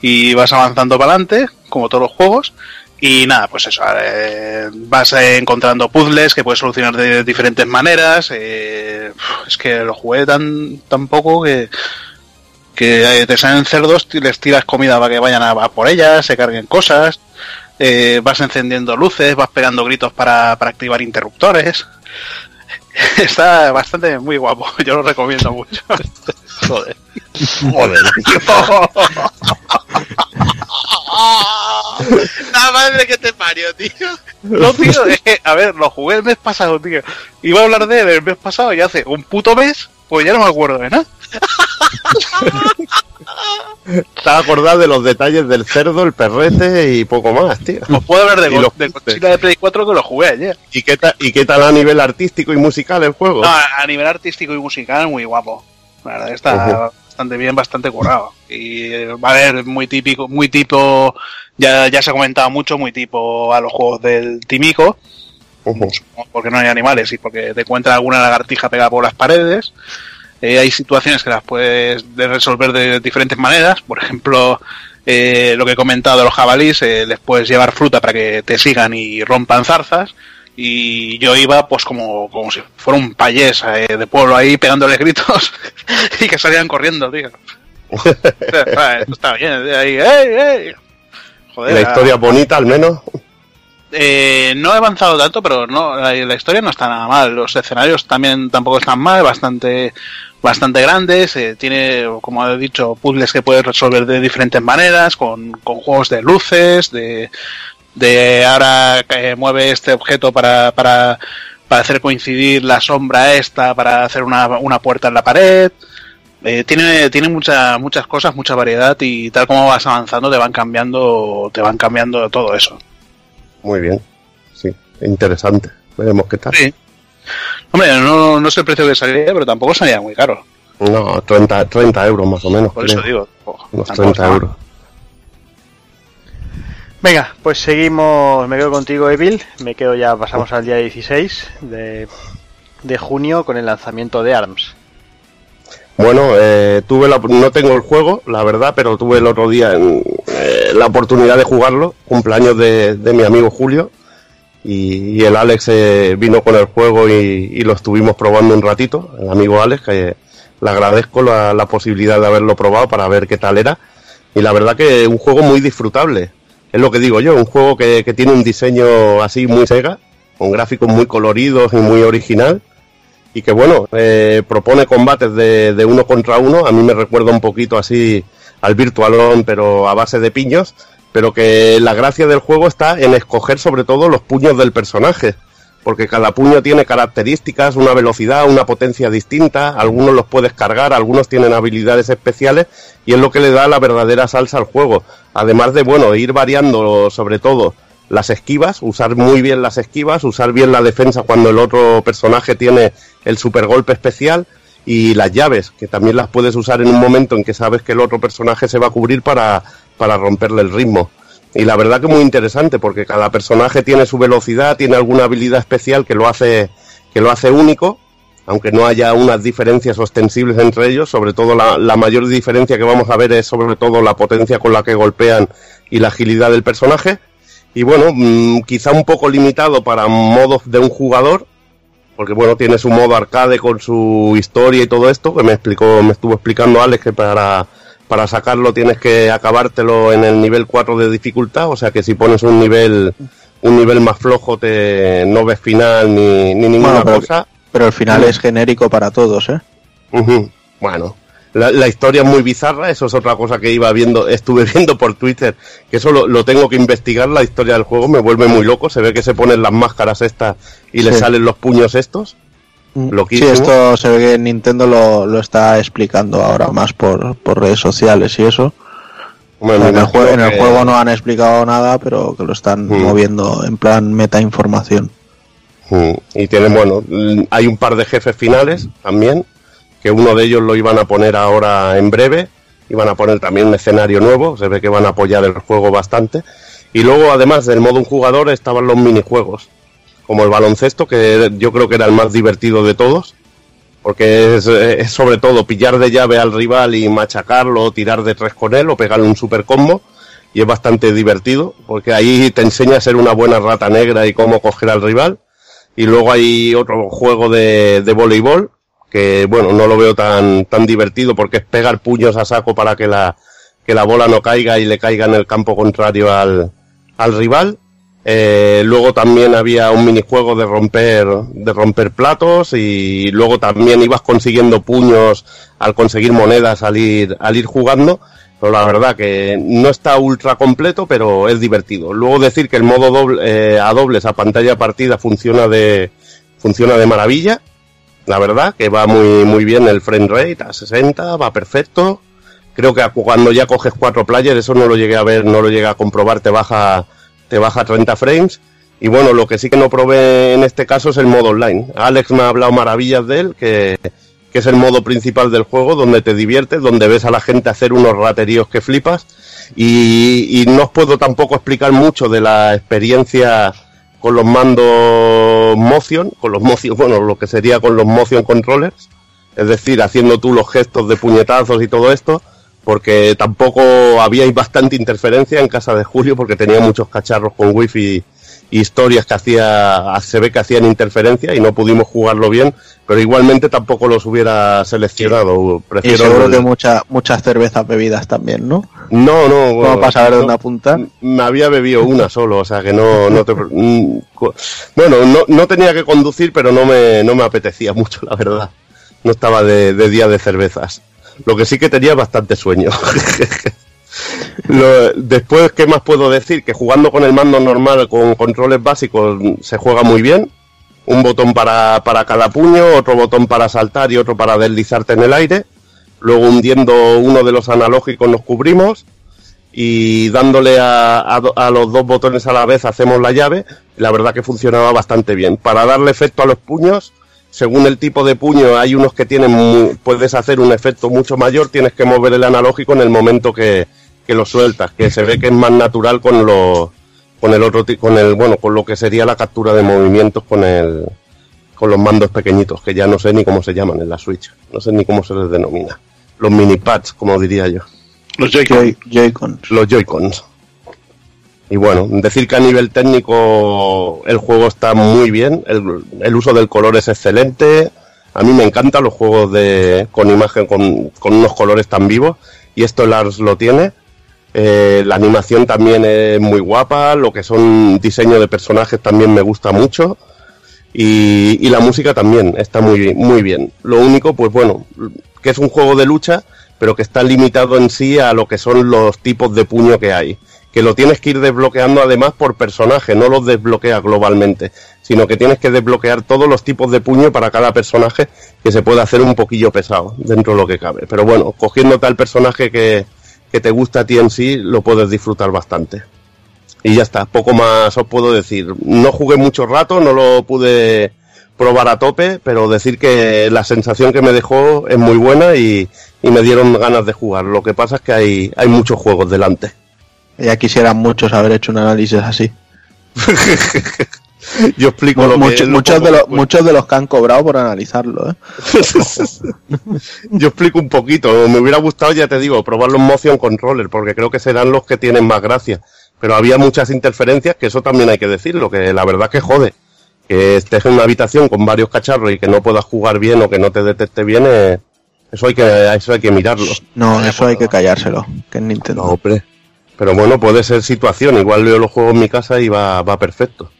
y vas avanzando para adelante, como todos los juegos, y nada, pues eso, eh, vas eh, encontrando puzzles que puedes solucionar de diferentes maneras, eh, es que lo jugué tan, tan poco que que eh, te salen cerdos y les tiras comida para que vayan a, a por ellas, se carguen cosas, eh, vas encendiendo luces, vas pegando gritos para, para activar interruptores. Está bastante muy guapo, yo lo recomiendo mucho. Joder. Joder. La madre que te parió, tío. No, tío, es que, a ver, lo jugué el mes pasado, tío. Iba a hablar de él el mes pasado y hace un puto mes, pues ya no me acuerdo de nada. Estaba acordado de los detalles del cerdo, el perrete y poco más, tío. Os puedo hablar de, los de. Godzilla de Play 4 que lo jugué ayer. ¿Y qué, tal, ¿Y qué tal a nivel artístico y musical el juego? No, a nivel artístico y musical, muy guapo. La verdad está. Bastante bien, bastante currado. Y eh, va a ver, muy típico, muy tipo, ya, ya se ha comentado mucho, muy tipo a los juegos del Timico, porque no hay animales y porque te encuentras alguna lagartija pegada por las paredes. Eh, hay situaciones que las puedes de resolver de diferentes maneras. Por ejemplo, eh, lo que he comentado de los jabalís, eh, les puedes llevar fruta para que te sigan y rompan zarzas. Y yo iba pues como, como si fuera un payés eh, de pueblo ahí pegándoles gritos y que salían corriendo, tío. Ah, está bien, de ahí, ¡ey, ey! Joder, La ah, historia bonita, al menos. eh, no he avanzado tanto, pero no, la, la historia no está nada mal. Los escenarios también tampoco están mal, bastante, bastante grandes. eh, tiene, como he dicho, puzzles que puedes resolver de diferentes maneras, con, con juegos de luces, de, de ahora que mueve este objeto para, para, para hacer coincidir la sombra esta, para hacer una, una puerta en la pared. Eh, tiene tiene mucha, muchas cosas, mucha variedad y tal como vas avanzando te van cambiando, te van cambiando todo eso. Muy bien. Sí, interesante. Veremos qué tal. Sí. Hombre, no, no sé el precio que salía, pero tampoco salía muy caro. No, 30, 30 euros más o menos. Por creo. eso digo. oh, Unos tampoco 30 está mal. euros. Venga, pues seguimos. Me quedo contigo, Evil. Me quedo ya, pasamos al día 16 de, de junio con el lanzamiento de ARMS. Bueno, eh, tuve la, no tengo el juego, la verdad, pero tuve el otro día en, eh, la oportunidad de jugarlo, cumpleaños de, de mi amigo Julio, y, y el Alex eh, vino con el juego y, y lo estuvimos probando un ratito, el amigo Alex, que le agradezco la, la posibilidad de haberlo probado para ver qué tal era, y la verdad que un juego muy disfrutable, es lo que digo yo, un juego que, que tiene un diseño así muy sega, con gráficos muy coloridos y muy original, y que bueno, eh, propone combates de, de uno contra uno, a mí me recuerda un poquito así al Virtualón, pero a base de piños, pero que la gracia del juego está en escoger sobre todo los puños del personaje, porque cada puño tiene características, una velocidad, una potencia distinta, algunos los puedes cargar, algunos tienen habilidades especiales y es lo que le da la verdadera salsa al juego, además de bueno, ir variando sobre todo las esquivas, usar muy bien las esquivas, usar bien la defensa cuando el otro personaje tiene el super golpe especial y las llaves, que también las puedes usar en un momento en que sabes que el otro personaje se va a cubrir para, para romperle el ritmo. Y la verdad que muy interesante porque cada personaje tiene su velocidad, tiene alguna habilidad especial que lo hace, que lo hace único, aunque no haya unas diferencias ostensibles entre ellos, sobre todo la, mayor diferencia que vamos a ver es sobre todo la potencia con la que golpean y la agilidad del personaje. Y bueno, mm, quizá un poco limitado para modos de un jugador, porque bueno, tiene su modo arcade con su historia y todo esto, que me explicó, me estuvo explicando Alex que para, para sacarlo tienes que acabártelo en el nivel 4 de dificultad, o sea que si pones un nivel un nivel más flojo te no ves final ni, ni ninguna Bueno, pero- cosa. Pero el final es genérico para todos, ¿eh? Bueno, La, la historia es muy bizarra, eso es otra cosa que iba viendo, estuve viendo por Twitter, que eso lo, lo tengo que investigar, la historia del juego me vuelve muy loco, se ve que se ponen las máscaras estas y le Sí. salen los puños estos. Sí, Loquísimo. esto se ve que Nintendo lo, lo está explicando ahora más por, por redes sociales y eso. Hombre, en, el juego, en el que- juego no han explicado nada, pero que lo están Mm. moviendo en plan meta información. Mm, Y tienen, bueno, mm, hay un par de jefes finales también, que uno de ellos lo iban a poner ahora en breve, iban a poner también un escenario nuevo, se ve que van a apoyar el juego bastante. Y luego, además del modo un jugador, estaban los minijuegos, como el baloncesto, que yo creo que era el más divertido de todos, porque es, eh, es sobre todo pillar de llave al rival y machacarlo, tirar de tres con él o pegarle un super combo. Y es bastante divertido, porque ahí te enseña a ser una buena rata negra y cómo coger al rival. Y luego hay otro juego de, de voleibol, que bueno, no lo veo tan, tan divertido porque es pegar puños a saco para que la, que la bola no caiga y le caiga en el campo contrario al, al rival. Eh, luego también había un minijuego de romper, de romper platos y luego también ibas consiguiendo puños al conseguir monedas al ir, al ir jugando. Pero la verdad que no está ultra completo, pero es divertido. Luego decir que el modo doble, eh, a dobles a pantalla partida funciona de, funciona de maravilla. La verdad que va muy, muy bien el frame rate a 60, va perfecto. Creo que cuando ya coges cuatro players, eso no lo llegué a ver, no lo llegué a comprobar, te baja, te baja 30 frames. Y bueno, lo que sí que no probé en este caso es el modo online. Alex me ha hablado maravillas de él, que, que es el modo principal del juego, donde te diviertes, donde ves a la gente hacer unos rateríos que flipas. Y, y no os puedo tampoco explicar mucho de la experiencia con los mandos motion, con los motion, bueno, lo que sería con los motion controllers, es decir, haciendo tú los gestos de puñetazos y todo esto, porque tampoco había bastante interferencia en casa de Julio, porque tenía muchos cacharros con wifi y historias que hacía, se ve que hacían interferencia y no pudimos jugarlo bien, pero igualmente tampoco los hubiera seleccionado. Y Prefiero seguro el- que mucha, muchas cervezas bebidas también, ¿no? no, no. ¿Cómo bueno, para saber no- dónde apuntar? Me había bebido una solo, o sea que no, no te. mm, Bueno, no, no tenía que conducir, pero no me, no me apetecía mucho, la verdad. No estaba de, de día de cervezas. Lo que sí que tenía bastante sueño. Después, ¿qué más puedo decir? Que jugando con el mando normal, con controles básicos, se juega muy bien. Un botón para, para cada puño, otro botón para saltar y otro para deslizarte en el aire. Luego hundiendo uno de los analógicos nos cubrimos y dándole a, a a los dos botones a la vez hacemos la llave. La verdad que funcionaba bastante bien. Para darle efecto a los puños, según el tipo de puño, hay unos que tienen puedes hacer un efecto mucho mayor, tienes que mover el analógico en el momento que, que lo sueltas, que se ve que es más natural con los con el otro con el bueno, con lo que sería la captura de movimientos con el con los mandos pequeñitos, que ya no sé ni cómo se llaman en la Switch, no sé ni cómo se les denomina. Los mini pads, como diría yo Los Joy-Con. Joy- Joy-Cons. los Joy-Cons. Y bueno, decir que a nivel técnico el juego está muy bien, el, uso del color es excelente. A mí me encantan los juegos con imagen con, con unos colores tan vivos y esto Lars lo tiene. Eh, la animación también es muy guapa, lo que son diseño de personajes también me gusta mucho y, y la música también está muy, muy bien. Lo único, pues bueno, que es un juego de lucha, pero que está limitado en sí a lo que son los tipos de puño que hay. Que lo tienes que ir desbloqueando además por personaje, no los desbloquea globalmente, sino que tienes que desbloquear todos los tipos de puño para cada personaje que se puede hacer un poquillo pesado dentro de lo que cabe. Pero bueno, cogiéndote al personaje que, que te gusta a ti en sí, lo puedes disfrutar bastante. Y ya está, poco más os puedo decir. No jugué mucho rato, no lo pude probar a tope, pero decir que la sensación que me dejó es muy buena y, y me dieron ganas de jugar. Lo que pasa es que hay, hay muchos juegos delante. Ya quisieran muchos haber hecho un análisis así. Yo explico lo Mucho- lo muchos, de los, muchos de los que han cobrado por analizarlo, ¿eh? Yo explico un poquito. Me hubiera gustado, ya te digo, probar los motion controller, porque creo que serán los que tienen más gracia. Pero había muchas interferencias, que eso también hay que decirlo, que la verdad que jode. Que estés en una habitación con varios cacharros y que no puedas jugar bien o que no te detecte bien, eh, eso hay que, eso hay que mirarlo. No, eso hay que callárselo, que es Nintendo. No, hombre. Pero bueno, puede ser situación. Igual yo lo juego en mi casa y va, va perfecto.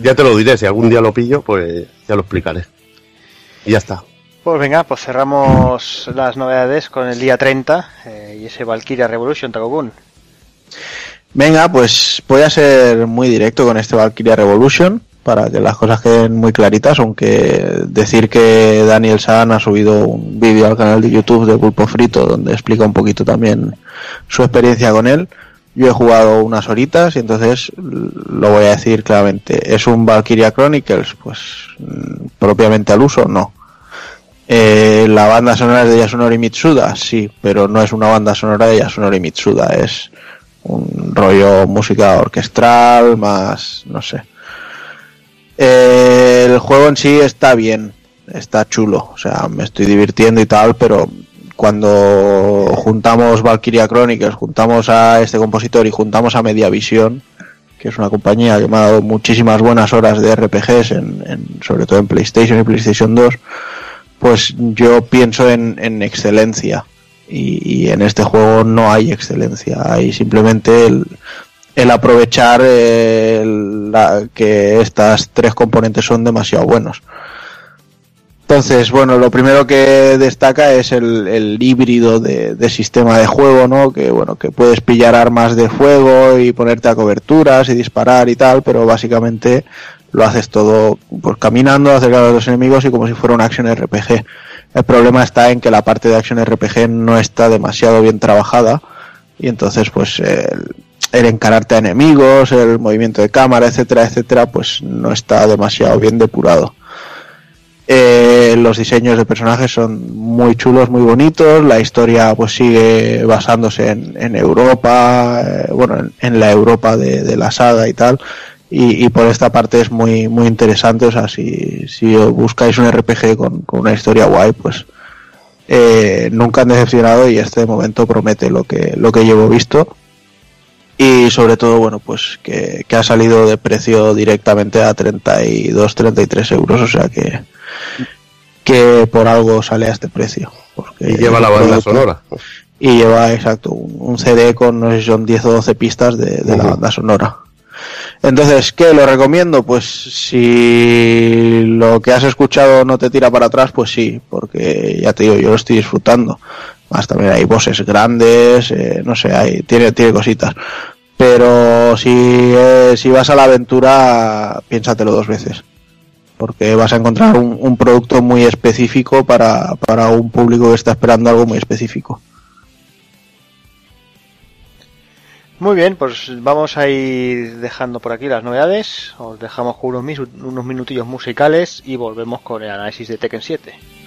Ya te lo diré, si algún día lo pillo, pues ya lo explicaré. Y ya está. Pues venga, pues cerramos las novedades con el día 30 eh, y ese Valkyria Revolution, Takokun. Venga, pues voy a ser muy directo con este Valkyria Revolution para que las cosas queden muy claritas, aunque decir que Daniel San ha subido un vídeo al canal de YouTube de Pulpo Frito donde explica un poquito también su experiencia con él. Yo he jugado unas horitas y entonces lo voy a decir claramente. ¿Es un Valkyria Chronicles? Pues mm, propiamente al uso, no. Eh, la banda sonora es de Yasunori Mitsuda, sí, pero no es una banda sonora de Yasunori Mitsuda, es un rollo música orquestral, más, no sé. Eh, el juego en sí está bien, está chulo, o sea, me estoy divirtiendo y tal, pero cuando juntamos Valkyria Chronicles, juntamos a este compositor y juntamos a Mediavisión, que es una compañía que me ha dado muchísimas buenas horas de RPGs, en, en, sobre todo en PlayStation y PlayStation 2, pues yo pienso en, en excelencia. Y, en este juego no hay excelencia, hay simplemente el, aprovechar la, que estas tres componentes son demasiado buenos. Entonces, bueno, lo primero que destaca es el, el híbrido de, de, sistema de juego, ¿no? Que bueno, que puedes pillar armas de fuego y ponerte a coberturas y disparar y tal, pero básicamente lo haces todo pues caminando, acercado a los enemigos y como si fuera una acción RPG. El problema está en que la parte de acción RPG no está demasiado bien trabajada y entonces pues el, el encararte a enemigos, el movimiento de cámara, etcétera, etcétera, pues no está demasiado bien depurado. Eh, los diseños de personajes son muy chulos, muy bonitos. La historia pues sigue basándose en, en Europa, eh, bueno, en, la Europa de, de, la saga y tal. Y, y, por esta parte es muy muy interesante. O sea, si, si buscáis un RPG con, con una historia guay, pues eh, nunca han decepcionado y este momento promete lo que lo que llevo visto. Y sobre todo, bueno, pues que, que ha salido de precio directamente a 32, 33 euros. O sea que que por algo sale a este precio. Porque y lleva la banda sonora. Y lleva, exacto, un, un, CD con, no sé si son 10 o 12 pistas de, de uh -huh. la banda sonora. Entonces, ¿qué? ¿Lo recomiendo? Pues si lo que has escuchado no te tira para atrás, pues sí, porque ya te digo, yo lo estoy disfrutando. Más también hay voces grandes, eh, no sé, hay, tiene, tiene cositas. Pero si, eh, si vas a la aventura, piénsatelo dos veces porque vas a encontrar un, producto muy específico para, para, un público que está esperando algo muy específico. Muy bien, pues vamos a ir dejando por aquí las novedades. Os dejamos con unos, unos minutillos musicales y volvemos con el análisis de Tekken 7.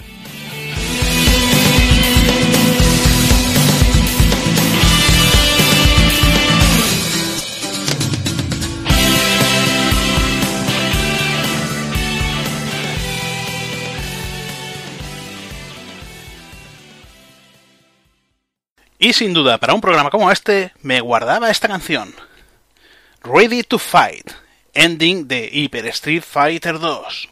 Y sin duda, para un programa como este, me guardaba esta canción. Ready to Fight, ending de Hyper Street Fighter 2.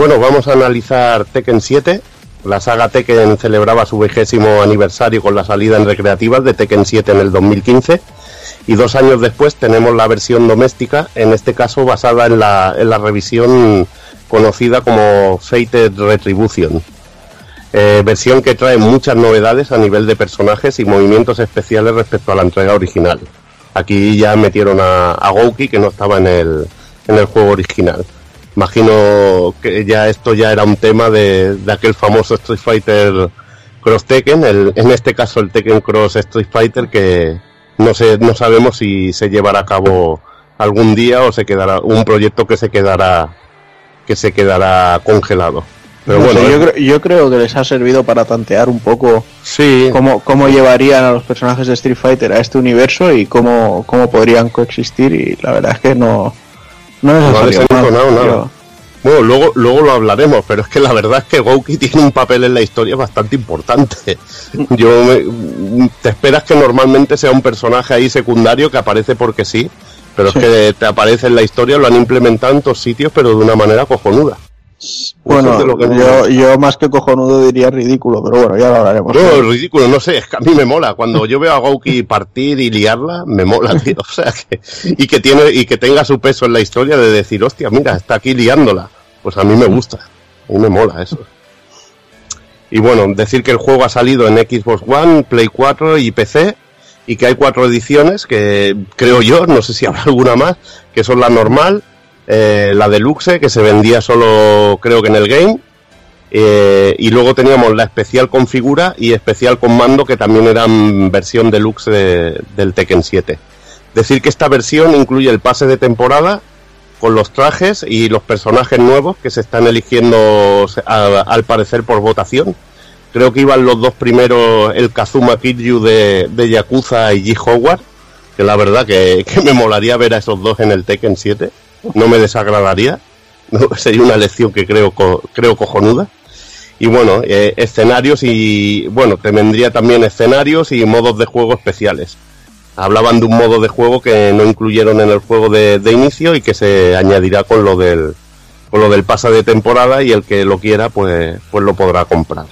Bueno, vamos a analizar Tekken 7. La saga Tekken celebraba su vigésimo aniversario con la salida en recreativas de Tekken 7 en el 2015. Y dos años después tenemos la versión doméstica, en este caso basada en la, en la revisión conocida como Fated Retribution. Eh, versión que trae muchas novedades a nivel de personajes y movimientos especiales respecto a la entrega original. Aquí ya metieron a, a Gouki que no estaba en el, en el juego original. Imagino que ya esto ya era un tema de, de aquel famoso Street Fighter Cross Tekken, el- en este caso el Tekken Cross Street Fighter que no sé, no sabemos si se llevará a cabo algún día o se quedará un proyecto que se quedará que se quedará congelado. Pero No sé, bueno, yo, eh, creo, yo creo que les ha servido para tantear un poco sí, cómo, cómo llevarían a los personajes de Street Fighter a este universo y cómo, cómo podrían coexistir y la verdad es que no, no ha No nada. Yo- Bueno, luego, luego lo hablaremos, pero es que la verdad es que Gouki tiene un papel en la historia bastante importante. Yo me- te esperas que normalmente sea un personaje ahí secundario que aparece porque sí, pero Sí. es que te aparece en la historia, lo han implementado en todos sitios, pero de una manera cojonuda. Bueno, lo que- yo, yo más que cojonudo diría ridículo, pero bueno, ya lo hablaremos. No, ridículo, no sé, es que a mí me mola. Cuando yo veo a Gouki partir y liarla, me mola, tío. O sea, que, y que tiene, y que tenga su peso en la historia de decir, hostia, mira, está aquí liándola. Pues a mí me gusta. A mí me mola eso. Y bueno, decir que el juego ha salido en Xbox One, Play 4 y PC. Y que hay cuatro ediciones que creo yo, no sé si habrá alguna más, que son la normal, eh, la deluxe, que se vendía solo creo que en el game, eh, y luego teníamos la especial con figura y especial con mando, que también eran versión deluxe de- del Tekken 7. Decir que esta versión incluye el pase de temporada con los trajes y los personajes nuevos que se están eligiendo al parecer por votación. Creo que iban los dos primeros, el Kazuma Kiryu de, de Yakuza y G. Howard, que la verdad que, que me molaría ver a esos dos en el Tekken 7. No me desagradaría. No, sería una lección que creo, co- creo cojonuda. Y bueno, eh, escenarios y bueno, te vendría también escenarios y modos de juego especiales. Hablaban de un modo de juego que no incluyeron en el juego de, de inicio y que se añadirá con lo del con lo del pase de temporada y el que lo quiera pues pues lo podrá comprar.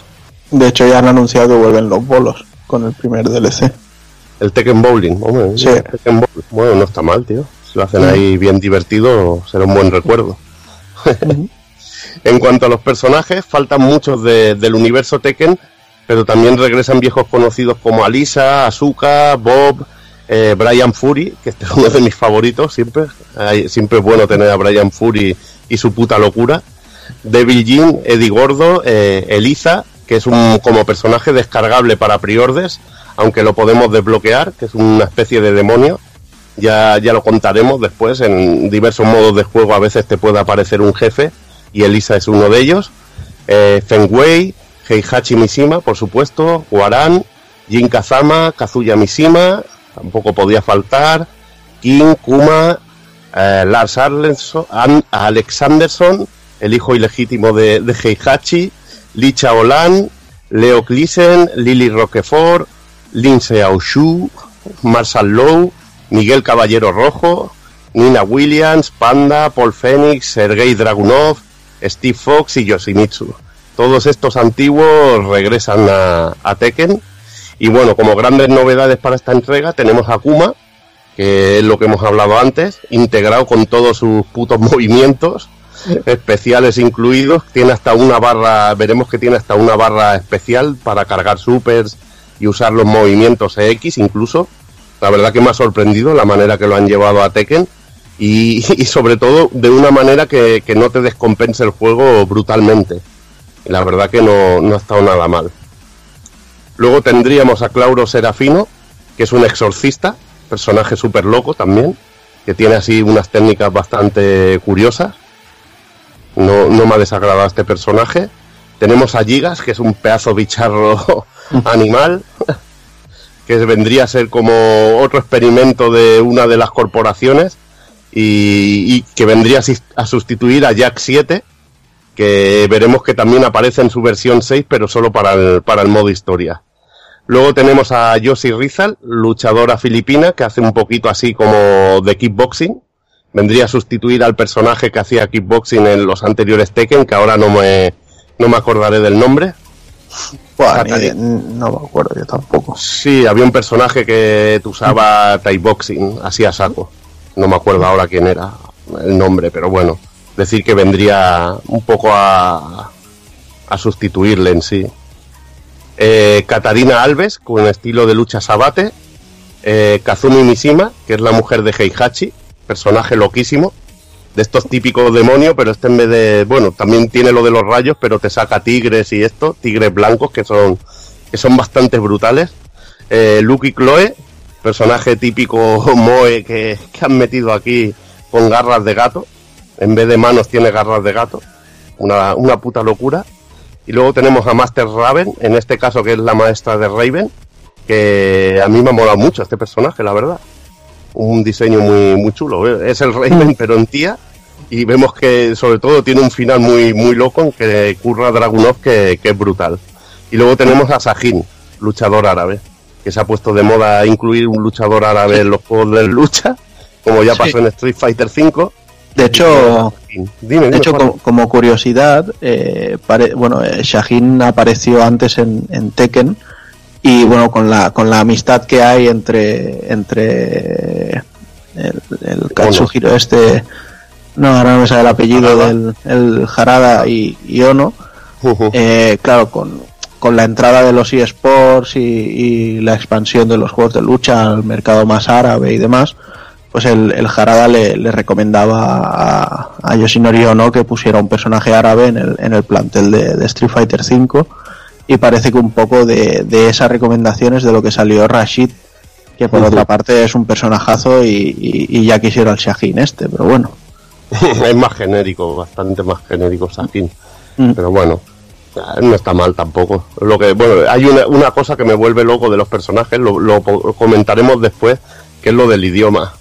De hecho, ya han anunciado que vuelven los bolos con el primer DLC. El Tekken Bowling, hombre, Sí. el Tekken Bowling. bueno, no está mal, tío. Lo hacen ahí bien divertido, será un buen recuerdo. en cuanto a los personajes, faltan muchos de- del universo Tekken, pero también regresan viejos conocidos como Alisa, Asuka, Bob, eh, Brian Fury, que este es uno de mis favoritos siempre. Siempre es bueno tener a Brian Fury y su puta locura. Devil Jean, Eddie Gordo, eh, Eliza, que es un como personaje descargable para priordes, aunque lo podemos desbloquear, que es una especie de demonio. Ya, ya lo contaremos después, en diversos modos de juego a veces te puede aparecer un jefe, y Elisa es uno de ellos. Eh, Fenwei, Heihachi Mishima, por supuesto, Waran, Jin Kazama, Kazuya Mishima, tampoco podía faltar, King, Kuma, eh, Lars Arlenson, An- Alexanderson, el hijo ilegítimo de, de Heihachi, Licha Olan, Leo Clisen, Lily Roquefort, Lindsay Aoshu, Marshall Lowe, Miguel Caballero Rojo, Nina Williams, Panda, Paul Phoenix, Sergei Dragunov, Steve Fox y Yoshimitsu. Todos estos antiguos regresan a, a Tekken. Y bueno, como grandes novedades para esta entrega tenemos a Kuma, que es lo que hemos hablado antes, integrado con todos sus putos movimientos especiales incluidos. Tiene hasta una barra, veremos que tiene hasta una barra especial para cargar supers y usar los movimientos X incluso. La verdad que me ha sorprendido la manera que lo han llevado a Tekken y, sobre todo de una manera que, que no te descompense el juego brutalmente. La verdad que no, no ha estado nada mal. Luego tendríamos a Clauro Serafino, que es un exorcista, personaje súper loco también, que tiene así unas técnicas bastante curiosas. No, no me ha desagradado este personaje. Tenemos a Gigas, que es un pedazo bicharro animal, que vendría a ser como otro experimento de una de las corporaciones y, que vendría a sustituir a Jack 7, que veremos que también aparece en su versión 6, pero solo para el, para el modo historia. Luego tenemos a Yoshi Rizal, luchadora filipina, que hace un poquito así como de kickboxing. Vendría a sustituir al personaje que hacía kickboxing en los anteriores Tekken, que ahora no me, no me acordaré del nombre. No me acuerdo yo tampoco. Sí, había un personaje que usaba Thai boxing, así a saco. No me acuerdo ahora quién era el nombre, pero bueno, decir que vendría un poco a, a sustituirle en sí. Eh, Katarina Alves, con estilo de lucha sabate. Eh, Kazumi Mishima, que es la mujer de Heihachi, personaje loquísimo. De estos típicos demonios, pero este en vez de. Bueno, también tiene lo de los rayos, pero te saca tigres y esto, tigres blancos que son que son bastante brutales. Eh, Luke y Chloe, personaje típico Moe que, que han metido aquí con garras de gato. En vez de manos tiene garras de gato. Una, una puta locura. Y luego tenemos a Master Raven, en este caso que es la maestra de Raven, que a mí me ha molado mucho este personaje, la verdad. Un diseño muy, muy chulo. Es el Raven, pero en tía. Y vemos que sobre todo tiene un final muy, muy loco en que curra Dragunov que, que es brutal. Y luego tenemos a Sajin, luchador árabe, que se ha puesto de moda incluir un luchador árabe en los juegos de lucha, como ya pasó en Street Fighter V. De hecho, Dime, dime, de hecho como, como curiosidad, eh, pare- bueno, eh, Shaheen apareció antes en, en Tekken y bueno, con la, con la amistad que hay entre, entre el, el Katsuhiro este, no, ahora no me sale el apellido del el Harada y, y Ono, eh, claro, con, con la entrada de los eSports y, y la expansión de los juegos de lucha al mercado más árabe y demás, pues el, el Harada le, le recomendaba a, a Yoshinori Ono que pusiera un personaje árabe en el, en el plantel de, de Street Fighter V y parece que un poco de, de esas recomendaciones de lo que salió Rashid, que por otra parte es un personajazo y, y- y ya quisiera el Shaheen este, pero bueno. es más genérico, bastante más genérico Sajin. Mm. Pero bueno, no está mal tampoco. Lo que, bueno, hay una, una cosa que me vuelve loco de los personajes, lo, comentaremos después, que es lo del idioma.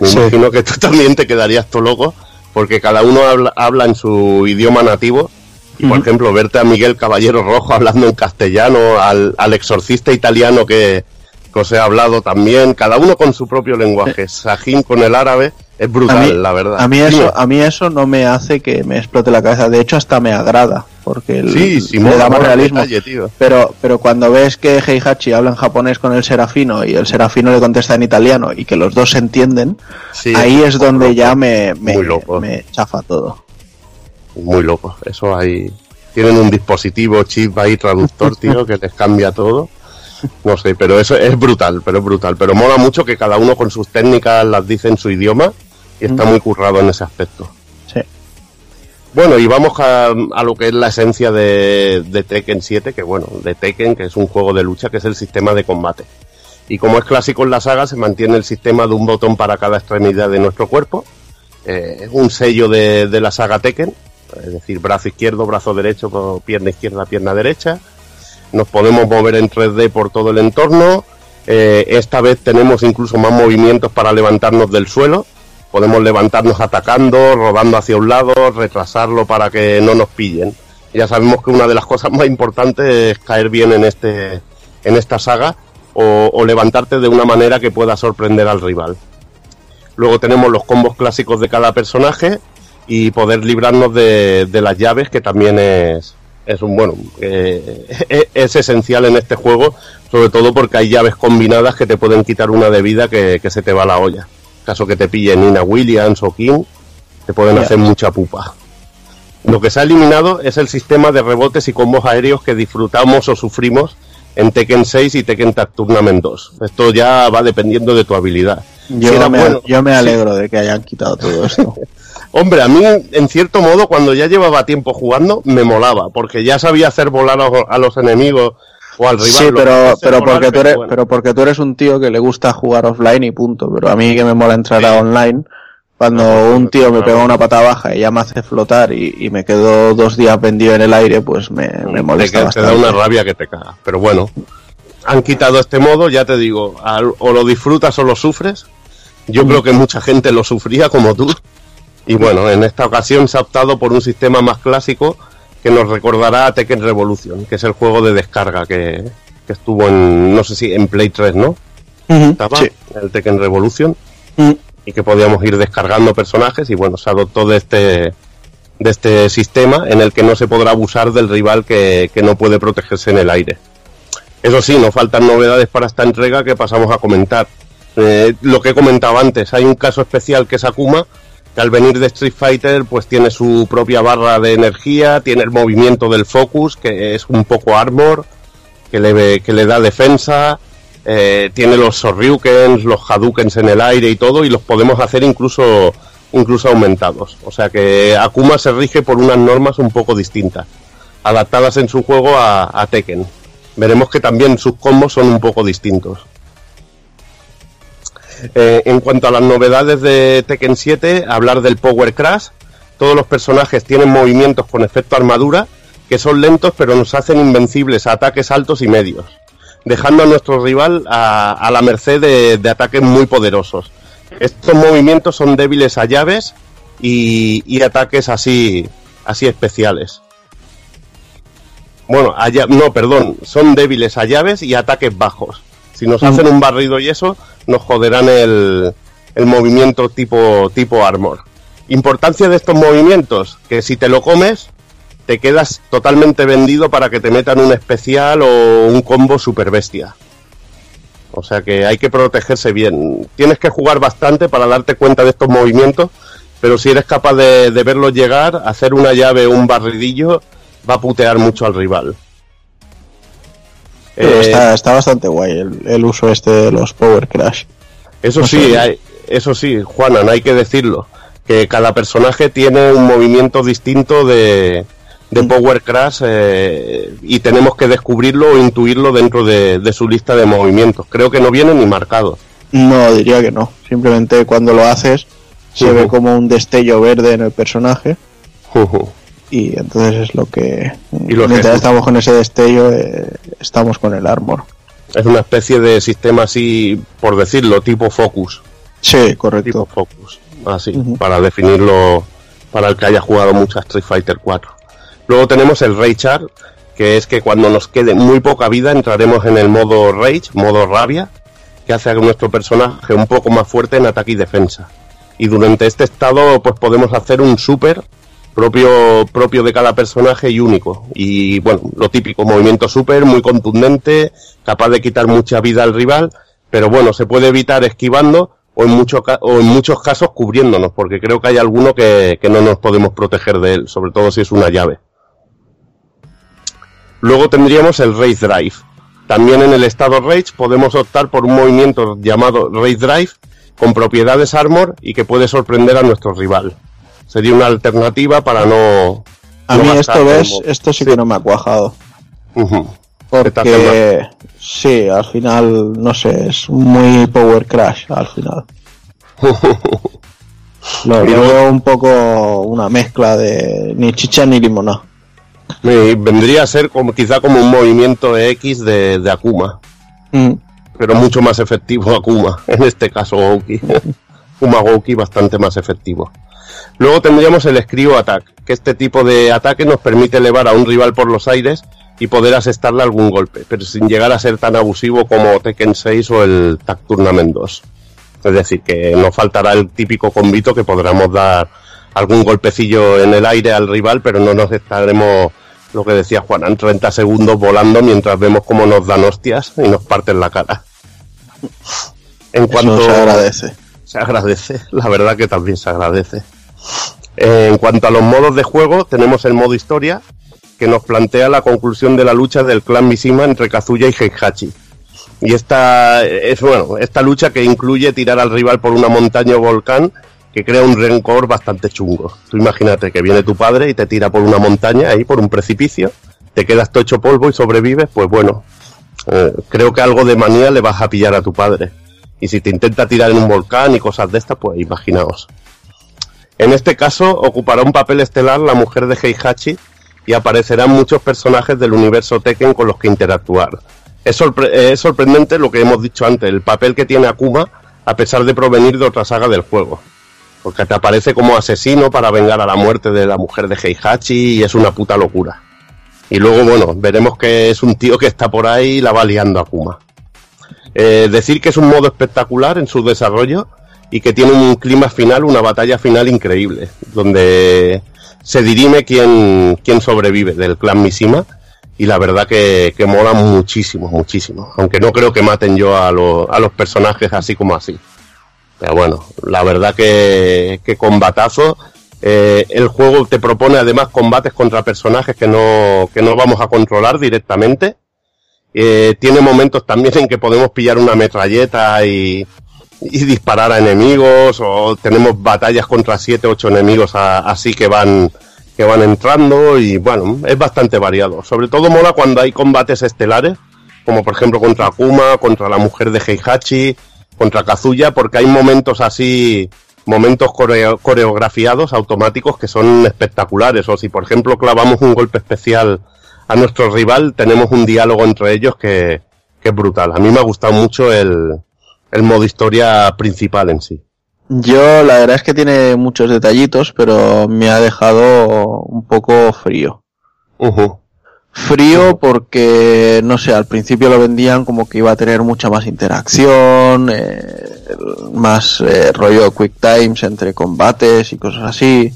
Me Sí. imagino que tú también te quedarías tú loco, porque cada uno habla, habla en su idioma nativo. Y por ejemplo, verte a Miguel Caballero Rojo hablando en castellano, al, al exorcista italiano que, que os he hablado también, cada uno con su propio lenguaje. Sajin con el árabe es brutal, mí, la verdad. A mí, eso, a mí eso no me hace que me explote la cabeza. De hecho, hasta me agrada. Porque el- Sí, sí, le mola, da más realismo. detalle. Pero, pero cuando ves que Heihachi habla en japonés con el Serafino y el Serafino le contesta en italiano y que los dos se entienden, Sí, ahí es donde loco. ya me, me, me chafa todo. Muy loco. Eso ahí. Tienen un dispositivo chip ahí traductor, tío, que les cambia todo. No sé, pero eso es brutal, pero es brutal. Pero mola mucho que cada uno con sus técnicas las dice en su idioma y está muy currado en ese aspecto. Sí. Bueno, y vamos a, a lo que es la esencia de, de Tekken 7, que bueno, de Tekken, que es un juego de lucha, que es el sistema de combate. Y como es clásico en la saga, se mantiene el sistema de un botón para cada extremidad de nuestro cuerpo. Eh, es un sello de, de la saga Tekken, es decir, brazo izquierdo, brazo derecho, pierna izquierda, pierna derecha. Nos podemos mover en 3D por todo el entorno. Eh, esta vez tenemos incluso más movimientos para levantarnos del suelo. Podemos levantarnos atacando, rodando hacia un lado, retrasarlo para que no nos pillen. Ya sabemos que una de las cosas más importantes es caer bien en este en esta saga o levantarte de una manera que pueda sorprender al rival. Luego tenemos los combos clásicos de cada personaje y poder librarnos de, de las llaves, que también es, es un bueno, eh, es, es esencial en este juego, sobre todo porque hay llaves combinadas que te pueden quitar una de vida que, que se te va a la olla. Caso que te pille Nina Williams o King, te pueden hacer mucha pupa. Lo que se ha eliminado es el sistema de rebotes y combos aéreos que disfrutamos o sufrimos en Tekken 6 y Tekken Tag Tournament 2. Esto ya va dependiendo de tu habilidad. Yo, Si me, bueno- yo me sí. alegro de que hayan quitado todo esto. Hombre, a mí, en cierto modo, cuando ya llevaba tiempo jugando, me molaba, porque ya sabía hacer volar a, a los enemigos o al rival. sí, pero, pero, volar, porque tú eres, bueno. pero porque tú eres un tío que le gusta jugar offline y punto. Pero a mí que me mola entrar a online, cuando No, un tío me pega una pata baja y ya me hace flotar y, y me quedo dos días vendido en el aire, pues me, me molesta te, da una rabia que te caga. Pero bueno, han quitado este modo, ya te digo, al- o lo disfrutas o lo sufres. Yo Mm. creo que mucha gente lo sufría como tú. Y bueno, en esta ocasión se ha optado por un sistema más clásico que nos recordará a Tekken Revolution, que es el juego de descarga que, que estuvo en, no sé si en Play 3, ¿no? Estaba sí. el Tekken Revolution Mm. y que podíamos ir descargando personajes y bueno, se adoptó de este de este sistema en el que no se podrá abusar del rival que, que no puede protegerse en el aire. Eso sí, nos faltan novedades para esta entrega que pasamos a comentar. Eh, lo que he comentado antes, hay un caso especial que es Akuma, que al venir de Street Fighter pues tiene su propia barra de energía, tiene el movimiento del focus, que es un poco armor, que le, que le da defensa, eh, tiene los Sorryukens, los Hadoukens en el aire y todo, y los podemos hacer incluso, incluso aumentados. O sea que Akuma se rige por unas normas un poco distintas, adaptadas en su juego a, a Tekken. Veremos que también sus combos son un poco distintos. Eh, en cuanto a las novedades de Tekken 7, hablar del Power Crash. Todos los personajes tienen movimientos con efecto armadura que son lentos pero nos hacen invencibles a ataques altos y medios, dejando a nuestro rival a, a la merced de, de ataques muy poderosos. Estos movimientos son débiles a llaves y, y ataques así, así especiales. Bueno, a no, perdón, son débiles a llaves y ataques bajos. Si nos hacen un barrido y eso, nos joderán el, el movimiento tipo, tipo armor. Importancia de estos movimientos, que si te lo comes, te quedas totalmente vendido para que te metan un especial o un combo super bestia. O sea que hay que protegerse bien. Tienes que jugar bastante para darte cuenta de estos movimientos, pero si eres capaz de, de verlos llegar, hacer una llave o un barridillo, va a putear mucho al rival. Pero Eh, está, está bastante guay el, el uso este de los Power Crash. Eso No sí, hay- eso sí, Juanan, hay que decirlo, que cada personaje tiene un movimiento distinto de, de Mm. Power Crash eh, y tenemos que descubrirlo o intuirlo dentro de, de su lista de movimientos. Creo que no viene ni marcado. No, diría que no. Simplemente cuando lo haces se ve como un destello verde en el personaje Ujú. Y entonces es lo que... Y lo mientras estamos con ese destello eh, estamos con el armor. Es una especie de sistema así, por decirlo, tipo Focus. Sí, Tipo correcto. Focus. Así, para definirlo para el que haya jugado mucho a Street Fighter 4. Luego tenemos el Rage Char, que es que cuando nos quede muy poca vida entraremos en el modo Rage, modo rabia, que hace a nuestro personaje un poco más fuerte en ataque y defensa. Y durante este estado pues podemos hacer un super propio, propio de cada personaje y único. Y bueno, lo típico, movimiento super, muy contundente, capaz de quitar mucha vida al rival, pero bueno, se puede evitar esquivando o en, mucho o en muchos casos cubriéndonos, porque creo que hay alguno que, que no nos podemos proteger de él, sobre todo si es una llave. Luego tendríamos el Rage Drive. También en el estado Rage podemos optar por un movimiento llamado Rage Drive con propiedades Armor y que puede sorprender a nuestro rival. Sería una alternativa para no... A no mí esto ves, como- esto sí que no me ha cuajado. Porque sí, al final, no sé, es muy Power Crash al final. Lo, veo un poco una mezcla de ni chicha ni limonada. Vendría a ser como quizá como un movimiento X de, de Akuma, Mm, pero mucho más efectivo Akuma, en este caso Gouki. Akuma Gouki bastante más efectivo. Luego tendríamos el Screw Attack, que este tipo de ataque nos permite elevar a un rival por los aires y poder asestarle algún golpe, pero sin llegar a ser tan abusivo como Tekken 6 o el Tag Tournament 2. Es decir, que no faltará el típico combito que podremos dar algún golpecillo en el aire al rival, pero no nos estaremos, lo que decía Juan, en 30 segundos volando mientras vemos cómo nos dan hostias y nos parten la cara. En cuanto se agradece. Se agradece, la verdad que también se agradece. En cuanto a los modos de juego, tenemos el modo historia, que nos plantea la conclusión de la lucha del clan Mishima entre Kazuya y Heihachi. Y esta es bueno, esta lucha que incluye tirar al rival por una montaña o volcán que crea un rencor bastante chungo. Tú imagínate que viene tu padre y te tira por una montaña ahí por un precipicio, te quedas todo hecho polvo y sobrevives, pues bueno, eh, creo que algo de manía le vas a pillar a tu padre. Y si te intenta tirar en un volcán y cosas de estas, pues imaginaos. En este caso ocupará un papel estelar la mujer de Heihachi y aparecerán muchos personajes del universo Tekken con los que interactuar. Es, sorpre- es sorprendente lo que hemos dicho antes, el papel que tiene Akuma a pesar de provenir de otra saga del juego. Porque te aparece como asesino para vengar a la muerte de la mujer de Heihachi y es una puta locura. Y luego, bueno, veremos que es un tío que está por ahí y la va liando a Akuma. Eh, decir que es un modo espectacular en su desarrollo y que tiene un clima final, una batalla final increíble, donde se dirime quién, quién sobrevive del clan Mishima y la verdad que, que mola muchísimo, muchísimo. Aunque no creo que maten yo a, lo- a los personajes así como así. Pero bueno, la verdad que, que combatazo. Eh, el juego te propone además combates contra personajes que no, que no vamos a controlar directamente. Eh, tiene momentos también en que podemos pillar una metralleta y, disparar a enemigos o tenemos batallas contra 7 8 enemigos así que van que van entrando y bueno, es bastante variado. Sobre todo mola cuando hay combates estelares, como por ejemplo contra Akuma, contra la mujer de Heihachi, contra Kazuya, porque hay momentos así, momentos coreo- coreografiados automáticos que son espectaculares. O si por ejemplo clavamos un golpe especial a nuestro rival, tenemos un diálogo entre ellos que, que es brutal. A mí me ha gustado mucho el, el modo historia principal en sí. Yo la verdad es que tiene muchos detallitos, pero me ha dejado un poco frío. Frío porque, no sé, al principio lo vendían como que iba a tener mucha más interacción, eh, más eh, rollo quick times entre combates y cosas así.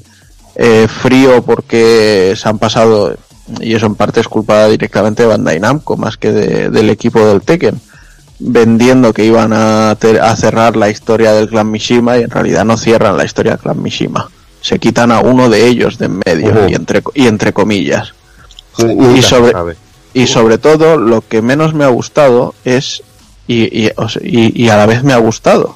Eh, frío porque se han pasado, y eso en parte es culpa directamente de Bandai Namco, más que de- del equipo del Tekken, vendiendo que iban a, ter- a cerrar la historia del clan Mishima y en realidad no cierran la historia del clan Mishima. Se quitan a uno de ellos de en medio y, entre, y entre comillas. Y sobre, y sobre todo, lo que menos me ha gustado es, y- y a la vez me ha gustado,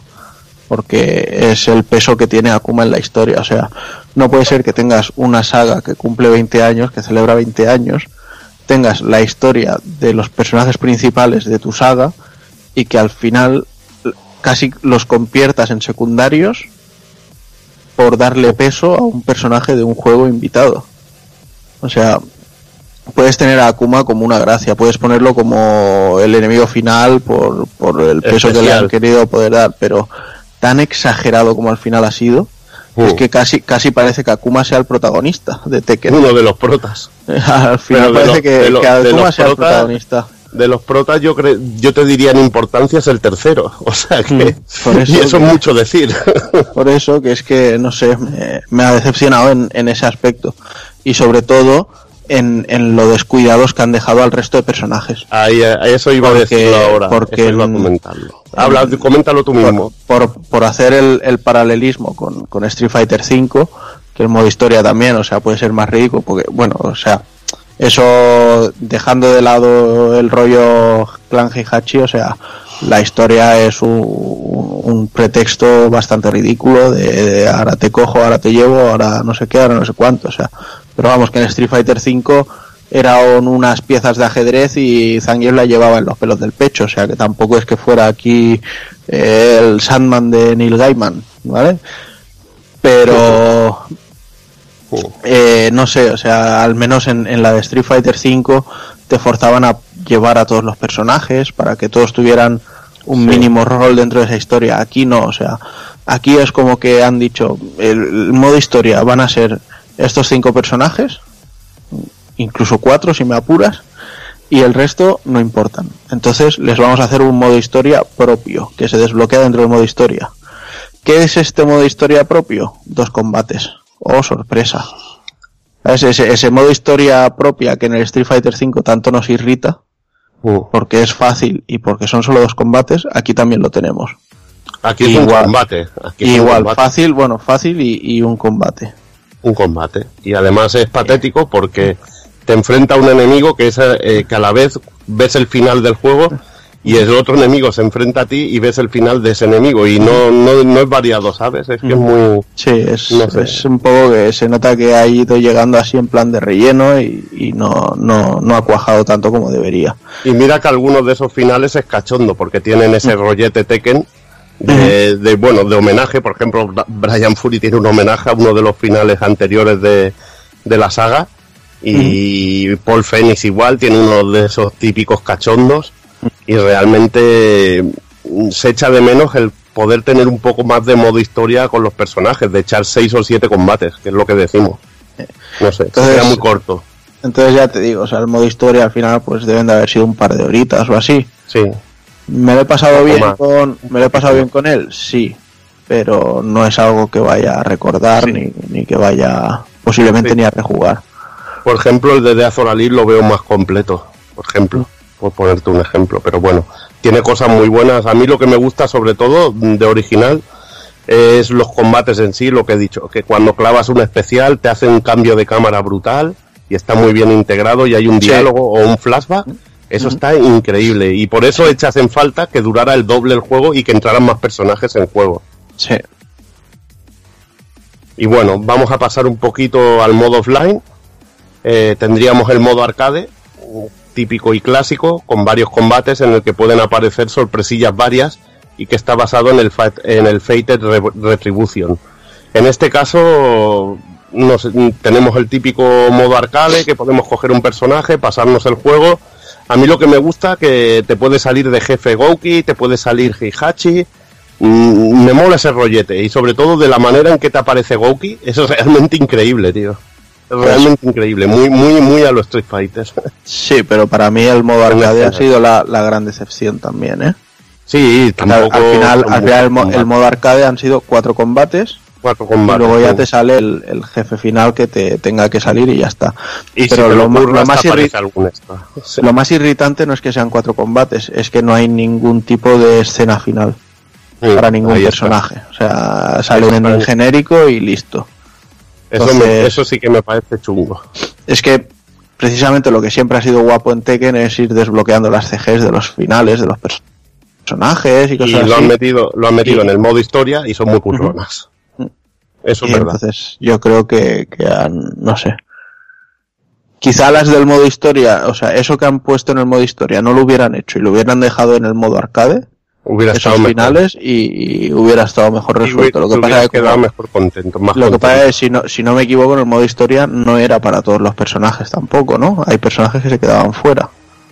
porque es el peso que tiene Akuma en la historia. O sea, no puede ser que tengas una saga que cumple 20 años, que celebra 20 años, tengas la historia de los personajes principales de tu saga y que al final casi los conviertas en secundarios por darle peso a un personaje de un juego invitado. O sea, puedes tener a Akuma como una gracia, puedes ponerlo como el enemigo final por, por el peso que le han querido poder dar, pero tan exagerado como al final ha sido, es Uh. que casi, casi parece que Akuma sea el protagonista de Tekken. Uno de los protas. al final parece los- que, los- Akuma sea el protagonista. De los protas yo cre- yo te diría en importancia es el tercero. O sea que Mm, por eso y eso que- es mucho decir. Por eso que es que, no sé, me, me ha decepcionado en, en ese aspecto. Y sobre todo en, en lo descuidados que han dejado al resto de personajes. Ahí, a eso iba Porque- a decirlo ahora. porque eso iba a comentarlo. Habla, coméntalo tú mismo. por, por hacer el, el paralelismo con, con Street Fighter V, que el modo historia también, o sea, puede ser más rico, porque, bueno, o sea, eso dejando de lado el rollo clan Heihachi, o sea, la historia es un, un pretexto bastante ridículo de, de ahora te cojo, ahora te llevo, ahora no sé qué, ahora no sé cuánto, o sea, pero vamos, que en Street Fighter V eran unas piezas de ajedrez y Zangief la llevaba en los pelos del pecho, o sea que tampoco es que fuera aquí eh, el Sandman de Neil Gaiman, ¿vale? Pero eh, no sé, o sea, al menos en, en la de Street Fighter V te forzaban a llevar a todos los personajes para que todos tuvieran un Sí. mínimo rol dentro de esa historia. Aquí no, o sea, aquí es como que han dicho, el, el modo historia van a ser estos cinco personajes, incluso cuatro si me apuras, y el resto no importan. Entonces les vamos a hacer un modo historia propio, que se desbloquea dentro del modo historia. ¿Qué es este modo historia propio? Dos combates. Oh, sorpresa. ¿Sabes? Ese, ese modo historia propia que en el Street Fighter V tanto nos irrita. Porque es fácil y porque son solo dos combates, aquí también lo tenemos. Aquí es un combate. Aquí es un Igual, combate. fácil, bueno, fácil y, y un combate. un combate. Y además es patético porque te enfrenta a un enemigo que es eh, que a la vez ves el final del juego y el otro enemigo se enfrenta a ti y ves el final de ese enemigo y no, no, no es variado, ¿sabes? Es que es muy... Sí, es, No sé. es un poco que se nota que ha ido llegando así en plan de relleno y, y no, no, no ha cuajado tanto como debería. Y mira que algunos de esos finales es cachondo porque tienen ese rollete Tekken de, de, bueno, de homenaje. Por ejemplo, Brian Fury tiene un homenaje a uno de los finales anteriores de, de la saga. Y Paul Phoenix igual tiene uno de esos típicos cachondos. Y realmente mm, se echa de menos el poder tener un poco más de modo historia con los personajes, de echar seis o siete combates, que es lo que decimos. No sé, Entonces- era muy corto. Entonces ya te digo, o sea, el modo historia al final pues deben de haber sido un par de horitas o así. Sí, ¿Me lo he pasado bien con me lo he pasado bien con él? Sí, pero no es algo que vaya a recordar Sí. ni, ni que vaya posiblemente Sí. ni a rejugar. Por ejemplo, el de Death lo veo más completo, por ejemplo, por ponerte un ejemplo, pero bueno, tiene cosas muy buenas. A mí lo que me gusta sobre todo de original es los combates en sí, lo que he dicho, que cuando clavas un especial te hace un cambio de cámara brutal y está muy bien integrado y hay un Sí. diálogo o un flashback. Eso está increíble y por eso echas en falta que durara el doble el juego y que entraran más personajes en juego. Sí. Y bueno, vamos a pasar un poquito al modo offline. Eh, tendríamos el modo arcade, típico y clásico, con varios combates en el que pueden aparecer sorpresillas varias y que está basado en el, en el Fated Re- Retribution. En este caso, nos- tenemos el típico modo arcade, que podemos coger un personaje, pasarnos el juego. A mí lo que me gusta que te puede salir de jefe Gouki, te puede salir Heihachi, Mm, me mola ese rollete y sobre todo de la manera en que te aparece Gouki, eso es realmente increíble, tío. Realmente increíble, muy, muy, muy a los Street Fighters. Sí, pero para mí el modo arcade ha sido la, la gran decepción también, ¿eh? Sí, Al, tampoco. al final, al final el, mo- combate. el modo arcade han sido cuatro combates cuatro y combates. luego ya sí. te sale el, el jefe final que te tenga que salir y ya está. y pero lo, más irri-. Sí. lo más irritante no es que sean cuatro combates, es que no hay ningún tipo de escena final Sí, para ningún está. personaje. O sea, sale un genérico y listo. Eso, me- eso sí que me parece chungo. Es que precisamente lo que siempre ha sido guapo en Tekken es ir desbloqueando las CGs de los finales, de los pers- personajes y Y cosas lo han metido, lo han metido Y- en el modo historia y son muy curronas. Ujú. Eso es Y verdad. entonces yo creo que, que han, no sé. Quizá las del modo historia, o sea, eso que han puesto en el modo historia no lo hubieran hecho y lo hubieran dejado en el modo arcade, Hubiera esos estado mejor. finales, y, y hubiera estado mejor resuelto. Lo que pasa es que, como- mejor contento, más lo que pasa es si no, si no me equivoco, en el modo historia no era para todos los personajes tampoco, ¿no? Hay personajes que se quedaban fuera.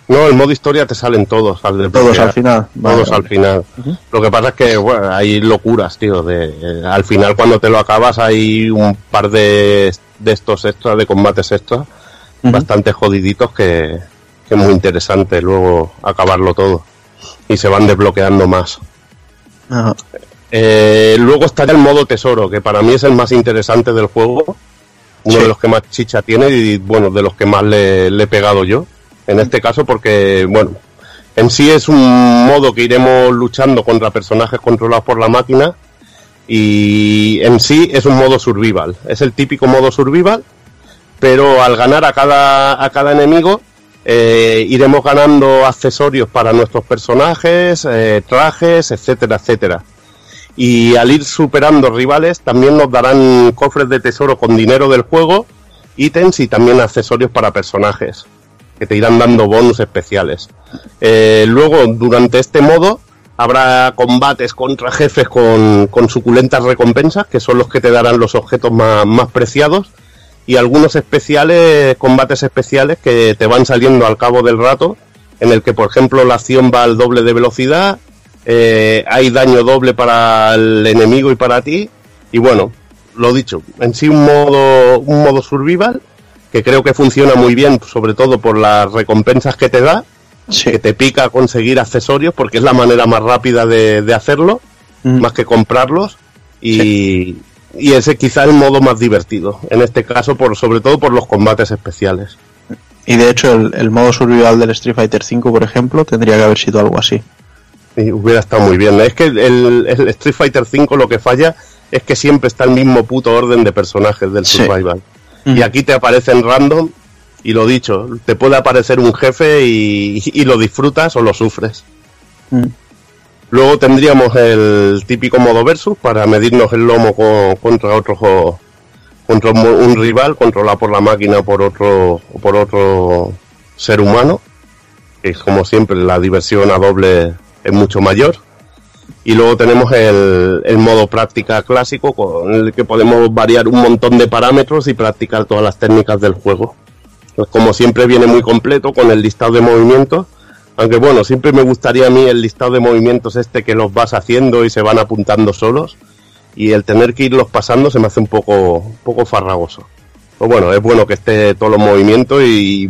No, el modo historia te salen todos al Todos al final. Vale, todos al final. Lo que pasa es que bueno, hay locuras, tío. De, eh, al final, cuando te lo acabas, hay un par de, de estos extras, de combates extras, bastante jodiditos que, que es muy interesante luego acabarlo todo. Y se van desbloqueando más. Ajá. Eh, luego estaría el modo tesoro, que para mí es el más interesante del juego. Uno Sí. de los que más chicha tiene y, bueno, de los que más le, le he pegado yo. En este caso, porque, bueno, en sí es un modo que iremos luchando contra personajes controlados por la máquina. Y en sí es un modo survival. Es el típico modo survival, pero al ganar a cada, a cada enemigo, eh, iremos ganando accesorios para nuestros personajes, eh, trajes, etcétera, etcétera. Y al ir superando rivales, también nos darán cofres de tesoro con dinero del juego, ítems y también accesorios para personajes, que te irán dando bonus especiales. Eh, luego, durante este modo, habrá combates contra jefes con, con suculentas recompensas, que son los que te darán los objetos más, más preciados, y algunos especiales, combates especiales que te van saliendo al cabo del rato, en el que, por ejemplo, la acción va al doble de velocidad, eh, hay daño doble para el enemigo y para ti, y bueno, lo dicho, en sí un modo, un modo survival que creo que funciona muy bien, sobre todo por las recompensas que te da, que te pica conseguir accesorios, porque es la manera más rápida de, de hacerlo, Mm. más que comprarlos, y, y ese quizá el modo más divertido, en este caso, por sobre todo por los combates especiales. Y de hecho, el, el modo survival del Street Fighter V, por ejemplo, tendría que haber sido algo así. Y hubiera estado muy bien. Es que el, el Street Fighter V lo que falla es que siempre está el mismo puto orden de personajes del Sí. Survival. Mm. Y aquí te aparecen random, y lo dicho, te puede aparecer un jefe y, y lo disfrutas o lo sufres. Mm. Luego tendríamos el típico modo versus para medirnos el lomo co- contra otro contra un, rival controlado por la máquina por otro por otro ser humano. Que como siempre la diversión a doble es mucho mayor. Y luego tenemos el, el modo práctica clásico con el que podemos variar un montón de parámetros y practicar todas las técnicas del juego. Pues como siempre viene muy completo con el listado de movimientos. Aunque bueno, siempre me gustaría a mí el listado de movimientos este que los vas haciendo y se van apuntando solos. Y el tener que irlos pasando se me hace un poco, un poco farragoso. Pues bueno, es bueno que esté todos los movimientos y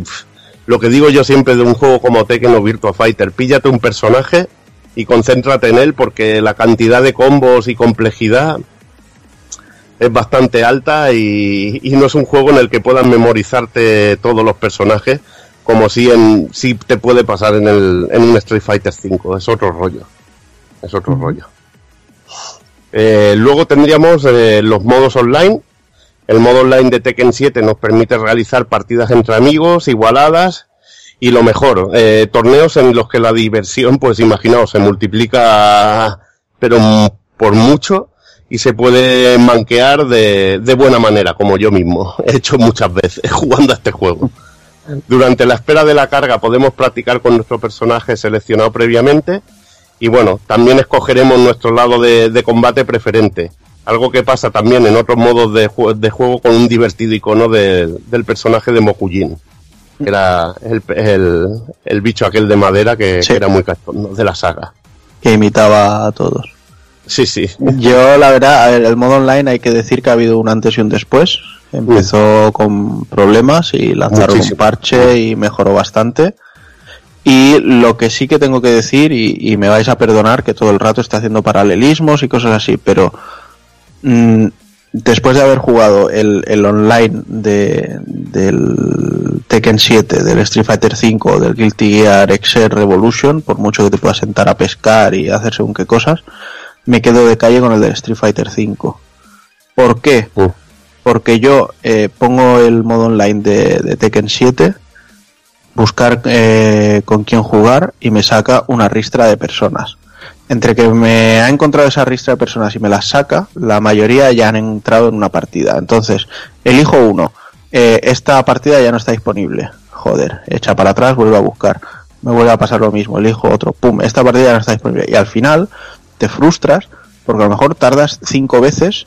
lo que digo yo siempre de un juego como Tekken o Virtua Fighter, píllate un personaje y concéntrate en él porque la cantidad de combos y complejidad es bastante alta y, y no es un juego en el que puedas memorizarte todos los personajes como si en si te puede pasar en el en un Street Fighter 5 es otro rollo. Es otro rollo. Eh, luego tendríamos eh, los modos online. El modo online de Tekken 7 nos permite realizar partidas entre amigos igualadas y lo mejor eh, torneos en los que la diversión pues imaginaos se multiplica pero por mucho y se puede manquear de, de buena manera, como yo mismo he hecho muchas veces jugando a este juego. Durante la espera de la carga podemos practicar con nuestro personaje seleccionado previamente y bueno, también escogeremos nuestro lado de, de combate preferente. Algo que pasa también en otros modos de, jue- de juego con un divertido icono de- del personaje de Mokujin. que Era el, el, el bicho aquel de madera que, Sí. que era muy cachondo de la saga. Que imitaba a todos. Sí, sí. Yo, la verdad, a ver, el modo online hay que decir que ha habido un antes y un después. Empezó con problemas y lanzaron un parche y mejoró bastante. Y lo que sí que tengo que decir, y, y me vais a perdonar que todo el rato esté haciendo paralelismos y cosas así, pero mm, después de haber jugado el, el online de, del Tekken 7, del Street Fighter 5, del Guilty Gear XR Revolution, por mucho que te puedas sentar a pescar y hacer según qué cosas, me quedo de calle con el del Street Fighter 5. ¿Por qué? Uh. Porque yo eh, pongo el modo online de, Tekken 7, buscar eh, con quién jugar y me saca una ristra de personas. Entre que me ha encontrado esa ristra de personas y me las saca, la mayoría ya han entrado en una partida. Entonces, elijo uno. Eh, esta partida ya no está disponible. Joder, echa para atrás, vuelvo a buscar. Me vuelve a pasar lo mismo, elijo otro. Pum, esta partida ya no está disponible. Y al final te frustras porque a lo mejor tardas cinco veces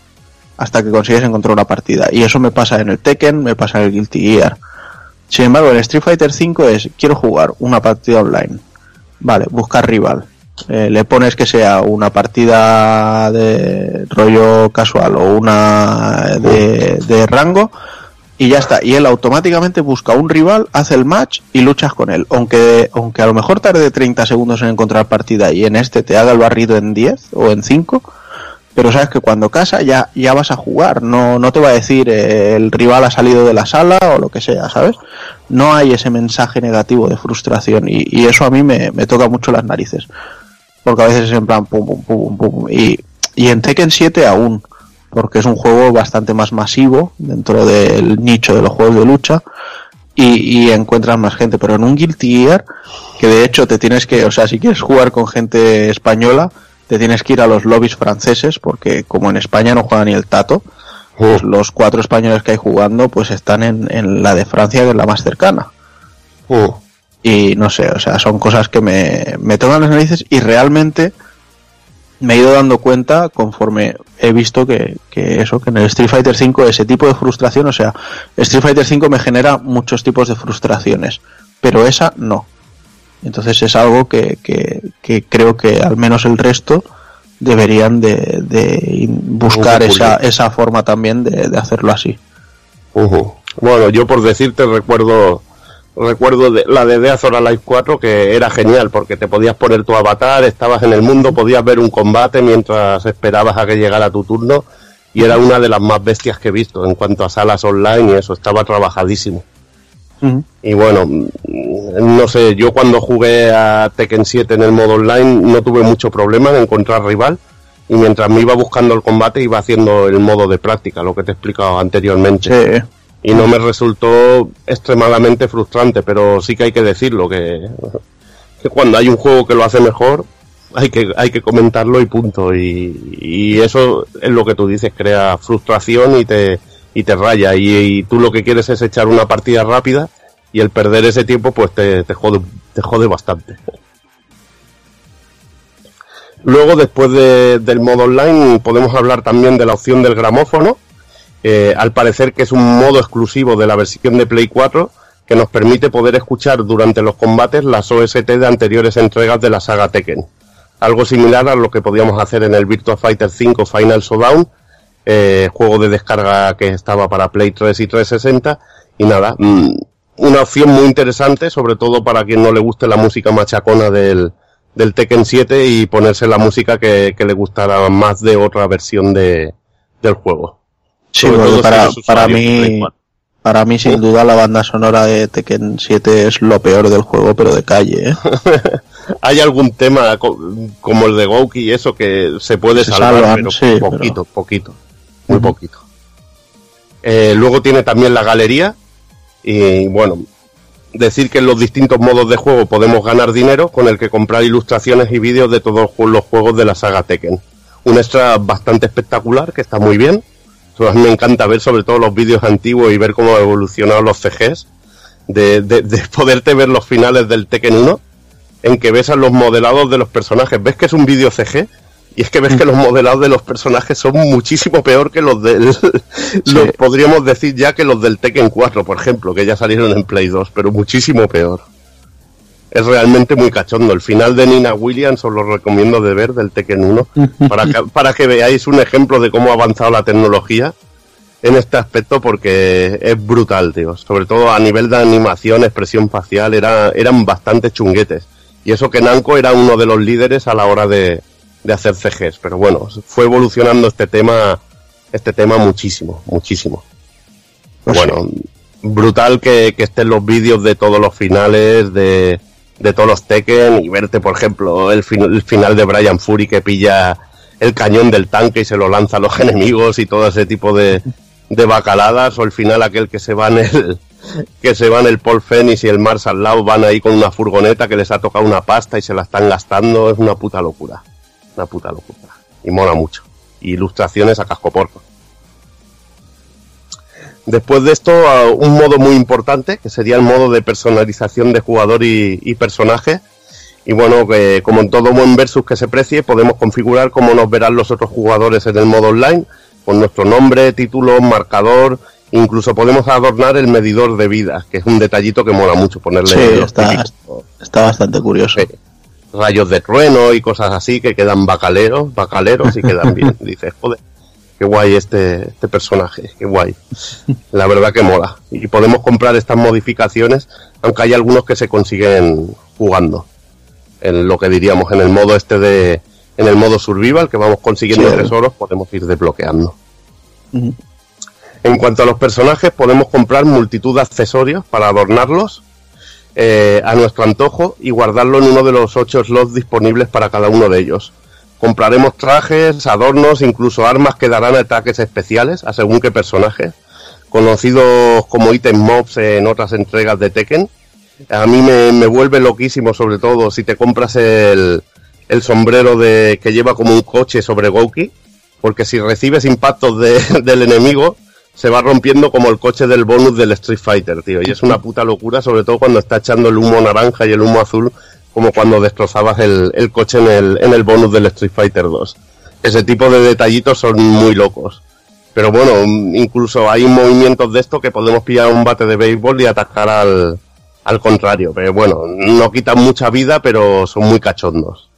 hasta que consigues encontrar una partida. Y eso me pasa en el Tekken, me pasa en el Guilty Gear. Sin embargo, el Street Fighter 5 es, quiero jugar una partida online. Vale, buscar rival. Eh, le pones que sea una partida de rollo casual o una de, de rango y ya está. Y él automáticamente busca un rival, hace el match y luchas con él. Aunque, aunque a lo mejor tarde 30 segundos en encontrar partida y en este te haga el barrido en 10 o en 5, pero sabes que cuando casa ya, ya vas a jugar, no, no te va a decir eh, el rival ha salido de la sala o lo que sea, ¿sabes? No hay ese mensaje negativo de frustración y, y eso a mí me, me toca mucho las narices. Porque a veces es en plan pum pum pum pum. Y, y en Tekken 7 aún, porque es un juego bastante más masivo dentro del nicho de los juegos de lucha y, y encuentras más gente. Pero en un Guilty Gear, que de hecho te tienes que, o sea, si quieres jugar con gente española, te tienes que ir a los lobbies franceses, porque como en España no juega ni el tato, pues los cuatro españoles que hay jugando, pues están en, en la de Francia, que es la más cercana. Uh. Y no sé, o sea, son cosas que me, me tocan las narices y realmente me he ido dando cuenta conforme he visto que, que eso, que en el Street Fighter 5 ese tipo de frustración, o sea, Street Fighter 5 me genera muchos tipos de frustraciones, pero esa no. Entonces es algo que, que, que creo que al menos el resto deberían de, de buscar esa, esa forma también de, de hacerlo así. Bueno, yo por decirte recuerdo recuerdo de, la de Death or Alive 4 que era genial porque te podías poner tu avatar, estabas en el mundo, podías ver un combate mientras esperabas a que llegara tu turno y era una de las más bestias que he visto en cuanto a salas online y eso, estaba trabajadísimo. Y bueno, no sé, yo cuando jugué a Tekken 7 en el modo online no tuve mucho problema en encontrar rival y mientras me iba buscando el combate iba haciendo el modo de práctica, lo que te he explicado anteriormente. Sí. Y no me resultó extremadamente frustrante, pero sí que hay que decirlo, que, que cuando hay un juego que lo hace mejor, hay que, hay que comentarlo y punto. Y, y eso es lo que tú dices, crea frustración y te, y te raya. Y, tú lo que quieres es echar una partida rápida y el perder ese tiempo pues te, te jode, te jode bastante. Luego, después de- del modo online, podemos hablar también de la opción del gramófono. Eh, al parecer que es un modo exclusivo de la versión de Play 4 que nos permite poder escuchar durante los combates las OST de anteriores entregas de la saga Tekken. Algo similar a lo que podíamos hacer en el Virtua Fighter 5 Final Showdown, eh, juego de descarga que estaba para Play 3 y 360. Y nada, mm, una opción muy interesante, sobre todo para quien no le guste la música machacona del, del Tekken 7 y ponerse la música que, que le gustará más de otra versión de, del juego. Sí, porque para, para mí, 4. para mí sin duda la banda sonora de Tekken 7 es lo peor del juego, pero de calle, ¿eh? Hay algún tema co- como el de Gouki y eso que se puede Se salvar, salvan, pero sí, poquito, poquito, muy poquito. Eh, luego tiene también la galería y bueno, decir que en los distintos modos de juego podemos ganar dinero con el que comprar ilustraciones y vídeos de todos los juegos de la saga Tekken. Un extra bastante espectacular que está muy bien. A mí me encanta ver sobre todo los vídeos antiguos y ver cómo han evolucionado los CGs. De, de- de poderte ver los finales del Tekken 1 en que ves a los modelados de los personajes. Ves que es un vídeo CG y es que ves que los modelados de los personajes son muchísimo peor que los del... los- podríamos decir ya que los del Tekken 4, por ejemplo, que ya salieron en Play 2, pero muchísimo peor. Es realmente muy cachondo. El final de Nina Williams os lo recomiendo de ver del Tekken 1 para que, para que veáis un ejemplo de cómo ha avanzado la tecnología en este aspecto porque es brutal, tío. Sobre todo a nivel de animación, expresión facial, era, eran bastante chunguetes. Y eso que Namco era uno de los líderes a la hora de, de hacer CGs. Pero bueno, fue evolucionando este tema, este tema muchísimo, muchísimo. bueno, brutal que, que estén los vídeos de todos los finales, de, de todos los Tekken y verte, por ejemplo, el, fin- el final de Brian Fury que pilla el cañón del tanque y se lo lanza a los enemigos y todo ese tipo de, de bacaladas o el final aquel que se va en el que se van el Paul Phoenix y el Mars al lado van ahí con una furgoneta que les ha tocado una pasta y se la están gastando es una puta locura una puta locura. Y mola mucho. Y ilustraciones a cascoporro Después de esto, un modo muy importante, que sería el modo de personalización de jugador y, y personaje. Y bueno, que como en todo buen versus que se precie, podemos configurar cómo nos verán los otros jugadores en el modo online, con nuestro nombre, título, marcador, incluso podemos adornar el medidor de vida, que es un detallito que mola mucho ponerle Sí, está, está bastante curioso. Rayos de trueno y cosas así que quedan bacaleros, bacaleros y quedan bien. Dices, joder, qué guay este, este personaje, qué guay. La verdad que mola. Y podemos comprar estas modificaciones, aunque hay algunos que se consiguen jugando. En lo que diríamos, en el modo este de, en el modo survival, que vamos consiguiendo Sí. tesoros, podemos ir desbloqueando. En cuanto a los personajes, podemos comprar multitud de accesorios para adornarlos eh, a nuestro antojo y guardarlo en uno de los ocho slots disponibles para cada uno de ellos. Compraremos trajes, adornos, incluso armas que darán ataques especiales a según qué personaje, conocidos como ítem mobs en otras entregas de Tekken. A mí me, vuelve loquísimo, sobre todo si te compras el, sombrero de que lleva como un coche sobre Gouki, porque si recibes impactos de- del enemigo, se va rompiendo como el coche del bonus del Street Fighter, tío. Y es una puta locura, sobre todo cuando está echando el humo naranja y el humo azul, como cuando destrozabas el, el coche en el, en el bonus del Street Fighter 2. Ese tipo de detallitos son muy locos. Pero bueno, incluso hay movimientos de esto que podemos pillar un bate de béisbol y atacar al, al contrario. Pero bueno, no quitan mucha vida, pero son muy cachondos.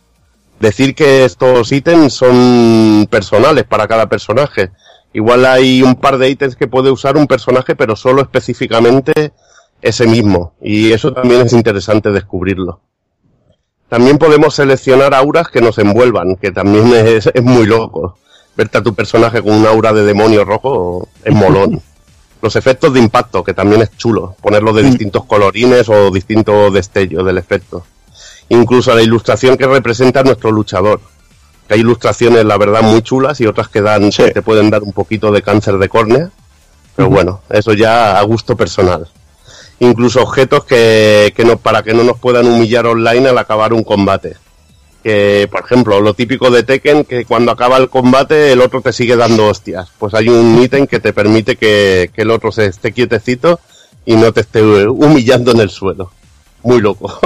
Decir que estos ítems son personales para cada personaje Igual hay un par de ítems que puede usar un personaje, pero solo específicamente ese mismo. Y eso también es interesante descubrirlo. También podemos seleccionar auras que nos envuelvan, que también es, es muy loco. Verte a tu personaje con un aura de demonio rojo es molón. Los efectos de impacto, que también es chulo. Ponerlo de distintos colorines o distintos destellos del efecto. Incluso la ilustración que representa a nuestro luchador. Que hay ilustraciones, la verdad, muy chulas y otras que dan, Sí. que te pueden dar un poquito de cáncer de córnea. Pero bueno, eso ya a gusto personal. Incluso objetos que, que no, para que no nos puedan humillar online al acabar un combate. Que, por ejemplo, lo típico de Tekken, que cuando acaba el combate el otro te sigue dando hostias. Pues hay un ítem que te permite que, que el otro se esté quietecito y no te esté humillando en el suelo. Muy loco.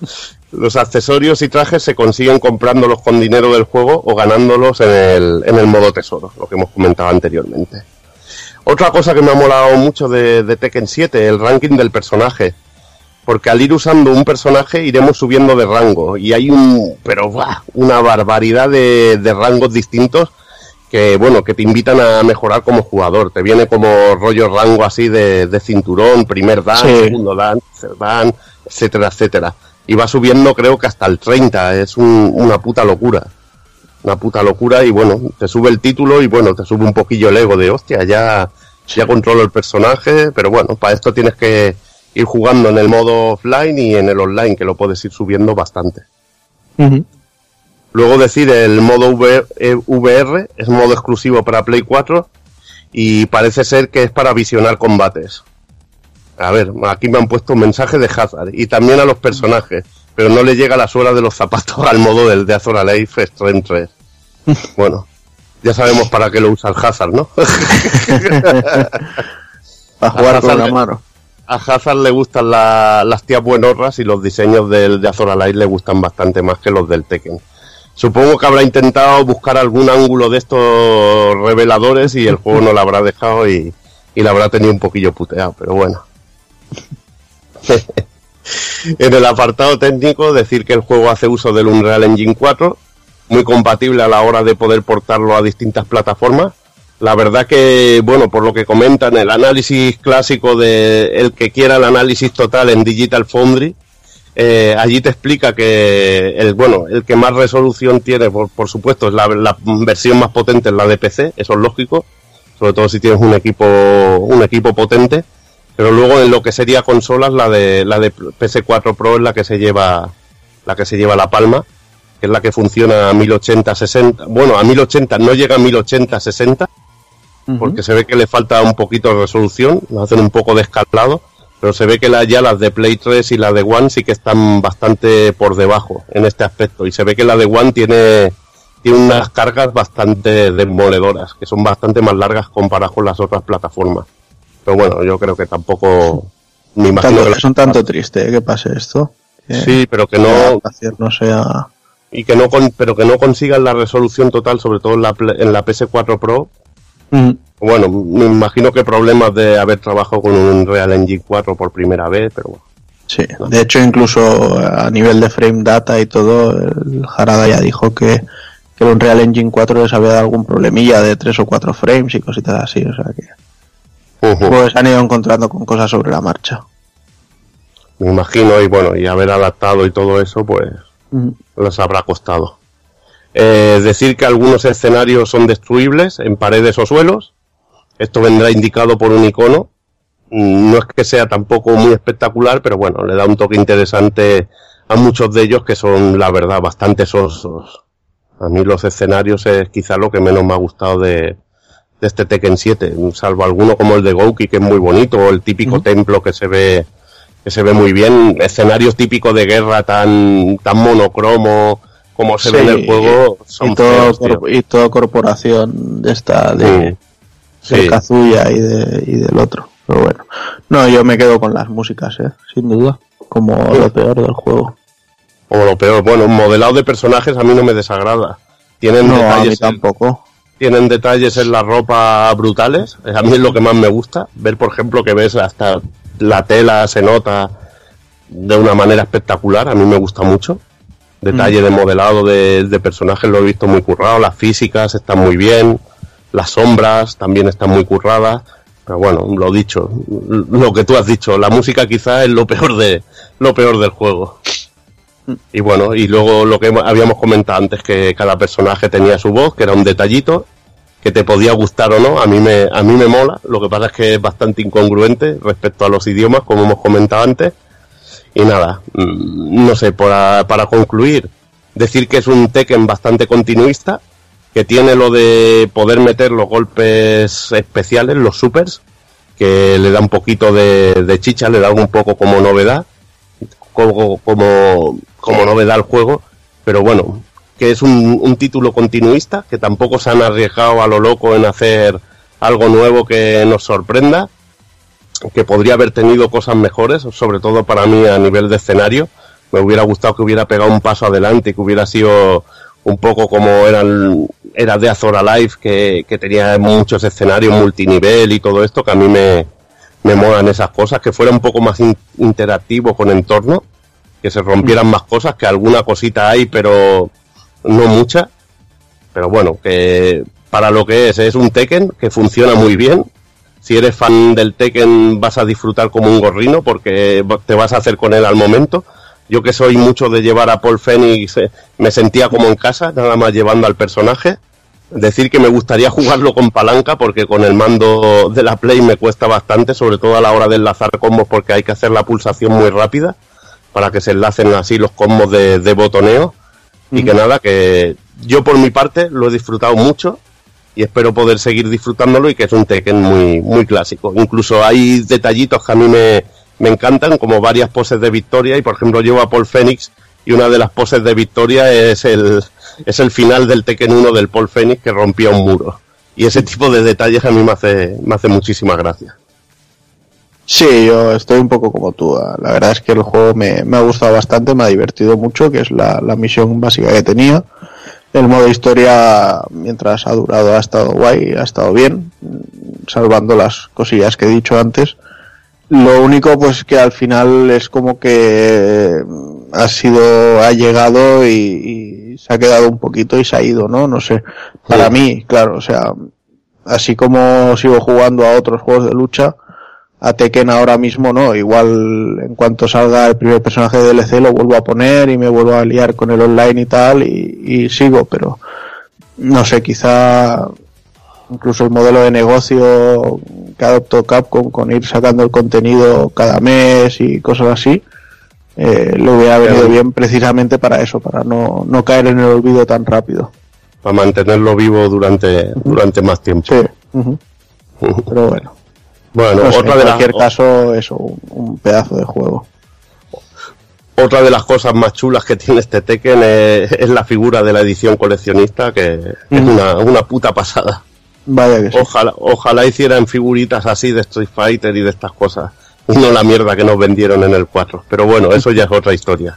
Los accesorios y trajes se consiguen comprándolos con dinero del juego o ganándolos en el, en el modo tesoro, lo que hemos comentado anteriormente. Otra cosa que me ha molado mucho de, de Tekken 7, el ranking del personaje. Porque al ir usando un personaje iremos subiendo de rango. Y hay un, pero ¡buah! una barbaridad de, de rangos distintos que, bueno, que te invitan a mejorar como jugador. Te viene como rollo rango así de, de cinturón, primer dan, Sí. segundo dan, tercer dan, etcétera, etcétera. Y va subiendo creo que hasta el 30. Es un- una puta locura una puta locura y bueno, te sube el título y bueno, te sube un poquillo el ego de hostia, ya, ya controlo el personaje, pero bueno, para esto tienes que ir jugando en el modo offline y en el online, que lo puedes ir subiendo bastante. Luego decir el modo V- eh, VR es modo exclusivo para Play 4 y parece ser que es para visionar combates. A ver, aquí me han puesto un mensaje de Hazard y también a los personajes, pero no le llega la suela de los zapatos al modo del de Azora Life Extreme 3. Bueno, ya sabemos para qué lo usa el Hazard, ¿no? Para jugar con la mano. A Hazard le gustan la- las tías buenorras y los diseños del de Azora Light le gustan bastante más que los del Tekken. Supongo que habrá intentado buscar algún ángulo de estos reveladores y el juego no lo habrá dejado y, y la habrá tenido un poquillo puteado, pero bueno. en el apartado técnico, decir que el juego hace uso del Unreal Engine 4, muy compatible a la hora de poder portarlo a distintas plataformas. La verdad que, bueno, por lo que comentan, el análisis clásico de el que quiera el análisis total en Digital Foundry, eh, allí te explica que el bueno, el que más resolución tiene, por, por supuesto, es la, versión más potente es la de PC, eso es lógico, sobre todo si tienes un equipo, un equipo potente, pero luego en lo que sería consolas, la de la de PS4 Pro es la que se lleva, la que se lleva la palma, que es la que funciona a 1080-60, bueno, a 1080 no llega a 1080-60, porque se ve que le falta un poquito de resolución, lo hacen un poco de escalado, pero se ve que la- ya las de Play 3 y las de One sí que están bastante por debajo en este aspecto, y se ve que la de One tiene, tiene unas cargas bastante demoledoras, que son bastante más largas comparadas con las otras plataformas. Pero bueno, yo creo que tampoco me imagino Tanto- que es un tanto triste ¿eh? que pase esto. Que Sí, pero que no, sea. y que no con- pero que no consigan la resolución total, sobre todo en la, en la PS4 Pro, Mm. Bueno, me imagino que problemas de haber trabajado con un Real Engine 4 por primera vez, pero bueno. Sí, de hecho incluso a nivel de frame data y todo, el Harada ya dijo que, que el Unreal Engine 4 les había dado algún problemilla de 3 o 4 frames y cositas así, o sea que Pues han ido encontrando con cosas sobre la marcha. Me imagino, y bueno, y haber adaptado y todo eso, pues Mm. les habrá costado. Eh, decir que algunos escenarios son destruibles en paredes o suelos. Esto vendrá indicado por un icono. No es que sea tampoco muy espectacular, pero bueno, le da un toque interesante a muchos de ellos que son, la verdad, bastante sosos. A mí los escenarios es quizá lo que menos me ha gustado de, de este Tekken 7, salvo alguno como el de Gouki, que es muy bonito, o el típico templo que se ve que se ve muy bien, escenarios típicos de guerra tan tan monocromo como se ve en el juego, y, son todo, feos, tío. corp- y toda corporación de esta de, Sí. de Sí. Kazuya y, de, y del otro. Pero bueno, no, yo me quedo con las músicas, ¿eh? sin duda, como lo peor del juego. O lo peor, bueno, un modelado de personajes a mí no me desagrada. Tienen No, a mí detalles, tampoco. Tienen detalles en la ropa brutales. A mí es lo que más me gusta. Ver, por ejemplo, que ves hasta la tela se nota de una manera espectacular. A mí me gusta mucho. Detalle de modelado de, de personajes lo he visto muy currado. Las físicas están muy bien. Las sombras también están muy curradas. Pero bueno, lo dicho, lo que tú has dicho, la música quizá es lo peor de lo peor del juego. Y bueno, y luego lo que habíamos comentado antes, que cada personaje tenía su voz, que era un detallito, que te podía gustar o no, a mí me, a mí me mola, lo que pasa es que es bastante incongruente respecto a los idiomas, como hemos comentado antes. Y nada, mm, no sé, para, para concluir, decir que es un Tekken bastante continuista, que tiene lo de poder meter los golpes especiales, los supers, que le da un poquito de, chicha, le da un poco como novedad, como, como, como novedad al juego, pero bueno, que es un, título continuista, que tampoco se han arriesgado a lo loco en hacer algo nuevo que nos sorprenda, que podría haber tenido cosas mejores, sobre todo para mí a nivel de escenario. Me hubiera gustado que hubiera pegado un paso adelante y que hubiera sido un poco como eran, era de Azor Alive, que, tenía muchos escenarios multinivel y todo esto, que a mí me, me molan esas cosas, que fuera un poco más in- interactivo con entorno, que se rompieran más cosas, que alguna cosita hay, pero no mucha. Pero bueno, que para lo que es, es un Tekken que funciona muy bien. Si eres fan del Tekken vas a disfrutar como un gorrino porque te vas a hacer con él al momento. Yo que soy mucho de llevar a Paul Phoenix, eh, me sentía como en casa, nada más llevando al personaje. Decir que me gustaría jugarlo con palanca porque con el mando de la Play me cuesta bastante, sobre todo a la hora de enlazar combos porque hay que hacer la pulsación muy rápida para que se enlacen así los combos de, de botoneo. Y que nada, que yo por mi parte lo he disfrutado mucho y espero poder seguir disfrutándolo y que es un Tekken muy, muy clásico. Incluso hay detallitos que a mí me, me encantan, como varias poses de victoria y por ejemplo llevo a Paul Phoenix y una de las poses de victoria es el, es el final del Tekken 1 del Paul Phoenix que rompía un muro. Y ese tipo de detalles a mí me hace, me hace muchísima gracia. Sí, yo estoy un poco como tú. ah, La verdad es que el juego me, me ha gustado bastante, me ha divertido mucho, que es la, la misión básica que tenía. El modo historia, mientras ha durado, ha estado guay, ha estado bien, salvando las cosillas que he dicho antes. Lo único, pues que al final es como que mm, ha sido, ha llegado y, y se ha quedado un poquito y se ha ido, ¿no? No sé. Para Sí. mí, claro, o sea, así como sigo jugando a otros juegos de lucha, a Tekken ahora mismo no, igual en cuanto salga el primer personaje de DLC lo vuelvo a poner y me vuelvo a liar con el online y tal y, y sigo, pero no sé, quizá incluso el modelo de negocio que adoptó Capcom con ir sacando el contenido cada mes y cosas así, eh, le hubiera venido Claro. bien precisamente para eso, para no, no caer en el olvido tan rápido. Para mantenerlo vivo durante, durante más tiempo. Sí, pero bueno. Bueno, No sé, otra en de las cualquier caso, eso, un, pedazo de juego. Otra de las cosas más chulas que tiene este Tekken es, es la figura de la edición coleccionista, que es una, una puta pasada. Vaya que sí. Ojalá, ojalá hicieran figuritas así de Street Fighter y de estas cosas. Y no la mierda que nos vendieron en el 4. Pero bueno, eso ya es otra historia.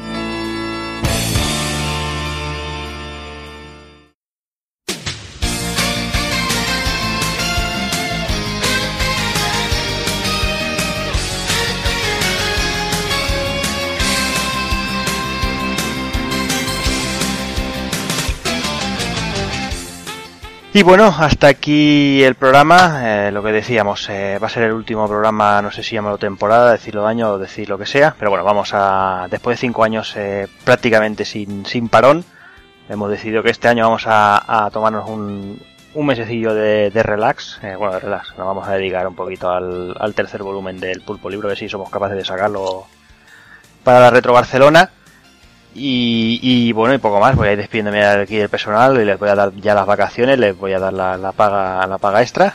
Y bueno, hasta aquí el programa. eh, lo que decíamos, eh, va a ser el último programa, no sé si llamarlo temporada, decirlo año o decir lo que sea. Pero bueno, vamos a. Después de cinco años eh, prácticamente sin, sin parón, hemos decidido que este año vamos a, a tomarnos un, un mesecillo de, de relax. eh, bueno, de relax, nos vamos a dedicar un poquito al, al tercer volumen del Pulpo Libro, a ver si somos capaces de sacarlo para la Retro Barcelona. Y, y bueno, y poco más, voy a ir despidiéndome aquí del personal y les voy a dar ya las vacaciones, les voy a dar la, la paga la paga extra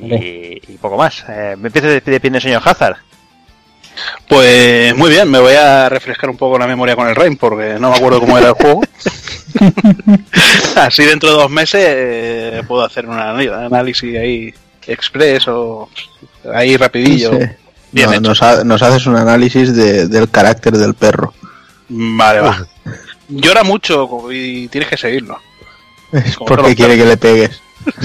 y, y poco más. Eh, me empiezo despidiendo el señor Hazard. Pues muy bien, me voy a refrescar un poco la memoria con el Rain porque no me acuerdo cómo era el juego. Así dentro de dos meses eh, puedo hacer un análisis ahí express o ahí rapidillo. Sí. Bien No, hecho. nos, ha- nos haces un análisis de- del carácter del perro. Vale, va. Llora mucho y tienes que seguirlo. Es Como porque quiere que le pegues.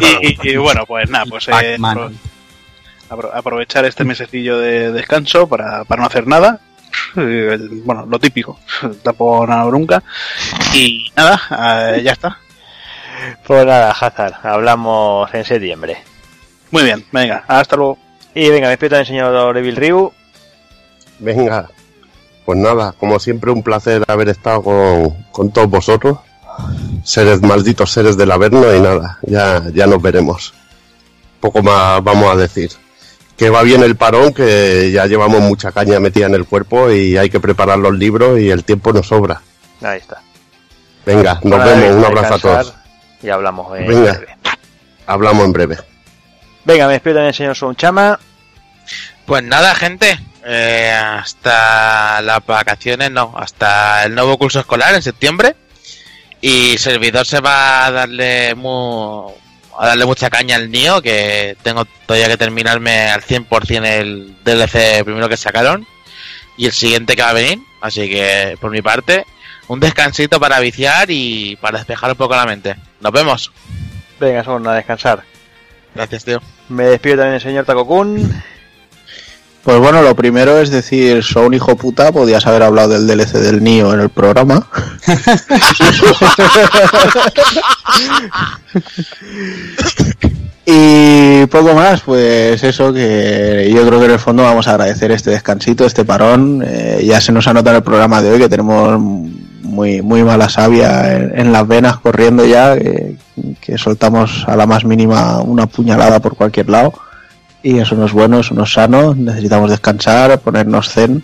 y, y- y bueno, pues nada, pues eh, apro- aprovechar este mesecillo de descanso para, para no hacer nada. Eh, Bueno, lo típico, tampoco nada nunca. Y nada, eh, ya está. Pues nada, Hazard, hablamos en septiembre. Muy bien, venga, hasta luego. Y venga, me despido también, señor Evil Ryu. Venga, pues nada, como siempre un placer haber estado con, con todos vosotros, seres malditos seres del Averno y nada, ya, ya nos veremos. Poco más vamos a decir. Que va bien el parón, que ya llevamos mucha caña metida en el cuerpo y hay que preparar los libros y el tiempo nos sobra. Ahí está. Venga, nos vemos, un abrazo a todos. Y hablamos en Venga. breve. Hablamos en breve. Venga, me despido también, señor Sonchama. Pues nada, gente. Eh, hasta las vacaciones, no, hasta el nuevo curso escolar en septiembre. Y servidor se va a darle mu- a darle mucha caña al Nio, que tengo todavía que terminarme al 100% el DLC primero que sacaron. Y el siguiente que va a venir. Así que, por mi parte, un descansito para viciar y para despejar un poco la mente. Nos vemos. Venga, son a descansar. Gracias, tío. Me despido también el señor Takokun. Pues bueno, lo primero es decir, soy un hijo puta, podías haber hablado del DLC del Nio en el programa. y poco más, pues eso que yo creo que en el fondo vamos a agradecer este descansito, este parón. Eh, ya se nos ha notado en el programa de hoy que tenemos muy, muy mala savia en, en las venas corriendo ya, que, que soltamos a la más mínima una puñalada por cualquier lado. Y eso no es bueno, eso no es sano. Necesitamos descansar, ponernos zen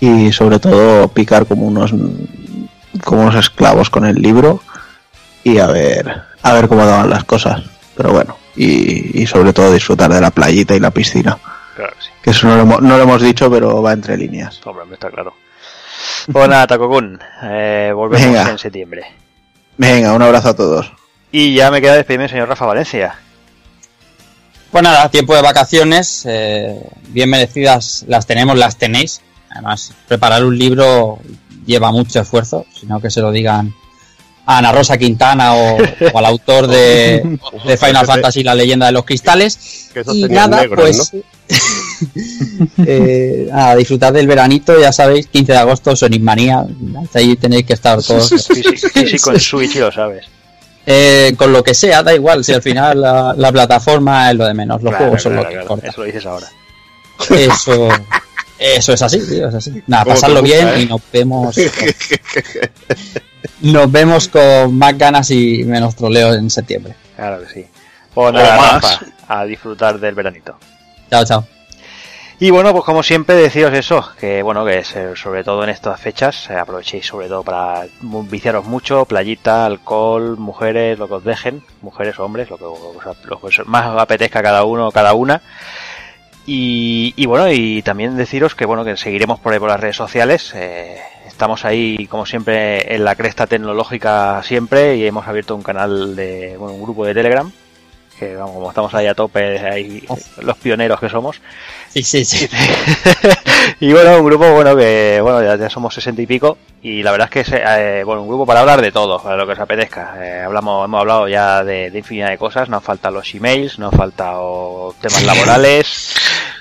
y sobre todo picar como unos como unos esclavos con el libro y a ver a ver cómo daban las cosas. Pero bueno, y, y sobre todo disfrutar de la playita y la piscina. Claro que sí. Que eso no lo, hemos, no lo hemos dicho, pero va entre líneas. Hombre, me está claro. Nada, Takokun. Eh, volvemos Venga. en septiembre. Venga, un abrazo a todos. Y ya me queda despedirme, señor Rafa Valencia. Pues nada, tiempo de vacaciones, eh, bien merecidas las tenemos, las tenéis. Además, preparar un libro lleva mucho esfuerzo, sino que se lo digan a Ana Rosa Quintana o, o al autor de, de Final Fantasy, la leyenda de los cristales. Que Y nada, negros, pues eh, a disfrutar del veranito, ya sabéis, 15 de agosto, Sonic Manía, ahí tenéis que estar todos. Físico, en Switch lo sabes. Eh, con lo que sea, da igual, si al final la, la plataforma es lo de menos, los Claro, juegos son claro, lo que claro. importa. Eso lo dices ahora. Eso, eso es así, tío, es así. Nada, ¿Cómo te pasarlo gusta, bien eh? y nos vemos. nos vemos con más ganas y menos troleo en septiembre. Claro que sí. Pues nada, más. A disfrutar del veranito. Chao, chao. Y bueno, pues como siempre deciros eso, que bueno, que es, eh, sobre todo en estas fechas, eh, aprovechéis sobre todo para viciaros mucho, playita, alcohol, mujeres, lo que os dejen, mujeres o hombres, lo que, más os apetezca cada uno o cada una. Y, y bueno, y también deciros que bueno, que seguiremos por ahí por las redes sociales, eh, estamos ahí como siempre en la cresta tecnológica siempre y hemos abierto un canal de, bueno, un grupo de Telegram, que vamos, como estamos ahí a tope, ahí los pioneros que somos. Sí, sí, sí. y bueno, un grupo bueno que bueno ya, ya somos sesenta y pico y la verdad es que es eh, bueno un grupo para hablar de todo, para lo que os apetezca. Eh, hablamos, hemos hablado ya de, de infinidad de cosas, nos faltan los emails, nos han faltado temas laborales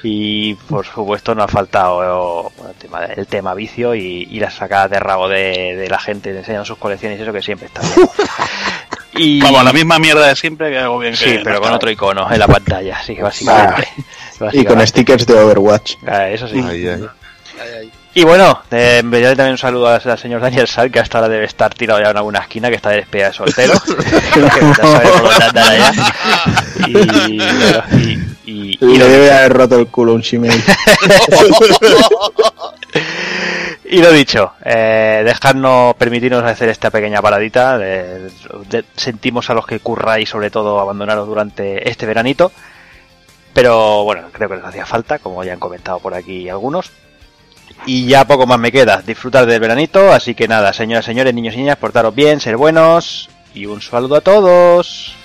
y por supuesto nos ha faltado bueno, el, tema, el tema vicio y, y las sacadas de rabo de, de la gente enseñando sus colecciones y eso que siempre está bien. Y, Vamos, la misma mierda de siempre que hago bien. Sí, que pero no con está otro icono en la pantalla, así que básicamente. Y con stickers de Overwatch. Ah, Eso sí. Ahí, ahí. Y bueno, eh, también un saludo al, al señor Daniel Sal, que hasta ahora debe estar tirado ya en alguna esquina, que está de despedida de soltero. que ya sabe por dónde andar allá. Y, y, le debe haber roto el culo un Gmail. y lo dicho, eh, dejadnos, permitirnos hacer esta pequeña paradita. sentimos a los que curráis, sobre todo, abandonaros durante este veranito. Pero bueno, creo que les hacía falta, como ya han comentado por aquí algunos. Y ya poco más me queda, disfrutar del veranito, así que nada, señoras, señores, niños y niñas, portaros bien, ser buenos y un saludo a todos.